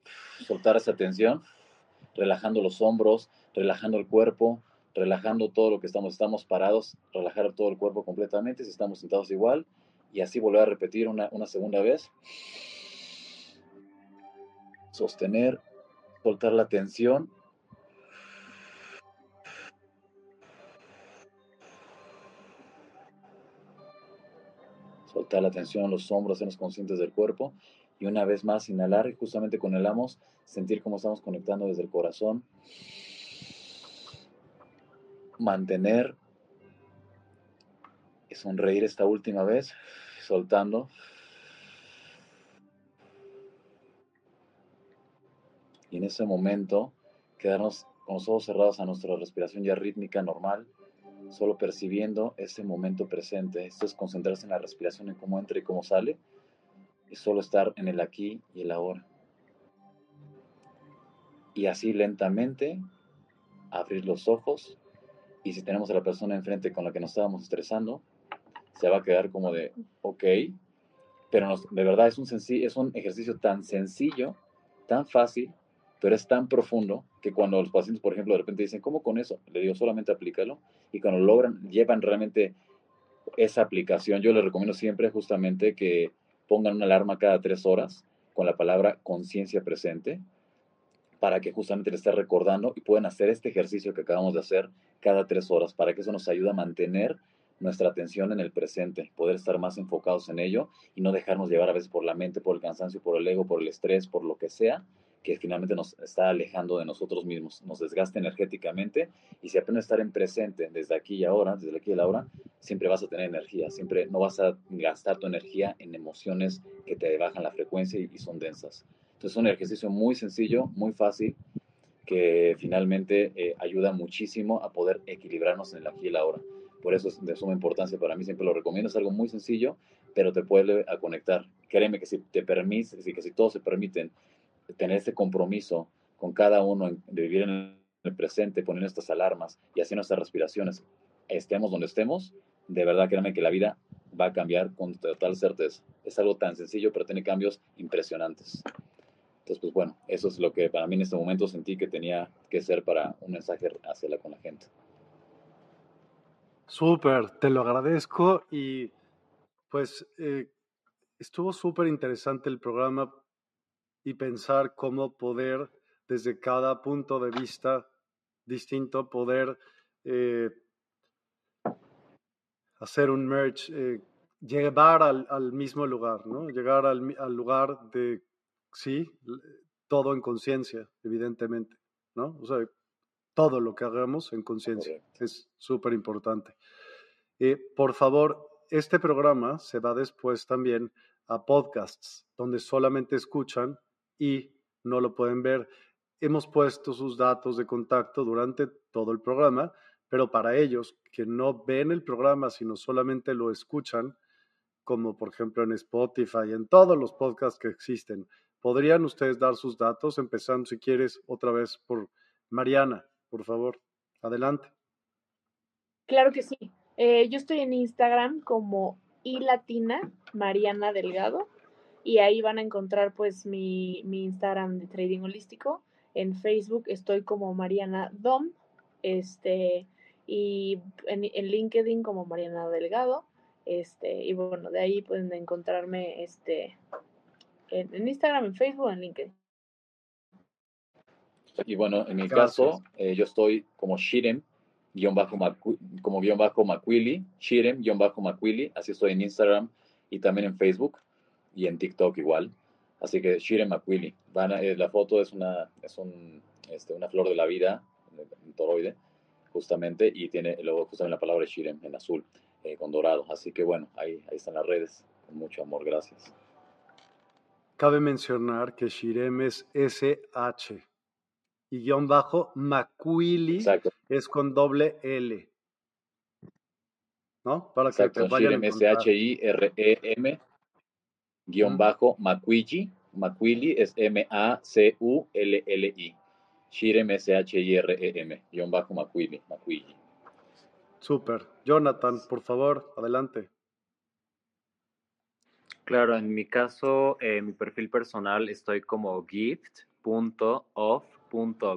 soltar esa tensión, relajando los hombros, relajando el cuerpo, relajando todo lo que estamos, estamos parados, relajar todo el cuerpo completamente, si estamos sentados igual, y así volver a repetir una, segunda vez. Sostener, soltar la tensión. La tensión, los hombros, sernos conscientes del cuerpo. Y una vez más, inhalar y justamente con el amos, sentir cómo estamos conectando desde el corazón. Mantener y sonreír esta última vez soltando. Y en ese momento, quedarnos con los ojos cerrados a nuestra respiración ya rítmica normal, solo percibiendo ese momento presente. Esto es concentrarse en la respiración, en cómo entra y cómo sale, y solo estar en el aquí y el ahora. Y así lentamente abrir los ojos y si tenemos a la persona enfrente con la que nos estábamos estresando, se va a quedar como de, ok, pero de verdad es un, es un ejercicio tan sencillo, tan fácil, pero es tan profundo que cuando los pacientes, por ejemplo, de repente dicen, ¿cómo con eso? Le digo, solamente aplícalo. Y cuando logran, llevan realmente esa aplicación, yo les recomiendo siempre justamente que pongan una alarma cada tres horas con la palabra conciencia presente para que justamente le esté recordando y puedan hacer este ejercicio que acabamos de hacer cada tres horas, para que eso nos ayude a mantener nuestra atención en el presente, poder estar más enfocados en ello y no dejarnos llevar a veces por la mente, por el cansancio, por el ego, por el estrés, por lo que sea, que finalmente nos está alejando de nosotros mismos, nos desgasta energéticamente y si aprendes a estar en presente desde aquí y ahora, desde aquí y ahora, siempre vas a tener energía, siempre no vas a gastar tu energía en emociones que te bajan la frecuencia y, son densas. Entonces es un ejercicio muy sencillo, muy fácil, que finalmente eh, ayuda muchísimo a poder equilibrarnos en el aquí y el ahora. Por eso es de suma importancia para mí, siempre lo recomiendo, es algo muy sencillo, pero te puede a conectar. Créeme que si te permites, que si todos se permiten tener este compromiso con cada uno de vivir en el presente, poner estas alarmas y hacer nuestras respiraciones, estemos donde estemos, de verdad créeme que la vida va a cambiar con total certeza. Es algo tan sencillo, pero tiene cambios impresionantes. Entonces, pues bueno, eso es lo que para mí en este momento sentí que tenía que ser para un mensaje hacia con la gente. Súper, te lo agradezco y pues eh, estuvo súper interesante el programa y pensar cómo poder, desde cada punto de vista distinto, poder eh, hacer un merge, eh, llevar al, mismo lugar, ¿no? Llegar al, al lugar de, sí, todo en conciencia, evidentemente, ¿no? O sea, todo lo que hagamos en conciencia. Es súper importante. Eh, por favor, este programa se va después también a podcasts, donde solamente escuchan y no lo pueden ver. Hemos puesto sus datos de contacto durante todo el programa, pero para ellos que no ven el programa, sino solamente lo escuchan, como por ejemplo en Spotify, en todos los podcasts que existen, ¿podrían ustedes dar sus datos? Empezando, si quieres, otra vez por Mariana por favor. Adelante. Claro que sí. Eh, yo estoy en Instagram como ilatina Mariana Delgado y ahí van a encontrar pues mi, mi Instagram de trading holístico. En Facebook estoy como Mariana Dom este, y en, LinkedIn como Mariana Delgado. Este, y bueno, de ahí pueden encontrarme este, en, en Instagram, en Facebook, en LinkedIn. Y bueno, en mi caso, eh, yo estoy como Shirem, guion bajo como guion bajo Macuili, Shirem, guion bajo Macuili, así estoy en Instagram y también en Facebook y en TikTok igual. Así que Shirem Macuili. Van eh, la foto es una, es un, este, una flor de la vida, un toroide, justamente, y tiene luego justamente la palabra Shirem en azul, eh, con dorado. Así que bueno, ahí, ahí están las redes. Con mucho amor, gracias. Cabe mencionar que Shirem es SH y guion bajo Macuili es con doble L. ¿No? Para que te vayan S-H-I-R-E-M guion bajo Macuili. Macuili es M-A-C-U-L-L-I. Shirem S-H-I-R-E-M guion bajo Macuili. Macuili. Súper. Jonathan, por favor, adelante. Claro, en mi caso, eh, mi perfil personal estoy como gift.off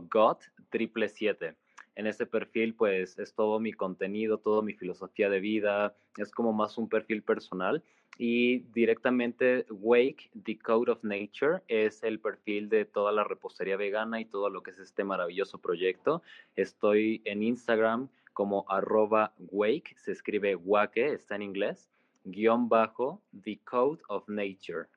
got triple siete. En este perfil, pues es todo mi contenido, toda mi filosofía de vida, es como más un perfil personal. Y directamente Wake, The Code of Nature, es el perfil de toda la repostería vegana y todo lo que es este maravilloso proyecto. Estoy en Instagram como arroba Wake, se escribe Wake, está en inglés, guion bajo, The Code of Nature.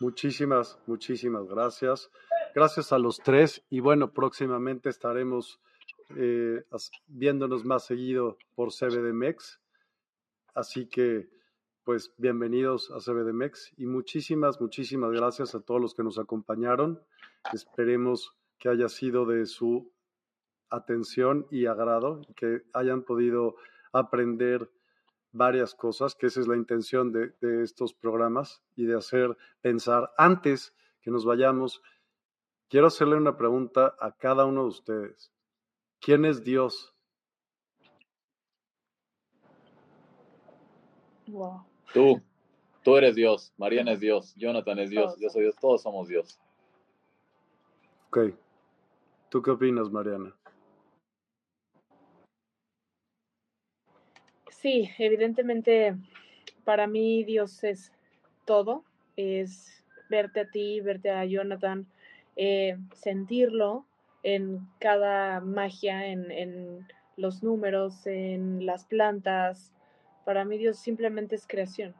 Muchísimas, muchísimas gracias. Gracias a los tres y bueno, próximamente estaremos eh, viéndonos más seguido por CBDMEX. Así que, pues, bienvenidos a CBDMEX y muchísimas, muchísimas gracias a todos los que nos acompañaron. Esperemos que haya sido de su atención y agrado, que hayan podido aprender varias cosas, que esa es la intención de, de estos programas y de hacer pensar antes que nos vayamos Quiero hacerle una pregunta a cada uno de ustedes. ¿Quién es Dios? Tú, tú eres Dios, Mariana es Dios, Jonathan es Dios, yo soy Dios, todos somos Dios. Ok. ¿Tú qué opinas, Mariana? Sí, evidentemente para mí Dios es todo, es verte a ti, verte a Jonathan, eh, sentirlo en cada magia, en, los números, en las plantas. Para mí Dios simplemente es creación.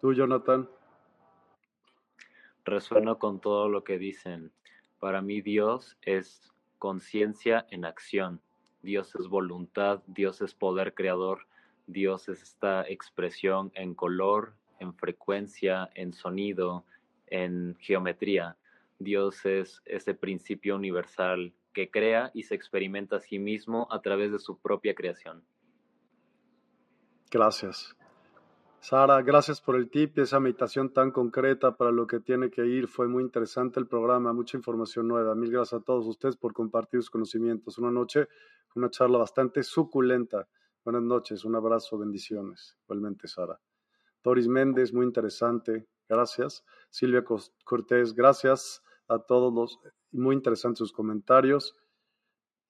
¿Tú, Jonathan? Resueno con todo lo que dicen. Para mí Dios es conciencia en acción. Dios es voluntad, Dios es poder creador, Dios es esta expresión en color, en frecuencia, en sonido, en geometría. Dios es ese principio universal que crea y se experimenta a sí mismo a través de su propia creación. Gracias. Sara, gracias por el tip, esa meditación tan concreta para lo que tiene que ir. Fue muy interesante el programa, mucha información nueva. Mil gracias a todos ustedes por compartir sus conocimientos. Una noche, una charla bastante suculenta. Buenas noches, un abrazo, bendiciones. Igualmente, Sara. Doris Méndez, muy interesante, gracias. Silvia Cortés, gracias a todos los, muy interesantes sus comentarios.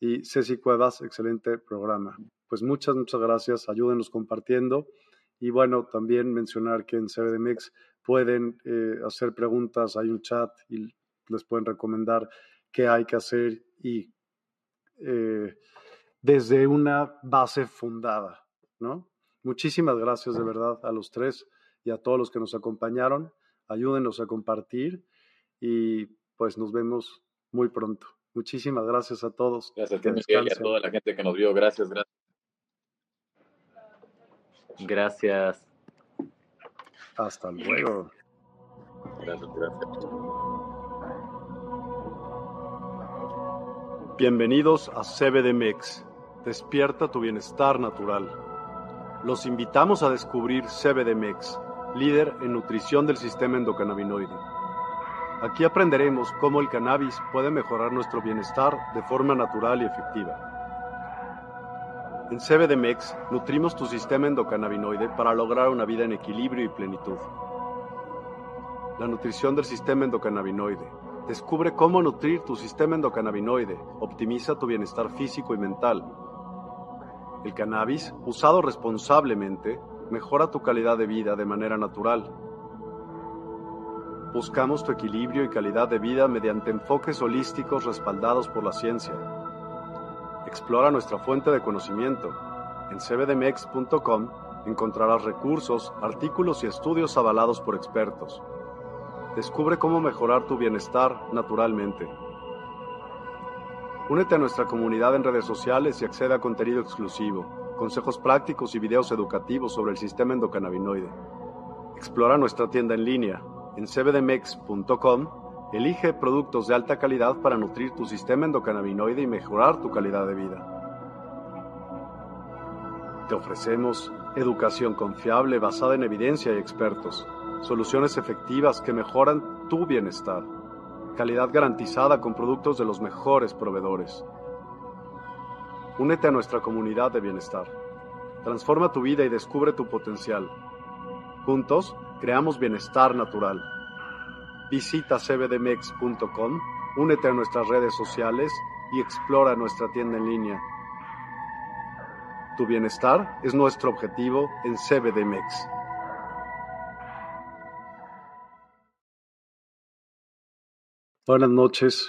Y Ceci Cuevas, excelente programa. Pues muchas, muchas gracias. Ayúdenos compartiendo. Y bueno, también mencionar que en CBDMX pueden eh, hacer preguntas, hay un chat y les pueden recomendar qué hay que hacer y eh, desde una base fundada, ¿no? Muchísimas gracias de verdad a los tres y a todos los que nos acompañaron. Ayúdenos a compartir y pues nos vemos muy pronto. Muchísimas gracias a todos. Gracias a y a toda la gente que nos vio. Gracias, gracias. Gracias. Hasta luego. Gracias, gracias. Bienvenidos a CBDMEX. Despierta tu bienestar natural. Los invitamos a descubrir CBDMEX, líder en nutrición del sistema endocannabinoide. Aquí aprenderemos cómo el cannabis puede mejorar nuestro bienestar de forma natural y efectiva. En CBDMEX nutrimos tu sistema endocannabinoide para lograr una vida en equilibrio y plenitud. La nutrición del sistema endocannabinoide. Descubre cómo nutrir tu sistema endocannabinoide. Optimiza tu bienestar físico y mental. El cannabis, usado responsablemente, mejora tu calidad de vida de manera natural. Buscamos tu equilibrio y calidad de vida mediante enfoques holísticos respaldados por la ciencia. Explora nuestra fuente de conocimiento. En cbdmex.com encontrarás recursos, artículos y estudios avalados por expertos. Descubre cómo mejorar tu bienestar naturalmente. Únete a nuestra comunidad en redes sociales y accede a contenido exclusivo, consejos prácticos y videos educativos sobre el sistema endocannabinoide. Explora nuestra tienda en línea en cbdmex.com Elige productos de alta calidad para nutrir tu sistema endocannabinoide y mejorar tu calidad de vida. Te ofrecemos educación confiable basada en evidencia y expertos, soluciones efectivas que mejoran tu bienestar, calidad garantizada con productos de los mejores proveedores. Únete a nuestra comunidad de bienestar. Transforma tu vida y descubre tu potencial. Juntos, creamos bienestar natural. Visita cbdmex.com, únete a nuestras redes sociales y explora nuestra tienda en línea. Tu bienestar es nuestro objetivo en CBDMEX. Buenas noches,